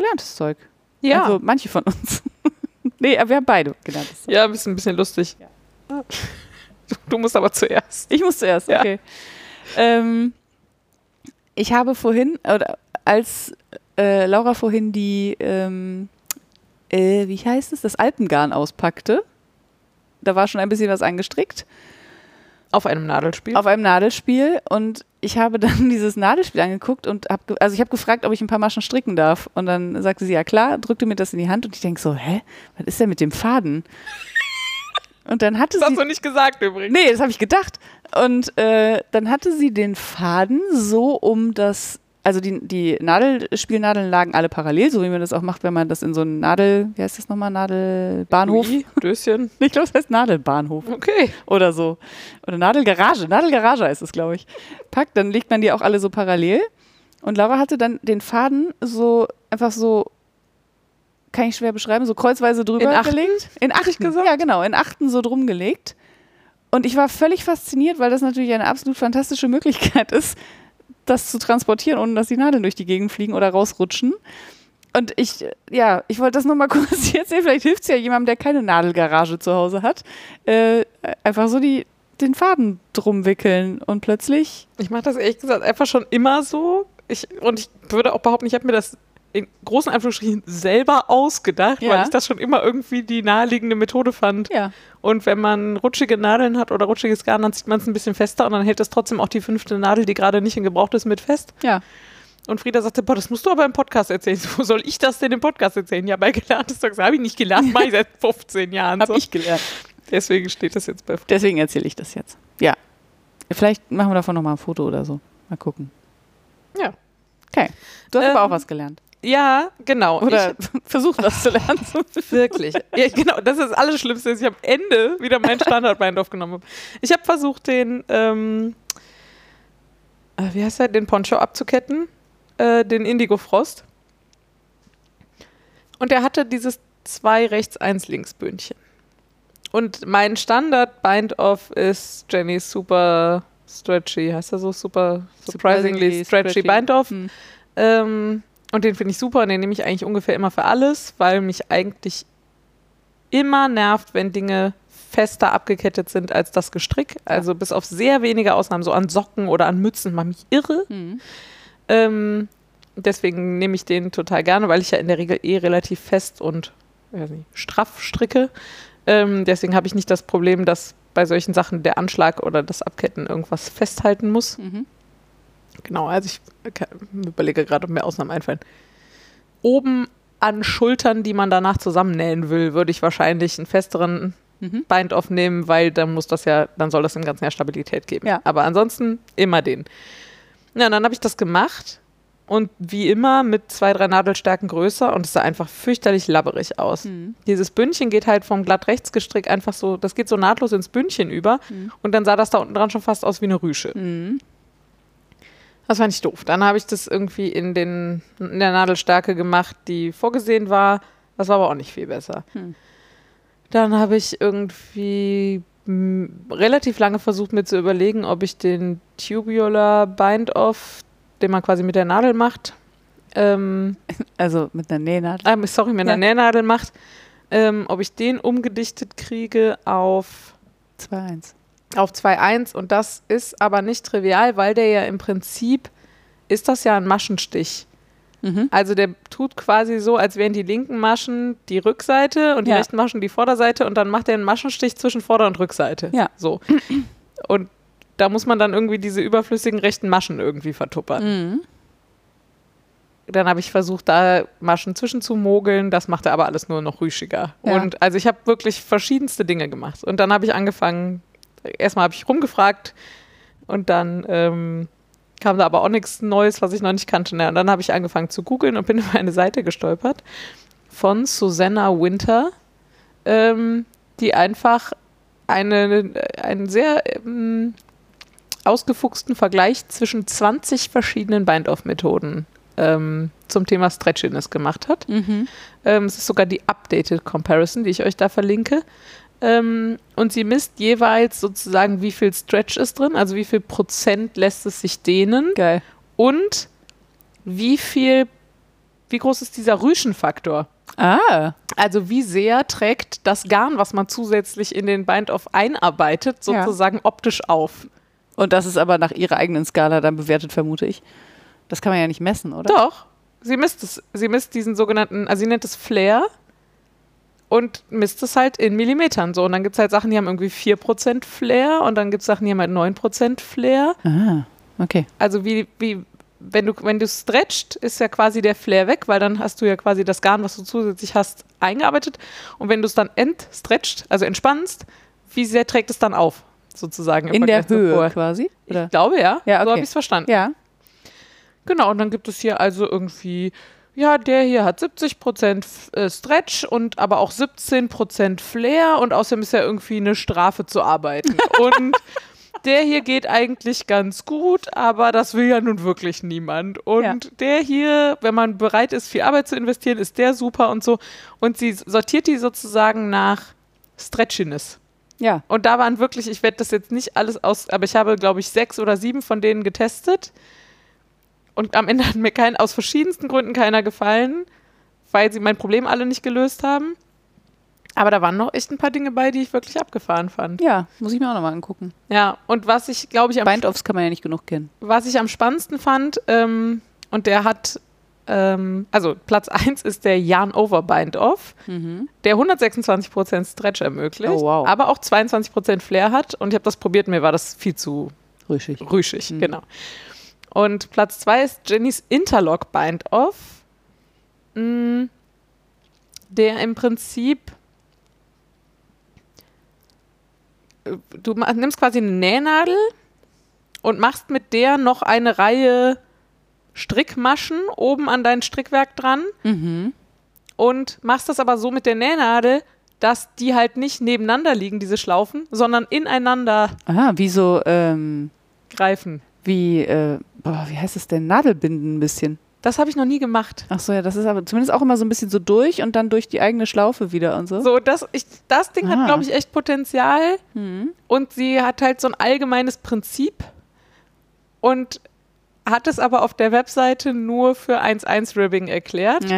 gelerntes Zeug. ja. Also manche von uns. <laughs> nee, aber wir haben beide gelerntes Zeug. ja, ein bisschen, ein bisschen lustig. Du, du musst aber zuerst. Ich muss zuerst, Ja. okay. Ähm, ich habe vorhin, oder als äh, Laura vorhin die, ähm, äh, wie heißt es, das Alpengarn auspackte, da war schon ein bisschen was angestrickt. Auf einem Nadelspiel. auf einem Nadelspiel und ich habe dann <laughs> dieses Nadelspiel angeguckt und habe, also ich habe gefragt, ob ich ein paar Maschen stricken darf und dann sagte sie ja klar, drückte mir das in die Hand und ich denke so, hä, was ist denn mit dem Faden? Und dann hatte das sie, hast du nicht gesagt übrigens. nee, das habe ich gedacht und äh, dann hatte sie den Faden so um das, also die, die Nadelspielnadeln lagen alle parallel, so wie man das auch macht, wenn man das in so einen Nadel, wie heißt das nochmal, Nadelbahnhof? Döschen. Ich glaube, es heißt Nadelbahnhof Okay. oder so. Oder Nadelgarage. Nadelgarage heißt es, glaube ich. Packt, dann legt man die auch alle so parallel. Und Laura hatte dann den Faden so einfach so, kann ich schwer beschreiben, so kreuzweise drüber In Achten? gelegt. In Hab ich Achten, gesagt? ja genau, in Achten so drum gelegt. Und ich war völlig fasziniert, weil das natürlich eine absolut fantastische Möglichkeit <laughs> ist, das zu transportieren, ohne dass die Nadeln durch die Gegend fliegen oder rausrutschen. Und ich, ja, ich wollte das nur mal <laughs> kurz jetzt sehen. Vielleicht hilft es ja jemandem, der keine Nadelgarage zu Hause hat. Äh, einfach so die, den Faden drum wickeln und plötzlich. Ich mache das ehrlich gesagt einfach schon immer so. Ich, und ich würde auch behaupten, ich habe mir das in großen Anführungsstrichen selber ausgedacht, Ja. weil ich das schon immer irgendwie die naheliegende Methode fand. Ja. Und wenn man rutschige Nadeln hat oder rutschiges Garn, dann zieht man es ein bisschen fester und dann hält es trotzdem auch die fünfte Nadel, die gerade nicht in Gebrauch ist, mit fest. Ja. Und Frieda sagte, boah, das musst du aber im Podcast erzählen. <laughs> Wo soll ich das denn im Podcast erzählen? Ja, bei gelerntes Zeug habe ich nicht gelernt, mache ich <laughs> seit 15 Jahren. Hab So. ich gelernt. Deswegen steht das jetzt bei Frieda. Deswegen erzähle ich das jetzt. Ja. Vielleicht machen wir davon nochmal ein Foto oder so. Mal gucken. Ja. Okay. Du hast aber Ähm, auch was gelernt. Ja, genau. Oder <laughs> versucht was zu lernen. Ich, <laughs> wirklich. Ja, genau, das ist das Allerschlimmste. dass Ich am Ende wieder meinen Standardbind aufgenommen habe. Ich habe versucht, den, ähm, äh, wie heißt er, den Poncho abzuketten, äh, den Indigo Frost. Und er hatte dieses zwei rechts, eins links Bündchen. Und mein Standard Bind-Off ist Jenny's super stretchy, heißt er so? Super surprisingly, Surprisingly stretchy, stretchy. Bind-Off. Hm. Ähm, und den finde ich super und den nehme ich eigentlich ungefähr immer für alles, weil mich eigentlich immer nervt, wenn Dinge fester abgekettet sind als das Gestrick. Also bis auf sehr wenige Ausnahmen, so an Socken oder an Mützen, macht mich irre. Hm. Ähm, deswegen nehme ich den total gerne, weil ich ja in der Regel eh relativ fest und nicht, straff stricke. Ähm, deswegen habe ich nicht das Problem, dass bei solchen Sachen der Anschlag oder das Abketten irgendwas festhalten muss. Mhm. Genau, also ich überlege gerade, ob mir Ausnahmen einfallen. Oben an Schultern, die man danach zusammennähen will, würde ich wahrscheinlich einen festeren Mhm. Bind-Off nehmen, weil dann muss das ja, dann soll das im ganzen Jahr Stabilität geben. Ja. Aber ansonsten immer den. Ja, und dann habe ich das gemacht und wie immer mit zwei, drei Nadelstärken größer und es sah einfach fürchterlich labberig aus. Mhm. Dieses Bündchen geht halt vom glatt rechts gestrickt einfach so, das geht so nahtlos ins Bündchen über Mhm. und dann sah das da unten dran schon fast aus wie eine Rüsche. Das fand ich doof. Dann habe ich das irgendwie in, den, in der Nadelstärke gemacht, die vorgesehen war. Das war aber auch nicht viel besser. Hm. Dann habe ich irgendwie mh, relativ lange versucht, mir zu überlegen, ob ich den Tubular Bind-Off, den man quasi mit der Nadel macht, ähm, Also mit einer Nähnadel. ah, sorry, mit einer Ja. Nähnadel macht, ähm, ob ich den umgedichtet kriege auf 2-1. Auf 2.1 und das ist aber nicht trivial, weil der ja im Prinzip ist das ja ein Maschenstich. Mhm. Also der tut quasi so, als wären die linken Maschen die Rückseite und die Ja. rechten Maschen die Vorderseite und dann macht er einen Maschenstich zwischen Vorder- und Rückseite. Ja. So. Und da muss man dann irgendwie diese überflüssigen rechten Maschen irgendwie vertuppern. Mhm. Dann habe ich versucht, da Maschen zwischen zu mogeln. Das machte aber alles nur noch rüschiger. Ja. Und also ich habe wirklich verschiedenste Dinge gemacht. Und dann habe ich angefangen, erstmal habe ich rumgefragt und dann ähm, kam da aber auch nichts Neues, was ich noch nicht kannte. Und dann habe ich angefangen zu googeln und bin <laughs> über eine Seite gestolpert von Susanna Winter, ähm, die einfach eine, einen sehr ähm, ausgefuchsten Vergleich zwischen 20 verschiedenen Bind-Off-Methoden ähm, zum Thema Stretchiness gemacht hat. Mhm. Ähm, es ist sogar die Updated Comparison, die ich euch da verlinke. Ähm, und sie misst jeweils sozusagen, wie viel Stretch ist drin, also wie viel Prozent lässt es sich dehnen Geil. und wie viel, wie groß ist dieser Rüschenfaktor? Ah. Also wie sehr trägt das Garn, was man zusätzlich in den Bind-Off einarbeitet, Ja. sozusagen optisch auf? Und das ist aber nach ihrer eigenen Skala dann bewertet, vermute ich. Das kann man ja nicht messen, oder? Doch. Sie misst es. Sie misst diesen sogenannten, also sie nennt es Flare und misst es halt in Millimetern. So, und dann gibt es halt Sachen, die haben irgendwie 4% Flare und dann gibt es Sachen, die haben halt 9% Flare. Ah, okay. Also wie, wie, wenn du, wenn du stretcht, ist ja quasi der Flare weg, weil dann hast du ja quasi das Garn, was du zusätzlich hast, eingearbeitet. Und wenn du es dann entstretcht, also entspannst, wie sehr trägt es dann auf? Sozusagen. im In der Höhe vorher? quasi? Oder? Ich glaube ja. Ja, So okay. habe ich es verstanden. Ja. Genau, und dann gibt es hier also irgendwie, ja, der hier hat 70% F- äh, Stretch und aber auch 17% Flair und außerdem ist ja irgendwie eine Strafe zu arbeiten. <laughs> und der hier geht eigentlich ganz gut, aber das will ja nun wirklich niemand. Und Ja. der hier, wenn man bereit ist, viel Arbeit zu investieren, ist der super und so. Und sie sortiert die sozusagen nach Stretchiness. Ja. Und da waren wirklich, ich werde das jetzt nicht alles aus, aber ich habe, glaube ich, sechs oder sieben von denen getestet. Und am Ende hat mir kein, aus verschiedensten Gründen keiner gefallen, weil sie mein Problem alle nicht gelöst haben. Aber da waren noch echt ein paar Dinge bei, die ich wirklich abgefahren fand. Ja, muss ich mir auch nochmal angucken. Ja, und was ich, glaube ich, am, Bind-Offs kann man ja nicht genug kennen. was ich am spannendsten fand, ähm, und der hat, ähm, also Platz 1 ist der Yarn Over Bind-Off, der 126% Stretch ermöglicht, Oh, wow. aber auch 22% Flair hat. Und ich habe das probiert, mir war das viel zu Rüschig. rüschig, Mhm. genau. Und Platz 2 ist Jennys Interlock Bind-Off, mh, der im Prinzip äh, du nimmst quasi eine Nähnadel und machst mit der noch eine Reihe Strickmaschen oben an dein Strickwerk dran Mhm. und machst das aber so mit der Nähnadel, dass die halt nicht nebeneinander liegen, diese Schlaufen, sondern ineinander Aha, wie so, ähm, greifen. wie, äh, boah, wie heißt es denn? Nadelbinden ein bisschen. Das habe ich noch nie gemacht. Ach so, ja, das ist aber zumindest auch immer so ein bisschen so durch und dann durch die eigene Schlaufe wieder und so. So, das, ich, das Ding Ah. hat, glaube ich, echt Potenzial. Mhm. Und sie hat halt so ein allgemeines Prinzip und hat es aber auf der Webseite nur für 1.1 Ribbing erklärt. <laughs>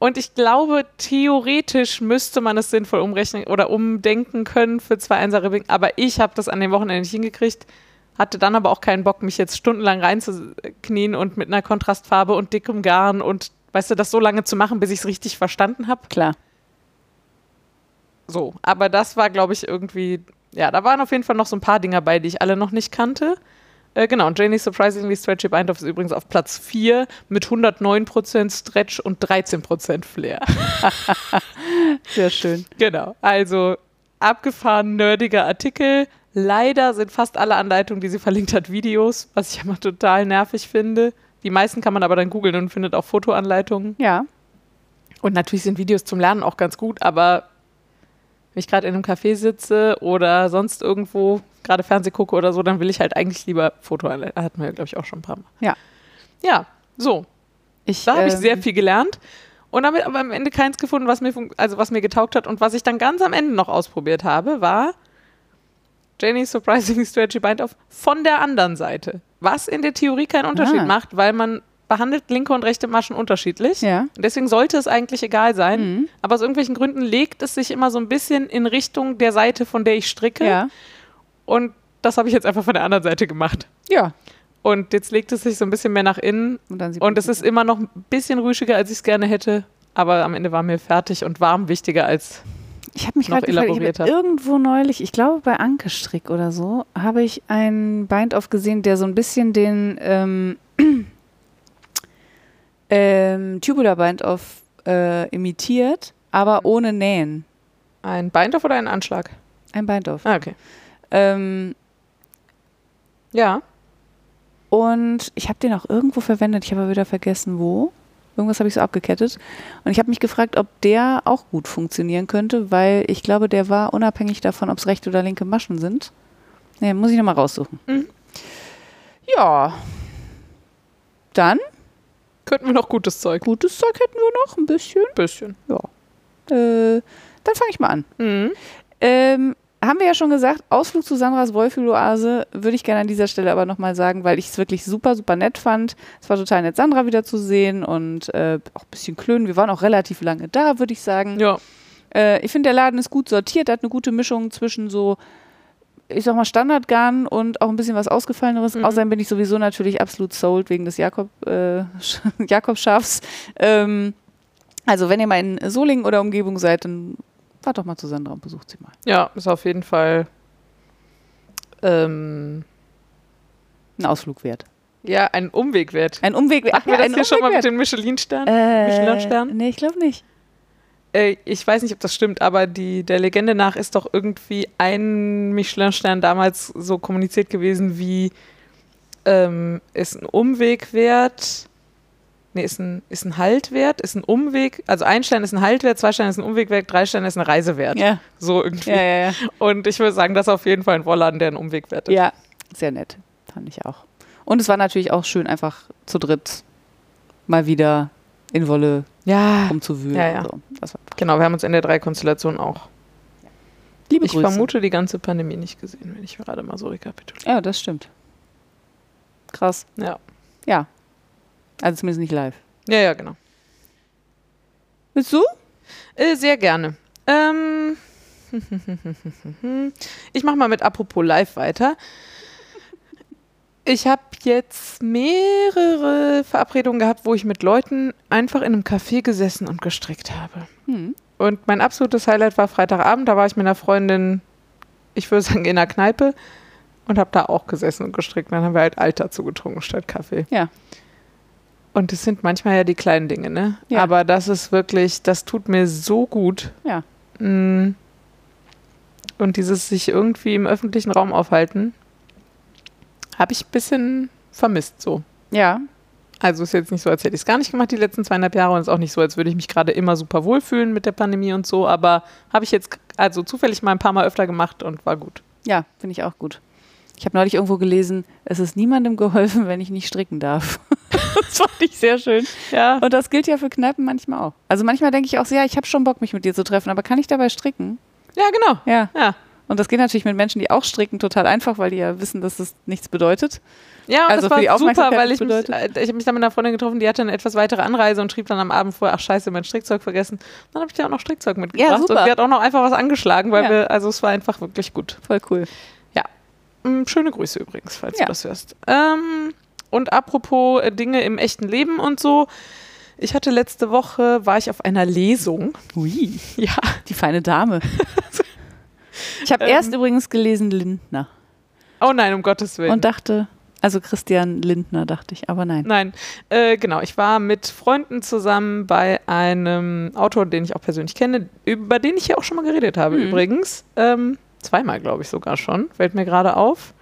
Und ich glaube, theoretisch müsste man es sinnvoll umrechnen oder umdenken können für 2.1er Ribbing. Aber ich habe das an dem Wochenende nicht hingekriegt. Hatte dann aber auch keinen Bock, mich jetzt stundenlang reinzuknien und mit einer Kontrastfarbe und dickem Garn und weißt du, das so lange zu machen, bis ich es richtig verstanden habe. Klar. So, aber das war, glaube ich, irgendwie, ja, da waren auf jeden Fall noch so ein paar Dinger bei, die ich alle noch nicht kannte. Äh, genau, und Janie's Surprisingly Stretchy Bind-Off ist übrigens auf Platz 4 mit 109% Stretch und 13% Flair. <laughs> Sehr schön. genau, also abgefahren nerdiger Artikel. Leider sind fast alle Anleitungen, die sie verlinkt hat, Videos, was ich immer total nervig finde. Die meisten kann man aber dann googeln und findet auch Fotoanleitungen. Ja. Und natürlich sind Videos zum Lernen auch ganz gut, aber wenn ich gerade in einem Café sitze oder sonst irgendwo gerade Fernseh gucke oder so, dann will ich halt eigentlich lieber Foto anleiten. Hatten wir, glaube ich, auch schon ein paar Mal. Ja. Ja, so. Ich, Da habe ich ähm, sehr viel gelernt und damit aber am Ende keins gefunden, was mir, also was mir getaugt hat. Und was ich dann ganz am Ende noch ausprobiert habe, war Janie's Surprisingly <laughs> Stretchy Bind Off von der anderen Seite. Was in der Theorie keinen Unterschied Ah. macht, weil man behandelt linke und rechte Maschen unterschiedlich. Ja. Und deswegen sollte es eigentlich egal sein. Mhm. Aber aus irgendwelchen Gründen legt es sich immer so ein bisschen in Richtung der Seite, von der ich stricke. Ja. Und das habe ich jetzt einfach von der anderen Seite gemacht. Ja. Und jetzt legt es sich so ein bisschen mehr nach innen. Und, Und es ist immer noch ein bisschen rüschiger, als ich es gerne hätte. Aber am Ende war mir fertig und warm wichtiger als. Ich habe mich gerade gefragt, hab irgendwo neulich, ich glaube bei Anke Strick oder so, habe ich einen Bind-Off gesehen, der so ein bisschen den ähm, <clears throat> ähm, Tubular Bind-Off äh, imitiert, aber ohne Nähen. Ein Beindorf oder ein Anschlag? Ein Bind-Off. Ah, okay. Ähm, Ja. und ich habe den auch irgendwo verwendet, ich habe aber wieder vergessen, wo. Irgendwas habe ich so abgekettet. Und ich habe mich gefragt, ob der auch gut funktionieren könnte, weil ich glaube, der war unabhängig davon, ob es rechte oder linke Maschen sind. Nee, muss ich nochmal raussuchen. Mhm. Ja. Dann, Könnten wir noch gutes Zeug. gutes Zeug hätten wir noch, ein bisschen. Bisschen. Äh, dann fange ich mal an. Mhm. Ähm, haben wir ja schon gesagt, Ausflug zu Sandras Wollfühloase würde ich gerne an dieser Stelle aber nochmal sagen, weil ich es wirklich super, super nett fand. Es war total nett, Sandra wieder zu sehen und äh, auch ein bisschen klönen. Wir waren auch relativ lange da, würde ich sagen. Ja. Äh, ich finde, der Laden ist gut sortiert, hat eine gute Mischung zwischen so, ich sag mal, Standardgarn und auch ein bisschen was Ausgefalleneres. Mhm. Außerdem bin ich sowieso natürlich absolut sold wegen des Jakob, äh, Sch- <laughs> Jakobschafs. Ähm, also, wenn ihr mal in Solingen oder Umgebung seid, dann fahrt doch mal zu Sandra und besucht sie mal. Ja, ist auf jeden Fall. Ähm, Ein Ausflug wert. ja, ein Umweg wert. Ein Umweg Hatten wir ja, das hier schon mal Umweg mit den Michelin-Sternen? wert. Michelin-Stern? Nee, ich glaube nicht. Äh, ich weiß nicht, ob das stimmt, aber die, der Legende nach ist doch irgendwie ein Michelin-Stern damals so kommuniziert gewesen wie ähm, ist ein Umweg wert. Nee, ist ein, ist ein Halt wert, ist ein Umweg. Also ein Stern ist ein Halt wert, zwei Sterne ist ein Umweg wert, drei Sterne ist eine Reise wert. Ja, So irgendwie. ja, ja. Ja, Und ich würde sagen, das ist auf jeden Fall ein Wollladen, der einen Umweg wert ist. ja. sehr nett. Fand ich auch. Und es war natürlich auch schön, einfach zu dritt mal wieder in Wolle Ja, rumzuwühlen. Ja, ja. So. Genau. Wir haben uns in der Drei-Konstellation auch. Liebe Ich Grüße. vermute die ganze Pandemie nicht gesehen, wenn ich gerade mal so rekapituliere. Ja, das stimmt. Krass. Ja. Ja. Also zumindest nicht live. Ja, ja, genau. Willst du? Äh, sehr gerne. Ähm, <laughs> ich mache mal mit Apropos Live weiter. Ich habe jetzt mehrere Verabredungen gehabt, wo ich mit Leuten einfach in einem Café gesessen und gestrickt habe. Hm. Und mein absolutes Highlight war Freitagabend. Da war ich mit einer Freundin, ich würde sagen, in der Kneipe und habe da auch gesessen und gestrickt. Dann haben wir halt Alter zugetrunken statt Kaffee. Ja. Und es sind manchmal ja die kleinen Dinge, ne? Ja. Aber das ist wirklich, das tut mir so gut. Ja. Mm. Und dieses sich irgendwie im öffentlichen Raum aufhalten, habe ich ein bisschen vermisst so. Ja. Also ist jetzt nicht so, als hätte ich es gar nicht gemacht die letzten zweieinhalb Jahre und es ist auch nicht so, als würde ich mich gerade immer super wohlfühlen mit der Pandemie und so, aber habe ich jetzt also zufällig mal ein paar Mal öfter gemacht und war gut. Ja, finde ich auch gut. Ich habe neulich irgendwo gelesen, es ist niemandem geholfen, wenn ich nicht stricken darf. <laughs> das fand ich sehr schön. Ja. Und das gilt ja für Kneipen manchmal auch. Also manchmal denke ich auch so, ja, ich habe schon Bock, mich mit dir zu treffen, aber kann ich dabei stricken? Ja, genau. Ja. Ja. Und das geht natürlich mit Menschen, die auch stricken, total einfach, weil die ja wissen, dass das nichts bedeutet. Ja, und Also das für die war super, weil ich mich, äh, ich habe mich dann mit einer Freundin getroffen, die hatte eine etwas weitere Anreise und schrieb dann am Abend vorher, ach scheiße, mein Strickzeug vergessen. Dann habe ich dir auch noch Strickzeug mitgebracht super. und sie hat auch noch einfach was angeschlagen, weil Ja. wir, also es war einfach wirklich gut. Voll cool. Mm, Schöne Grüße übrigens, falls Ja. du das hörst. Ähm, und apropos äh, Dinge im echten Leben und so. Ich hatte letzte Woche, war ich auf einer Lesung. Ui, Ja. die feine Dame. <laughs> Ich habe Ähm. erst übrigens gelesen Lindner Oh nein, um Gottes Willen. und dachte, also Christian Lindner dachte ich, aber nein. Nein, äh, genau. Ich war mit Freunden zusammen bei einem Autor, den ich auch persönlich kenne, über den ich hier auch schon mal geredet habe, Mhm. übrigens. Ähm, zweimal, glaube ich, sogar schon. Fällt mir gerade auf.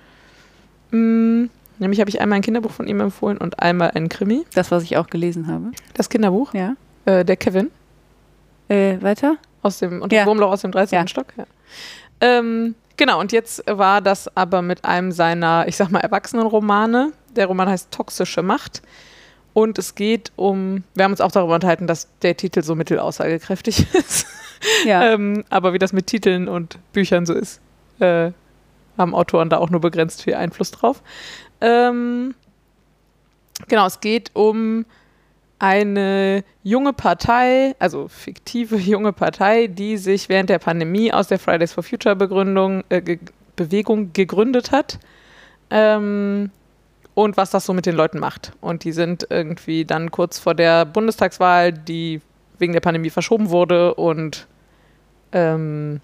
Mm, nämlich habe ich einmal ein Kinderbuch von ihm empfohlen und einmal ein Krimi. Das, was ich auch gelesen habe. Das Kinderbuch, Ja. äh, der Kevin Äh, weiter? aus dem, und das Ja. Wurmloch aus dem 13. Ja. Stock. Ja. Ähm, genau, und jetzt war das aber mit einem seiner, ich sag mal, Erwachsenenromane. Der Roman heißt Toxische Macht. Und es geht um, wir haben uns auch darüber unterhalten, dass der Titel so mittelaussagekräftig <laughs> ist. <laughs> Ja. ähm, aber wie das mit Titeln und Büchern so ist, äh, haben Autoren da auch nur begrenzt viel Einfluss drauf. Ähm, genau, es geht um eine junge Partei, also fiktive <laughs> junge Partei, die sich während der Pandemie aus der Fridays for Future äh, ge Bewegung gegründet hat. Ähm, und was das so mit den Leuten macht. Und die sind irgendwie dann kurz vor der Bundestagswahl, die wegen der Pandemie verschoben wurde und ähm,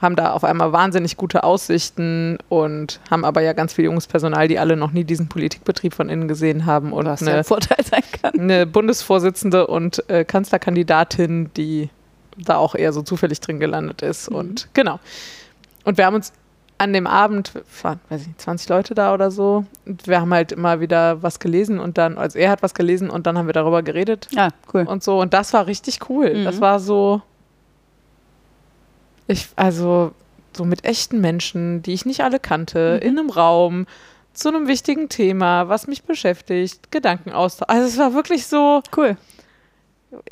haben da auf einmal wahnsinnig gute Aussichten und haben aber ja ganz viel junges Personal, die alle noch nie diesen Politikbetrieb von innen gesehen haben und was eine ein Vorteil sein kann. eine Bundesvorsitzende und äh, Kanzlerkandidatin, die da auch eher so zufällig drin gelandet ist. Mhm. Und genau. Und wir haben uns an dem Abend, waren, weiß ich nicht, 20 Leute da oder so, und wir haben halt immer wieder was gelesen und dann, also er hat was gelesen und dann haben wir darüber geredet Ja, cool. und so. Und das war richtig cool. Mhm. Das war so, ich, also so mit echten Menschen, die ich nicht alle kannte, Mhm. in einem Raum, zu einem wichtigen Thema, was mich beschäftigt, Gedanken austauschen. Also es war wirklich so, Cool.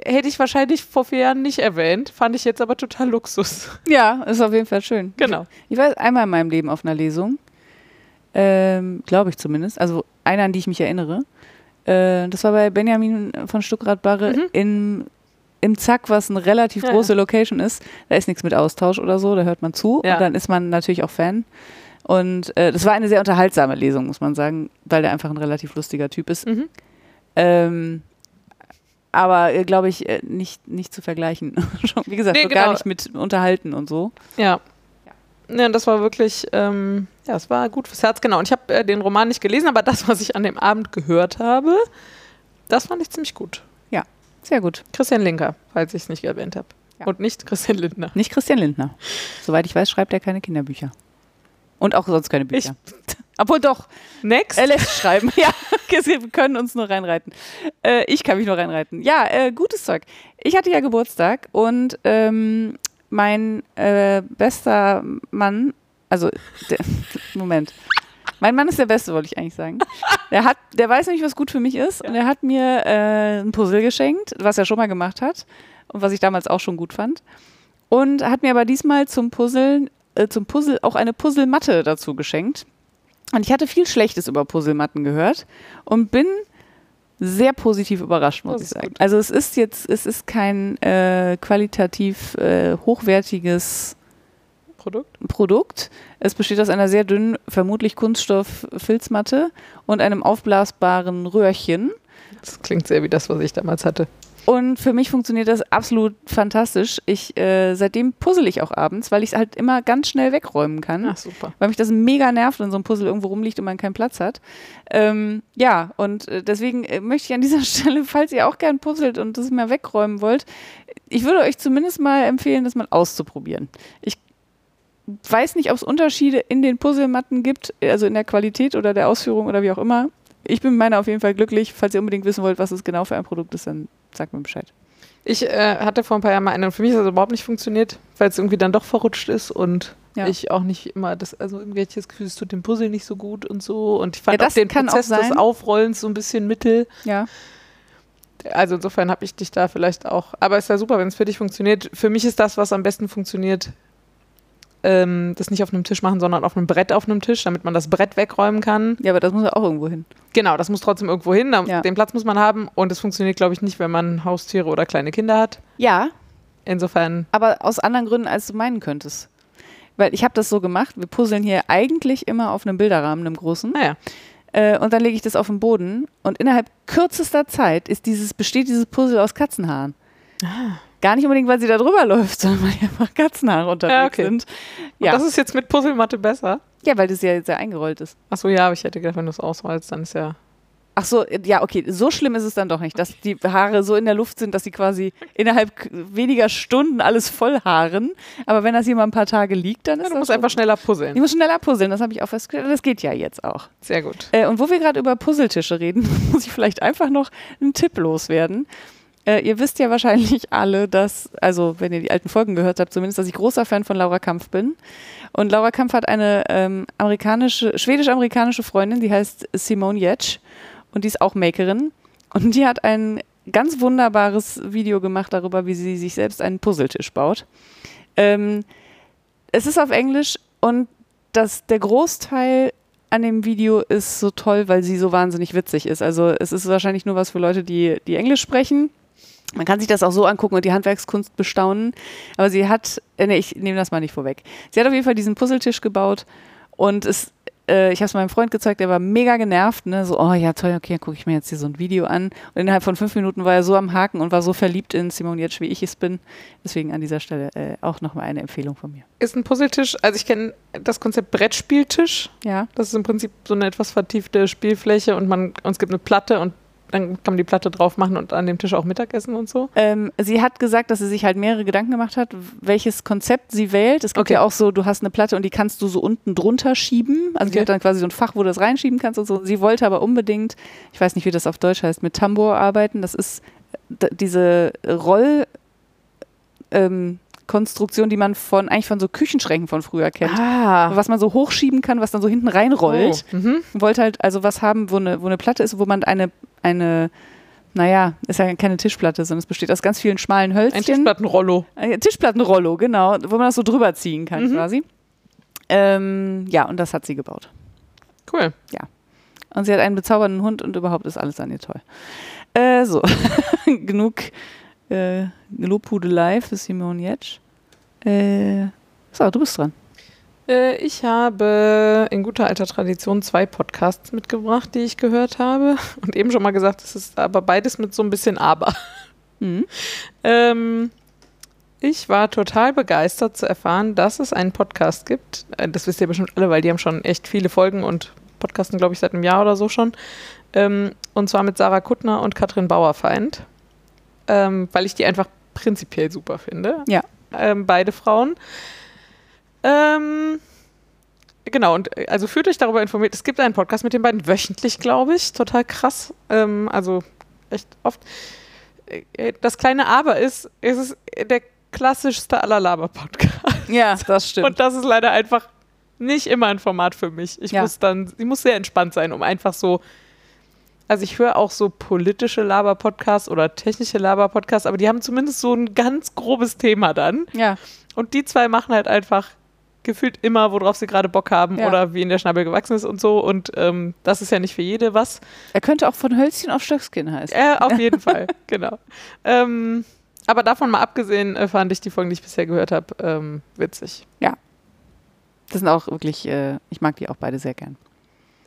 hätte ich wahrscheinlich vor vier Jahren nicht erwähnt, fand ich jetzt aber total Luxus. Ja, ist auf jeden Fall schön. Genau. Ich war einmal in meinem Leben auf einer Lesung. Ähm, Glaube ich zumindest. Also eine, an die ich mich erinnere. Äh, das war bei Benjamin von Stuckrad-Barre Mhm. in, im Zack, was eine relativ Ja, große Location ist. Da ist nichts mit Austausch oder so, da hört man zu Ja. und dann ist man natürlich auch Fan. Und äh, das war eine sehr unterhaltsame Lesung, muss man sagen, weil der einfach ein relativ lustiger Typ ist. Mhm. Ähm, aber äh, glaube ich, äh, nicht, nicht zu vergleichen. <laughs> Schon, Wie gesagt, Nee, so genau. gar nicht mit Unterhalten und so. Ja. Ja, das war wirklich, ähm, ja, es war gut fürs Herz, genau. Und ich habe äh, den Roman nicht gelesen, aber das, was ich an dem Abend gehört habe, das fand ich ziemlich gut. Sehr gut. Christian Linker, falls ich es nicht erwähnt habe. Ja. Und nicht Christian Lindner. Nicht Christian Lindner. Soweit ich weiß, schreibt er keine Kinderbücher. Und auch sonst keine Bücher. Obwohl doch, Next. er lässt schreiben. <laughs> ja, wir können uns nur reinreiten. Äh, ich kann mich nur reinreiten. Ja, äh, gutes Zeug. Ich hatte ja Geburtstag und ähm, mein äh, bester Mann, also, <laughs> Moment. Mein Mann ist der Beste, wollte ich eigentlich sagen. Der, hat, der weiß nämlich, was gut für mich ist. Und er hat mir äh, ein Puzzle geschenkt, was er schon mal gemacht hat. Und was ich damals auch schon gut fand. Und hat mir aber diesmal zum Puzzeln, äh, zum Puzzle auch eine Puzzlematte dazu geschenkt. Und ich hatte viel Schlechtes über Puzzlematten gehört und bin sehr positiv überrascht, muss ich sagen. gut. Also es ist jetzt, es ist kein äh, qualitativ äh, hochwertiges Produkt? Produkt. Es besteht aus einer sehr dünnen, vermutlich Kunststoff-Filzmatte und einem aufblasbaren Röhrchen. Das klingt sehr wie das, was ich damals hatte. Und für mich funktioniert das absolut fantastisch. Ich, äh, seitdem puzzle ich auch abends, weil ich es halt immer ganz schnell wegräumen kann. Ach, super. Weil mich das mega nervt, wenn so ein Puzzle irgendwo rumliegt und man keinen Platz hat. Ähm, ja, und äh, deswegen äh, möchte ich an dieser <laughs> Stelle, falls ihr auch gern puzzelt und das mal wegräumen wollt, ich würde euch zumindest mal empfehlen, das mal auszuprobieren. Ich weiß nicht, ob es Unterschiede in den Puzzlematten gibt, also in der Qualität oder der Ausführung oder wie auch immer. Ich bin mit meiner auf jeden Fall glücklich. Falls ihr unbedingt wissen wollt, was es genau für ein Produkt ist, dann sagt mir Bescheid. Ich äh, hatte vor ein paar Jahren mal eine und für mich hat das überhaupt nicht funktioniert, weil es irgendwie dann doch verrutscht ist und Ja. ich auch nicht immer das, also irgendwie hatte ich das Gefühl, es tut dem Puzzle nicht so gut und so. Und ich fand Ja, auch das den kann auch Prozess des. Aufrollens so ein bisschen mittel. Ja. Also insofern habe ich dich da vielleicht auch. Aber es wäre super, wenn es für dich funktioniert. Für mich ist das, was am besten funktioniert, ähm, das nicht auf einem Tisch machen, sondern auf einem Brett auf einem Tisch, damit man das Brett wegräumen kann. Ja, aber das muss ja auch irgendwo hin. Genau, das muss trotzdem irgendwo hin. da- Ja. Den Platz muss man haben. Und es funktioniert, glaube ich, nicht, wenn man Haustiere oder kleine Kinder hat. Ja, Insofern, aber aus anderen Gründen, als du meinen könntest. Weil ich habe das so gemacht, wir puzzeln hier eigentlich immer auf einem Bilderrahmen, einem großen. naja. Äh, und dann lege ich das auf den Boden und innerhalb kürzester Zeit ist dieses, besteht dieses Puzzle aus Katzenhaaren. Gar nicht unbedingt, weil sie da drüber läuft, <laughs> sondern weil hier einfach Katzenhaare unterwegs Ja, okay. sind. Und Ja. das ist jetzt mit Puzzlematte besser. ja, weil das ja jetzt sehr eingerollt ist. Achso, ja, aber ich hätte gedacht, wenn du es ausrollst, dann ist ja. Ach so, ja, okay, so schlimm ist es dann doch nicht, dass die Haare so in der Luft sind, dass sie quasi innerhalb weniger Stunden alles voll haaren. Aber wenn das hier mal ein paar Tage liegt, dann ist Du das musst einfach schneller Ich puzzeln. muss schneller puzzeln, das habe ich auch festgestellt. Das geht ja jetzt auch. Sehr gut. Äh, und wo wir gerade über Puzzletische reden, <laughs> muss ich vielleicht einfach noch einen Tipp loswerden. Äh, ihr wisst ja wahrscheinlich <laughs> alle, dass, also wenn ihr die alten Folgen gehört habt, zumindest, dass ich großer Fan von Laura Kampf bin. Und Laura Kampf hat eine ähm, amerikanische, schwedisch-amerikanische Freundin, die heißt Simone Jetsch und die ist auch Makerin. Und die hat ein ganz wunderbares Video gemacht darüber, wie sie sich selbst einen Puzzletisch baut. Ähm, es ist auf Englisch und das, der Großteil an dem Video ist so toll, weil sie so wahnsinnig witzig ist. Also es ist wahrscheinlich nur was für Leute, die, die Englisch sprechen. Man kann sich das auch so angucken und die Handwerkskunst bestaunen. Aber sie hat, äh, nee, ich nehme das mal nicht vorweg. Sie hat auf jeden Fall diesen Puzzletisch gebaut und es, äh, ich habe es meinem Freund gezeigt, der war mega genervt, ne? So, oh ja, toll, okay, dann gucke ich mir jetzt hier so ein Video an. Und innerhalb von fünf Minuten war er so am Haken und war so verliebt in Simone Jetsch, wie ich es bin. Deswegen an dieser Stelle äh, auch nochmal eine Empfehlung von mir. Ist ein Puzzletisch, also ich kenne das Konzept Brettspieltisch. Ja. Das ist im Prinzip so eine etwas vertiefte Spielfläche und man und es gibt eine Platte und dann kann man die Platte drauf machen und an dem Tisch auch Mittagessen und so. Ähm, sie hat gesagt, dass sie sich halt mehrere Gedanken gemacht hat, welches Konzept sie wählt. Es gibt Okay. ja auch so, du hast eine Platte und die kannst du so unten drunter schieben. Also die Okay. hat dann quasi so ein Fach, wo du das reinschieben kannst und so. Sie wollte aber unbedingt, ich weiß nicht, wie das auf Deutsch heißt, mit Tambour arbeiten. Das ist d- diese Roll ähm, Konstruktion, die man von eigentlich von so Küchenschränken von früher kennt. Ah. Was man so hochschieben kann, was dann so hinten reinrollt. Oh. Mhm. Wollte halt also was haben, wo eine, wo eine Platte ist, wo man eine, eine, naja, ist ja keine Tischplatte, sondern es besteht aus ganz vielen schmalen Hölzchen. Ein Tischplattenrollo. Ein Tischplattenrollo, genau, wo man das so drüber ziehen kann Mhm. quasi. Ähm, ja, und das hat sie gebaut. Cool. Und sie hat einen bezaubernden Hund und überhaupt ist alles an ihr toll. Äh, so, <laughs> genug äh, Lobhudelei für Simone Jetsch. Äh, so, du bist dran. Äh, ich habe in guter alter Tradition zwei Podcasts mitgebracht, die ich gehört habe. <laughs> Und eben schon mal gesagt, es ist aber beides mit so ein bisschen Aber. Mhm. <laughs> Ähm, ich war total begeistert zu erfahren, dass es einen Podcast gibt. Äh, Das wisst ihr bestimmt alle, weil die haben schon echt viele Folgen und podcasten, glaube ich, seit einem Jahr oder so schon. Ähm, und zwar mit Sarah Kuttner und Katrin Bauerfeind. Ähm, weil ich die einfach prinzipiell super finde. Ja. Ähm, beide Frauen. Ähm, genau, und äh, also fühlt euch darüber informiert. Es gibt einen Podcast mit den beiden wöchentlich, glaube ich. Total krass. Ähm, also echt oft. Äh, Das kleine Aber ist, es ist der klassischste aller Laber-Podcast. Ja, das stimmt. Und das ist leider einfach nicht immer ein Format für mich. Ich Ja. muss dann, ich muss sehr entspannt sein, um einfach so. Also ich höre auch so politische Laber-Podcasts oder technische Laber-Podcasts, aber die haben zumindest so ein ganz grobes Thema dann. ja, Und die zwei machen halt einfach gefühlt immer, worauf sie gerade Bock haben Ja. oder wie in der Schnabel gewachsen ist und so. Und ähm, das ist ja nicht für jede was. Er könnte auch von Hölzchen auf Stöckskin heißen. Äh, auf <laughs> jeden Fall, genau. Ähm, aber davon mal abgesehen, äh, fand ich die Folgen, die ich bisher gehört habe, ähm, witzig. Das sind auch wirklich, äh, ich mag die auch beide sehr gern.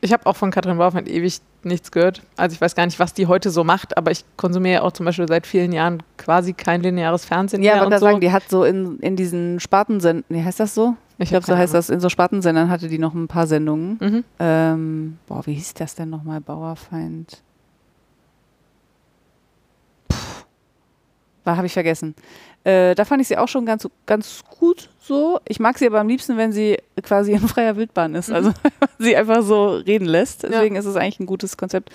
Ich habe auch von Katrin Baufeld ewig nichts gehört. Also ich weiß gar nicht, was die heute so macht, aber ich konsumiere auch zum Beispiel seit vielen Jahren quasi kein lineares Fernsehen Ja, mehr aber und da so. sagen, die hat so in, in diesen Spartensendern, nee, heißt das so? Ich, Ich glaube, so heißt das. In so Spartensendern hatte die noch ein paar Sendungen. Mhm. Ähm, boah, wie hieß das denn nochmal? Bauerfeind. Puh. War, habe ich vergessen. Äh, da fand ich sie auch schon ganz, ganz gut so. Ich mag sie aber am liebsten, wenn sie quasi in freier Wildbahn ist. Also <laughs> sie einfach so reden lässt. Deswegen ist es eigentlich ein gutes Konzept.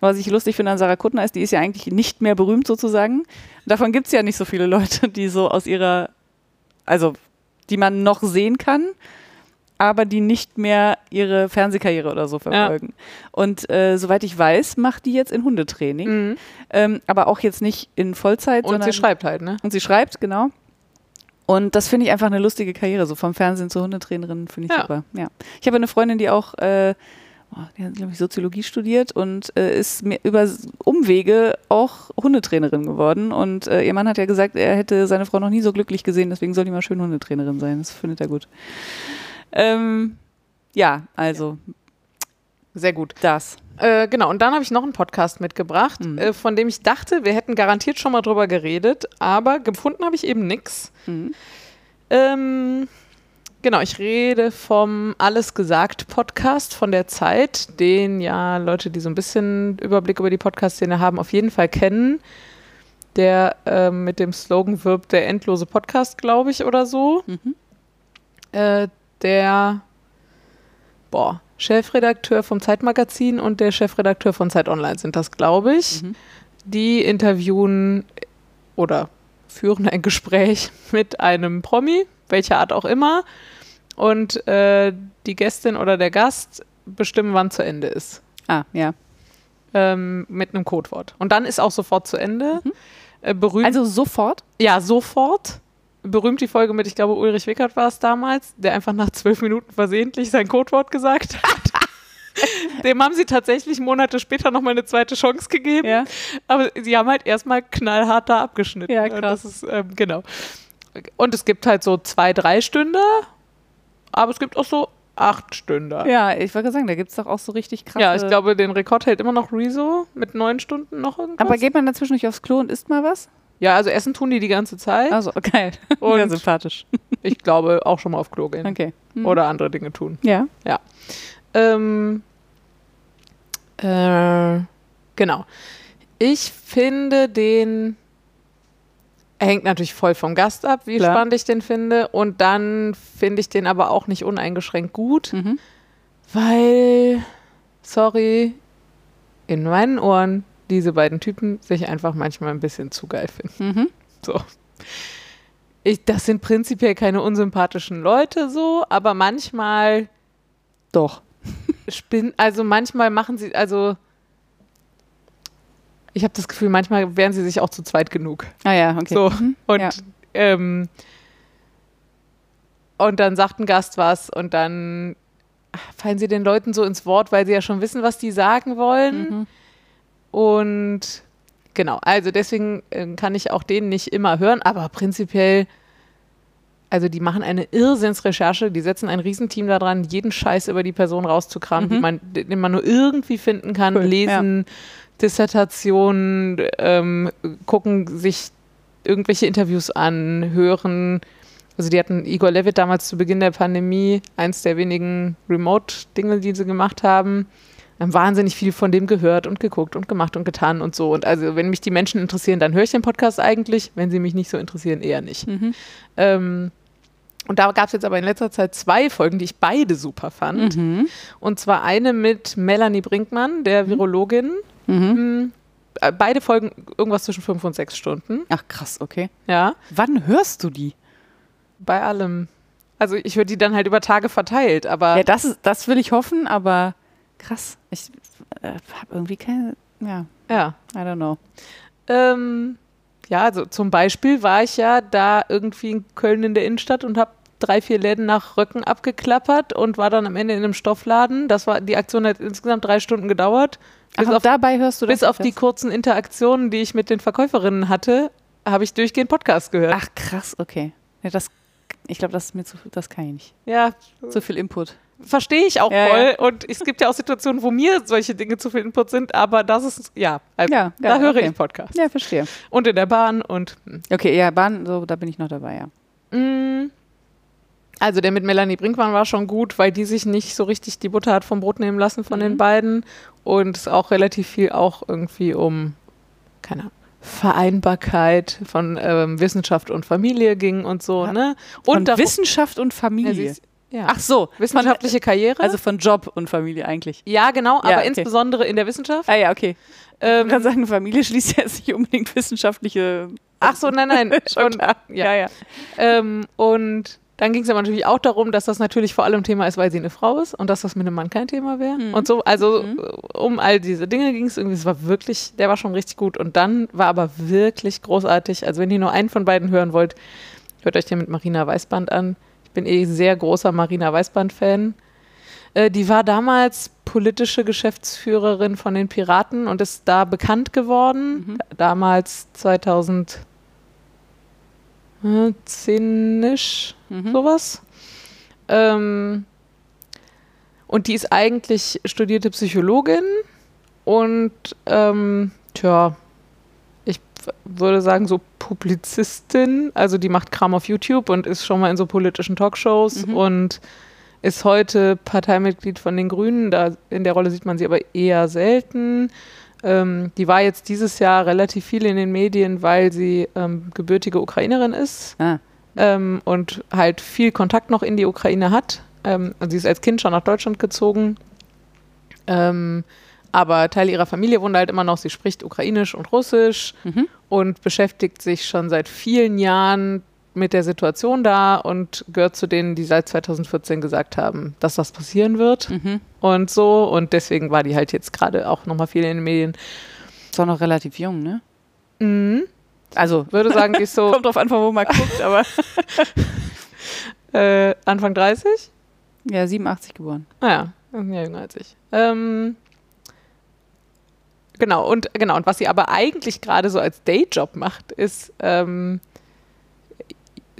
Was ich lustig finde an Sarah Kuttner ist, die ist ja eigentlich nicht mehr berühmt sozusagen. Davon gibt es ja nicht so viele Leute, die so aus ihrer, also die man noch sehen kann, aber die nicht mehr ihre Fernsehkarriere oder so verfolgen. Und äh, soweit ich weiß, macht die jetzt in Hundetraining, Mhm. ähm, aber auch jetzt nicht in Vollzeit, Und sondern sie schreibt halt, ne? und sie schreibt, genau. Und das finde ich einfach eine lustige Karriere, so vom Fernsehen zur Hundetrainerin finde ich Ja. super. Ja. Ich habe eine Freundin, die auch, äh, oh, die hat, glaube ich, Soziologie studiert und äh, ist mir über Umwege auch Hundetrainerin geworden. Und äh, ihr Mann hat ja gesagt, er hätte seine Frau noch nie so glücklich gesehen, deswegen soll die mal schön Hundetrainerin sein. Das findet er gut. Ähm, ja, also Sehr gut. das. Äh, genau, und dann habe ich noch einen Podcast mitgebracht, Mhm. äh, von dem ich dachte, wir hätten garantiert schon mal drüber geredet, aber gefunden habe ich eben nichts. Mhm. Ähm, genau, ich rede vom Alles gesagt Podcast von der Zeit, den ja Leute, die so ein bisschen Überblick über die Podcast-Szene haben, auf jeden Fall kennen. Der ähm, mit dem Slogan wirbt, der endlose Podcast, glaube ich, oder so. Mhm. Der boah, Chefredakteur vom Zeitmagazin und der Chefredakteur von Zeit Online sind das, glaube ich. Mhm. Die interviewen oder führen ein Gespräch <laughs> mit einem Promi, welcher Art auch immer. Und äh, die Gästin oder der Gast bestimmen, wann zu Ende ist. Ah, ja. Ähm, mit einem Codewort. Und dann ist auch sofort zu Ende. Äh, berühmt, Also sofort? ja, sofort. Berühmt die Folge mit, ich glaube, Ulrich Wickert war es damals, der einfach nach zwölf Minuten versehentlich sein Codewort gesagt hat. <laughs> Dem haben sie tatsächlich Monate später nochmal eine zweite Chance gegeben. Ja. Aber sie haben halt erstmal knallhart da abgeschnitten. Ja, Und krass. Ist, ähm, genau. Und es gibt halt so zwei, drei Stunden, aber es gibt auch so acht Stunden. Ja, ich wollte sagen, da gibt es doch auch so richtig krasse. Ja, ich glaube, den Rekord hält immer noch Rezo mit neun Stunden noch irgendwas. Aber geht man dazwischen nicht aufs Klo und isst mal was? Ja, also Essen tun die die ganze Zeit. Also, geil. <laughs> Und- Sehr sympathisch. Ich glaube, auch schon mal auf Klo gehen. Okay. Mhm. Oder andere Dinge tun. Ja. Ähm, äh, genau. Ich finde den. Er hängt natürlich voll vom Gast ab, wie Klar. spannend ich den finde. Und dann finde ich den aber auch nicht uneingeschränkt gut, Mhm. weil, sorry, in meinen Ohren diese beiden Typen sich einfach manchmal ein bisschen zu geil finden. Mhm. So. Ich, das sind prinzipiell keine unsympathischen Leute so, aber manchmal Doch. spinnen, also manchmal machen sie, also ich habe das Gefühl, manchmal wären sie sich auch zu zweit genug. Ah ja, okay. So. Mhm. Und, Ja. ähm, und dann sagt ein Gast was und dann fallen sie den Leuten so ins Wort, weil sie ja schon wissen, was die sagen wollen. Mhm. Und genau, also deswegen äh, kann ich auch den nicht immer hören, aber prinzipiell, also die machen eine Irrsinnsrecherche, die setzen ein Riesenteam daran, jeden Scheiß über die Person rauszukramen, Mhm. die man, den man nur irgendwie finden kann, Cool, lesen, Dissertationen, ähm, gucken sich irgendwelche Interviews an, hören. Also die hatten Igor Levitt damals zu Beginn der Pandemie, eins der wenigen Remote-Dinge, die sie gemacht haben. Haben wahnsinnig viel von dem gehört und geguckt und gemacht und getan und so. Und also wenn mich die Menschen interessieren, dann höre ich den Podcast eigentlich. Wenn sie mich nicht so interessieren, eher nicht. Mhm. Ähm, und da gab es jetzt aber in letzter Zeit zwei Folgen, die ich beide super fand. Mhm. Und zwar eine mit Melanie Brinkmann, der Virologin. Mhm. Hm, äh, Beide Folgen irgendwas zwischen fünf und sechs Stunden. Ach krass, okay. Ja, Wann hörst du die? bei allem. Also ich höre die dann halt über Tage verteilt, aber Ja, das, ist, das will ich hoffen, aber krass. Ich äh, habe irgendwie keine. Ja, ja. I don't know. Ähm, ja, also zum Beispiel war ich ja da irgendwie in Köln in der Innenstadt und habe drei, vier Läden nach Röcken abgeklappert und war dann am Ende in einem Stoffladen. Das war, die Aktion hat insgesamt drei Stunden gedauert. Bis Ach, auf, dabei hörst du das? bis auf die kurzen Interaktionen, die ich mit den Verkäuferinnen hatte, habe ich durchgehend Podcast gehört. Ach krass, okay. Ja, das, ich glaube, das ist mir zu, das kann ich nicht. Ja, Zu viel Input. Verstehe ich auch Ja, voll. Und es gibt ja auch Situationen, wo mir solche Dinge zu viel Input sind, aber das ist, ja, also Ja, da ja, höre okay. ich Podcast. Ja, verstehe. Und in der Bahn und hm. Okay, ja, Bahn, so, da bin ich noch dabei, ja. Mm. Also der mit Melanie Brinkmann war schon gut, weil die sich nicht so richtig die Butter hat vom Brot nehmen lassen von den Mhm. beiden und es auch relativ viel auch irgendwie um, keine Ahnung, Vereinbarkeit von ähm, Wissenschaft und Familie ging und so, Ja. ne? Und davor- Wissenschaft und Ja, Familie. ist- ja. Ach so, wissenschaftliche Karriere. Von, also von Job und Familie eigentlich. ja, genau, aber Ja, okay. insbesondere in der Wissenschaft. Ah ja, okay. Ähm, Ich kann sagen, Familie schließt ja jetzt nicht unbedingt wissenschaftliche. ach so, nein, nein. <laughs> Schon und, ja. ja. ja. Ähm, und dann ging es aber natürlich auch darum, dass das natürlich vor allem Thema ist, weil sie eine Frau ist und dass das mit einem Mann kein Thema wäre. Mhm. Und so, also Mhm. äh, um all diese Dinge ging es irgendwie. Es war wirklich, der war schon richtig gut. Und dann war aber wirklich großartig. Also wenn ihr nur einen von beiden hören wollt, hört euch den mit Marina Weißband an. Ich bin eh sehr großer Marina Weißband-Fan. Äh, die war damals politische Geschäftsführerin von den Piraten und ist da bekannt geworden. Mhm. Damals 2010-isch, Mhm. sowas. Ähm, und die ist eigentlich studierte Psychologin und ähm, tja, würde sagen so Publizistin, also die macht Kram auf YouTube und ist schon mal in so politischen Talkshows Mhm. und ist heute Parteimitglied von den Grünen. Da in der Rolle sieht man sie aber eher selten. Ähm, die war jetzt dieses Jahr relativ viel in den Medien, weil sie ähm, gebürtige Ukrainerin ist Ah, ähm, und halt viel Kontakt noch in die Ukraine hat. Ähm, also sie ist als Kind schon nach Deutschland gezogen. Ähm, aber Teile ihrer Familie wohnt halt immer noch. Sie spricht Ukrainisch und Russisch mhm. und beschäftigt sich schon seit vielen Jahren mit der Situation da und gehört zu denen, die seit 2014 gesagt haben, dass das passieren wird Mhm. und so. Und deswegen war die halt jetzt gerade auch nochmal viel in den Medien. Ist auch noch relativ jung, ne? Mhm. Also, Würde sagen, die ist so <laughs> kommt drauf an, von wo man guckt, aber. <laughs> äh, Anfang 30. ja, 87 geboren. Naja, ja, jünger als ich. Ähm, genau, und genau, und was sie aber eigentlich gerade so als Dayjob macht, ist ähm,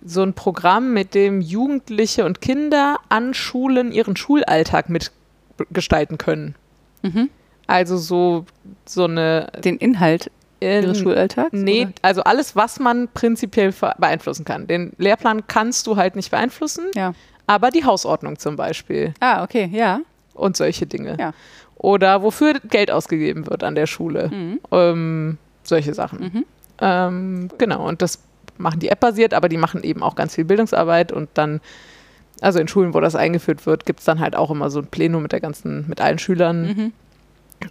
so ein Programm, mit dem Jugendliche und Kinder an Schulen ihren Schulalltag mitgestalten können. Mhm. Also so, so eine Den Inhalt äh, ihres Schulalltags? Nee, oder? also alles, was man prinzipiell beeinflussen kann. Den Lehrplan kannst du halt nicht beeinflussen, Ja. aber die Hausordnung zum Beispiel. Ah, okay, ja. und solche Dinge. Ja. Oder wofür Geld ausgegeben wird an der Schule. Mhm. Ähm, solche Sachen. Mhm. Ähm, genau, und das machen die App-basiert, aber die machen eben auch ganz viel Bildungsarbeit und dann, also in Schulen, wo das eingeführt wird, gibt es dann halt auch immer so ein Plenum mit der ganzen, mit allen Schülern. Mhm.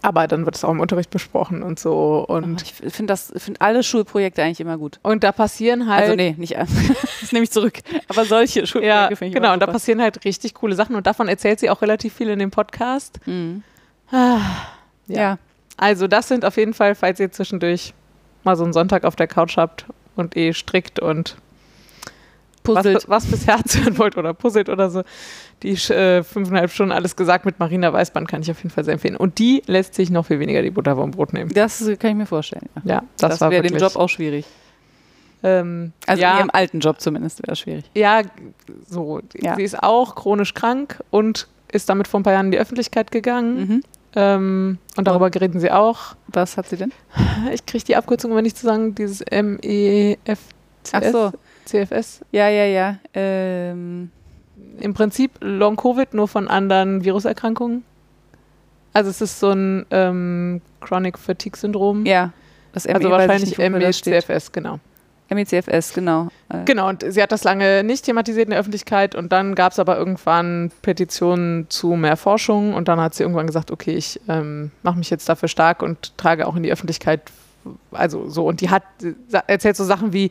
Aber dann wird es auch im Unterricht besprochen und so. Und Und, ich finde das, finde alle Schulprojekte eigentlich immer gut. und da passieren halt. Also nee, nicht <laughs> das nehme ich zurück. Aber solche ja, Schulprojekte finde ich genau, und da passieren halt richtig coole Sachen und davon erzählt sie auch relativ viel in dem Podcast. Mhm. Ah, Ja. Ja. Also das sind auf jeden Fall, falls ihr zwischendurch mal so einen Sonntag auf der Couch habt und eh strickt und Puzzelt. was, was bis Herz <laughs> hören wollt oder puzzelt oder so, die äh, fünfeinhalb Stunden alles gesagt mit Marina Weißband kann ich auf jeden Fall sehr empfehlen. Und die lässt sich noch viel weniger die Butter vom Brot nehmen. Das kann ich mir vorstellen. Ja. Ja, das, Das, war wäre dem Job auch schwierig. ähm, Also in ja, ihrem alten Job zumindest wäre das schwierig. ja, so. Ja. Sie ist auch chronisch krank und ist damit vor ein paar Jahren in die Öffentlichkeit gegangen. Mhm. Ähm, und darüber reden sie auch. Was hat sie denn? Ich kriege die Abkürzung aber nicht zu sagen, dieses MEFCS. Ach so. CFS. Ja, ja, ja. Ähm, Im Prinzip Long-Covid, nur von anderen Viruserkrankungen. Also es ist so ein ähm, Chronic Fatigue Syndrom. ja. Das also weiß ich wahrscheinlich. MECFS, genau. MECFS, genau. Äh, Genau, und sie hat das lange nicht thematisiert in der Öffentlichkeit und dann gab es aber irgendwann Petitionen zu mehr Forschung und dann hat sie irgendwann gesagt, okay, ich ähm, mache mich jetzt dafür stark und trage auch in die Öffentlichkeit, also so, und die hat erzählt so Sachen wie,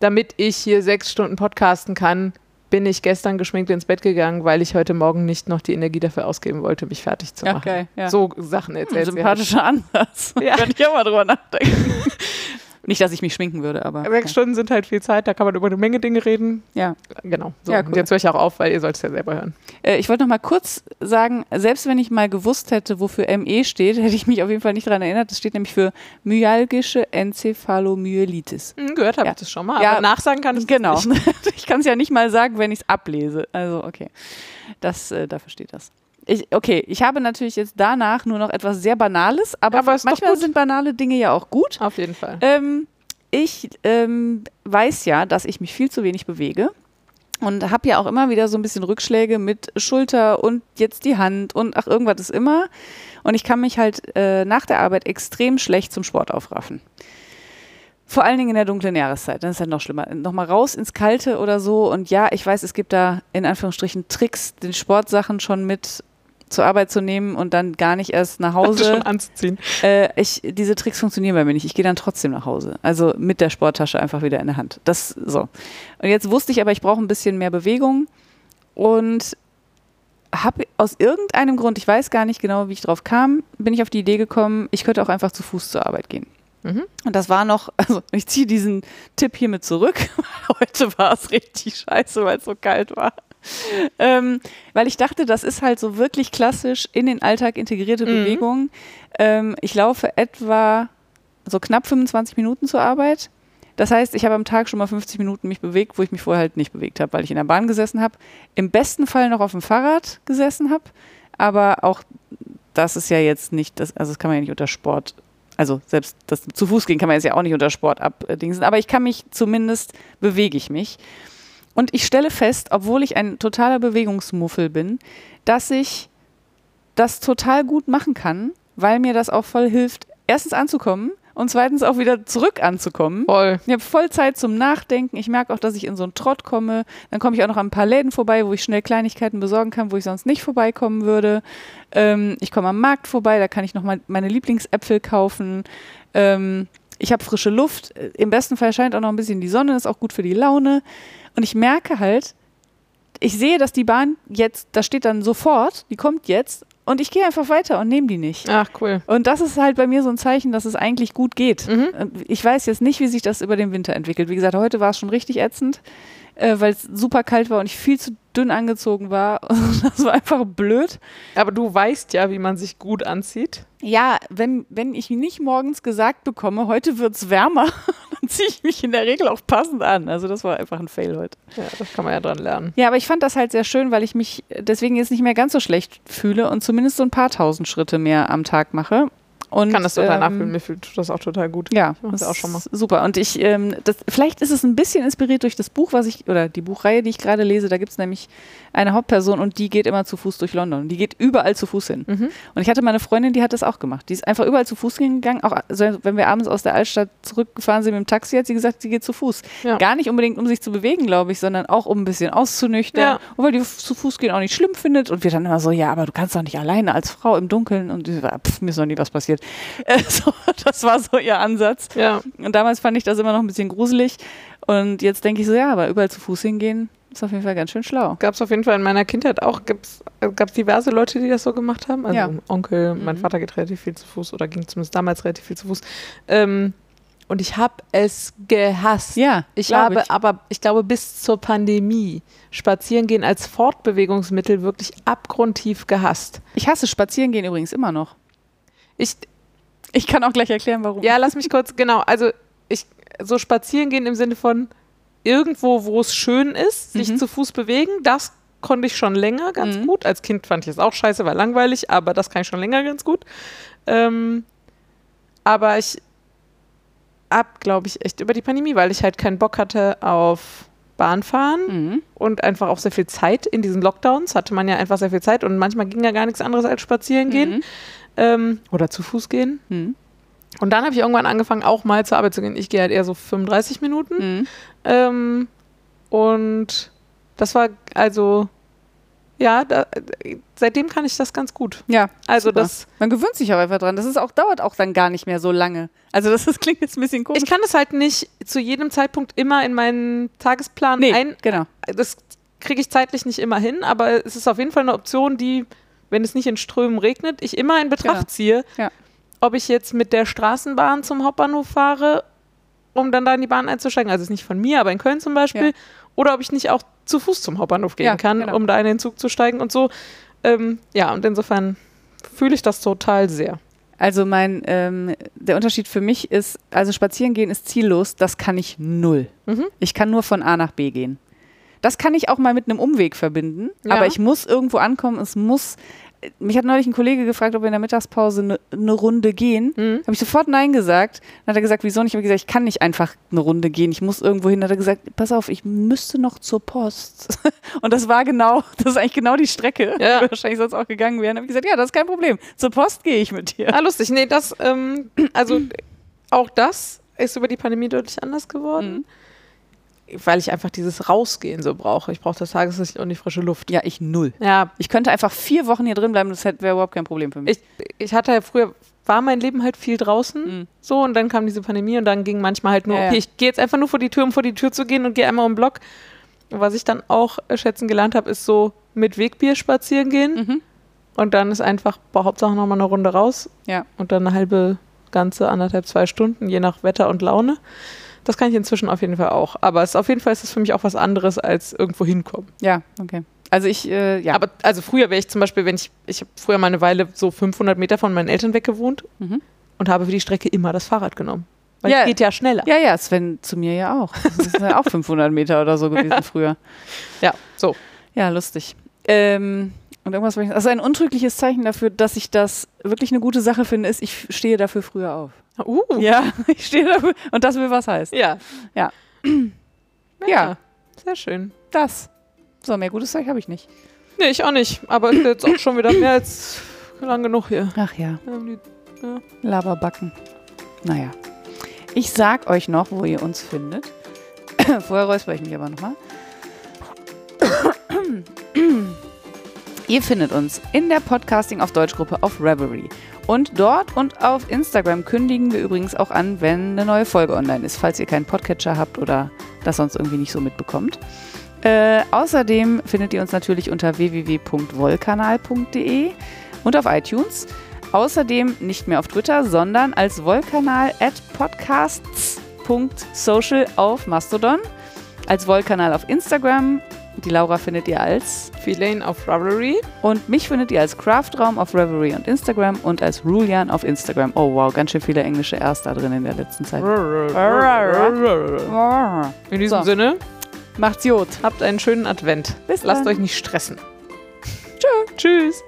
damit ich hier sechs Stunden podcasten kann, bin ich gestern geschminkt ins Bett gegangen, weil ich heute Morgen nicht noch die Energie dafür ausgeben wollte, mich fertig zu machen. geil, ja. So Sachen erzählt sie. Halt. sympathischer Ansatz. Ja. Könnte ich auch mal drüber nachdenken. <laughs> Nicht, dass ich mich schminken würde, aber. Sechs ja. Stunden sind halt viel Zeit, da kann man über eine Menge Dinge reden. ja. Genau. So, Ja, und cool. jetzt höre ich auch auf, weil ihr sollt es ja selber hören. Äh, ich wollte noch mal kurz sagen, selbst wenn ich mal gewusst hätte, wofür ME steht, <laughs> hätte ich mich auf jeden Fall nicht daran erinnert. Das steht nämlich für myalgische Enzephalomyelitis. Hm, gehört habe Ja. ich das schon mal, Ja, aber nachsagen kann <laughs> ich das Genau. Ich kann es ja nicht mal sagen, wenn ich es ablese. Also, okay. Das, äh, dafür steht das. Ich, okay, ich habe natürlich jetzt danach nur noch etwas sehr Banales, aber, Aber manchmal sind banale Dinge ja auch gut. Auf jeden Fall. Ähm, ich ähm, weiß ja, dass ich mich viel zu wenig bewege und habe ja auch immer wieder so ein bisschen Rückschläge mit Schulter und jetzt die Hand und ach, irgendwas ist immer. Und ich kann mich halt äh, nach der Arbeit extrem schlecht zum Sport aufraffen. Vor allen Dingen in der dunklen Jahreszeit, dann ist halt noch schlimmer. Nochmal raus ins Kalte oder so. Und ja, ich weiß, es gibt da in Anführungsstrichen Tricks, den Sportsachen schon mit zur Arbeit zu nehmen und dann gar nicht erst nach Hause. schon anzuziehen. Äh, ich, diese Tricks funktionieren bei mir nicht. Ich gehe dann trotzdem nach Hause. Also mit der Sporttasche einfach wieder in der Hand. Das so. Und jetzt wusste ich aber, ich brauche ein bisschen mehr Bewegung und habe aus irgendeinem Grund, ich weiß gar nicht genau, wie ich drauf kam, bin ich auf die Idee gekommen, ich könnte auch einfach zu Fuß zur Arbeit gehen. Mhm. Und das war noch, <laughs> also ich ziehe diesen Tipp hiermit zurück. <laughs> Heute war es richtig scheiße, weil es so kalt war. <laughs> Ähm, weil ich dachte, das ist halt so wirklich klassisch in den Alltag integrierte Mhm. Bewegung. Ähm, ich laufe etwa so knapp 25 Minuten zur Arbeit. Das heißt, ich habe am Tag schon mal 50 Minuten mich bewegt, wo ich mich vorher halt nicht bewegt habe, weil ich in der Bahn gesessen habe. Im besten Fall noch auf dem Fahrrad gesessen habe. Aber auch das ist ja jetzt nicht, das, also das kann man ja nicht unter Sport, also selbst das zu Fuß gehen kann man jetzt ja auch nicht unter Sport abdingsen, aber ich kann mich zumindest, bewege ich mich. Und ich stelle fest, obwohl ich ein totaler Bewegungsmuffel bin, dass ich das total gut machen kann, weil mir das auch voll hilft, erstens anzukommen und zweitens auch wieder zurück anzukommen. Voll. Ich habe voll Zeit zum Nachdenken. Ich merke auch, dass ich in so einen Trott komme. Dann komme ich auch noch an ein paar Läden vorbei, wo ich schnell Kleinigkeiten besorgen kann, wo ich sonst nicht vorbeikommen würde. Ähm, ich komme am Markt vorbei, da kann ich noch mal meine Lieblingsäpfel kaufen. Ähm, ich habe frische Luft. Äh, Im besten Fall scheint auch noch ein bisschen die Sonne, ist auch gut für die Laune. Und ich merke halt, ich sehe, dass die Bahn jetzt, da steht dann sofort, die kommt jetzt. Und ich gehe einfach weiter und nehme die nicht. Ach, cool. Und das ist halt bei mir so ein Zeichen, dass es eigentlich gut geht. Mhm. Ich weiß jetzt nicht, wie sich das über den Winter entwickelt. Wie gesagt, heute war es schon richtig ätzend, äh, weil es super kalt war und ich viel zu dünn angezogen war. <laughs> das war einfach blöd. Aber du weißt ja, wie man sich gut anzieht. Ja, wenn, wenn ich nicht morgens gesagt bekomme, heute wird es wärmer, <laughs> dann ziehe ich mich in der Regel auch passend an. Also das war einfach ein Fail heute. Ja, das kann man ja dran lernen. Ja, aber ich fand das halt sehr schön, weil ich mich deswegen jetzt nicht mehr ganz so schlecht fühle und zumindest so ein paar tausend Schritte mehr am Tag mache. Und, kann das total ähm, nachfühlen. Mir fühlt das auch total gut. Ja, das das auch schon mal. ist Super. Und ich, ähm, das, vielleicht ist es ein bisschen inspiriert durch das Buch, was ich, oder die Buchreihe, die ich gerade lese. Da gibt es nämlich eine Hauptperson und die geht immer zu Fuß durch London. Die geht überall zu Fuß hin. Mhm. Und ich hatte mal eine Freundin, die hat das auch gemacht. Die ist einfach überall zu Fuß gegangen. Auch also wenn wir abends aus der Altstadt zurückgefahren sind mit dem Taxi, hat sie gesagt, sie geht zu Fuß. Ja. Gar nicht unbedingt, um sich zu bewegen, glaube ich, sondern auch um ein bisschen auszunüchtern. Ja. Und weil die zu Fuß gehen auch nicht schlimm findet. Und wir dann immer so, ja, aber du kannst doch nicht alleine als Frau im Dunkeln. Und die so, pff, mir ist noch nie was passiert. <laughs> Äh, so, das war so ihr Ansatz. Ja. Und damals fand ich das immer noch ein bisschen gruselig. Und jetzt denke ich so, ja, aber überall zu Fuß hingehen, ist auf jeden Fall ganz schön schlau. Gab es auf jeden Fall in meiner Kindheit auch, gab es diverse Leute, die das so gemacht haben. Also Ja. Onkel, mein Mhm. Vater geht relativ viel zu Fuß oder ging zumindest damals relativ viel zu Fuß. Ähm, und ich habe es gehasst. Ja, Ich habe aber, ich glaube, bis zur Pandemie Spazierengehen als Fortbewegungsmittel wirklich abgrundtief gehasst. Ich hasse Spazierengehen übrigens immer noch. Ich, Ich kann auch gleich erklären, warum. ja, lass mich kurz, genau, also ich, so Spazierengehen im Sinne von irgendwo, wo es schön ist, sich Mhm. zu Fuß bewegen, das konnte ich schon länger ganz Mhm. gut. Als Kind fand ich es auch scheiße, war langweilig, aber das kann ich schon länger ganz gut. Ähm, aber ich ab, glaube ich, echt über die Pandemie, weil ich halt keinen Bock hatte auf Bahnfahren Mhm. und einfach auch sehr viel Zeit in diesen Lockdowns. Hatte man ja einfach sehr viel Zeit und manchmal ging ja gar nichts anderes als spazieren gehen Mhm. Ähm, oder zu Fuß gehen. Mhm. Und dann habe ich irgendwann angefangen, auch mal zur Arbeit zu gehen. Ich gehe halt eher so 35 Minuten. Mhm. Ähm, und das war also, ja, da, seitdem kann ich das ganz gut. Ja, Also super. das, Man gewöhnt sich auch einfach dran. Das ist auch, dauert auch dann gar nicht mehr so lange. Also das, das <laughs> klingt jetzt ein bisschen komisch. ich kann es halt nicht zu jedem Zeitpunkt immer in meinen Tagesplan nee, ein. genau. Das kriege ich zeitlich nicht immer hin, aber es ist auf jeden Fall eine Option, die, wenn es nicht in Strömen regnet, ich immer in Betracht Genau. ziehe, Ja. ob ich jetzt mit der Straßenbahn zum Hauptbahnhof fahre um dann da in die Bahn einzusteigen. Also es ist nicht von mir, aber in Köln zum Beispiel. Ja. Oder ob ich nicht auch zu Fuß zum Hauptbahnhof gehen Ja, kann, genau. um da in den Zug zu steigen und so. Ähm, ja, und insofern fühle ich das total sehr. Also mein, ähm, der Unterschied für mich ist, also spazieren gehen ist ziellos, das kann ich null. Mhm. Ich kann nur von A nach B gehen. Das kann ich auch mal mit einem Umweg verbinden, Ja. aber ich muss irgendwo ankommen, es muss, mich hat neulich ein Kollege gefragt, ob wir in der Mittagspause eine ne Runde gehen. Mhm. Habe ich sofort Nein gesagt. Dann hat er gesagt, wieso nicht? Ich habe gesagt, ich kann nicht einfach eine Runde gehen, ich muss irgendwo hin. Dann hat er gesagt, pass auf, ich müsste noch zur Post. <laughs> Und das war genau, das ist eigentlich genau die Strecke, Ja. die wahrscheinlich sonst auch gegangen wären. habe ich gesagt, ja, das ist kein Problem. Zur Post gehe ich mit dir. Ah, lustig. Nee, das, ähm, also auch das ist über die Pandemie deutlich anders geworden. Weil ich einfach dieses Rausgehen so brauche. Ich brauche das Tageslicht und die frische Luft. Ja, ich null. Ja, Ich könnte einfach vier Wochen hier drin bleiben, das wäre überhaupt kein Problem für mich. ich, ich hatte ja früher, war mein Leben halt viel draußen. Mhm. So, und dann kam diese Pandemie und dann ging manchmal halt nur, Ja, ja. okay, ich gehe jetzt einfach nur vor die Tür, um vor die Tür zu gehen und gehe einmal um den Block. Und was ich dann auch äh, schätzen gelernt habe, ist so mit Wegbier spazieren gehen. Mhm. Und dann ist einfach, boah, Hauptsache nochmal eine Runde raus. Ja. Und dann eine halbe, ganze, anderthalb, zwei Stunden, je nach Wetter und Laune. Das kann ich inzwischen auf jeden Fall auch. Aber es, auf jeden Fall ist es für mich auch was anderes als irgendwo hinkommen. Ja, okay. Also ich, äh, ja. Aber also früher wäre ich zum Beispiel, wenn ich, ich habe früher mal eine Weile so 500 Meter von meinen Eltern weg gewohnt Mhm. und habe für die Strecke immer das Fahrrad genommen. Weil Ja. es geht ja schneller. ja, ja, Sven zu mir ja auch. Das ist ja auch 500 Meter oder so gewesen <laughs> früher. Ja, so. Ja, lustig. Ähm, und irgendwas also ein untrügliches Zeichen dafür, dass ich das wirklich eine gute Sache finde, ist, ich stehe dafür früher auf. Uh. Ja, <laughs> ich stehe dafür und das will was heißt. Ja. <clears throat> Ja. ja. Sehr schön. Das. So, mehr gutes Zeug habe ich nicht. Nee, ich auch nicht. Aber ist jetzt auch schon wieder mehr als lang genug hier. Ach ja, haben die- Laberbacken. Naja. Ich sag euch noch, wo ihr uns findet. <clears throat> Vorher räusper ich mich aber nochmal. <clears throat> ihr findet uns in der Podcasting auf Deutschgruppe auf Reverie. Und dort und auf Instagram kündigen wir übrigens auch an, wenn eine neue Folge online ist, falls ihr keinen Podcatcher habt oder das sonst irgendwie nicht so mitbekommt. Äh, außerdem findet ihr uns natürlich unter www.wollkanal.de und auf iTunes. Außerdem nicht mehr auf Twitter, sondern als Wollkanal at podcasts.social auf Mastodon. Als Wollkanal auf Instagram. Die Laura findet ihr als. Feline auf Ravelry. Und mich findet ihr als Craftraum auf Reverie und Instagram und als Rulian auf Instagram. Oh wow, ganz schön viele englische R's da drin in der letzten Zeit. In diesem So. Sinne, Macht's Jod. habt einen schönen Advent. Bis Lasst dann. euch nicht stressen. Tschö. Tschüss.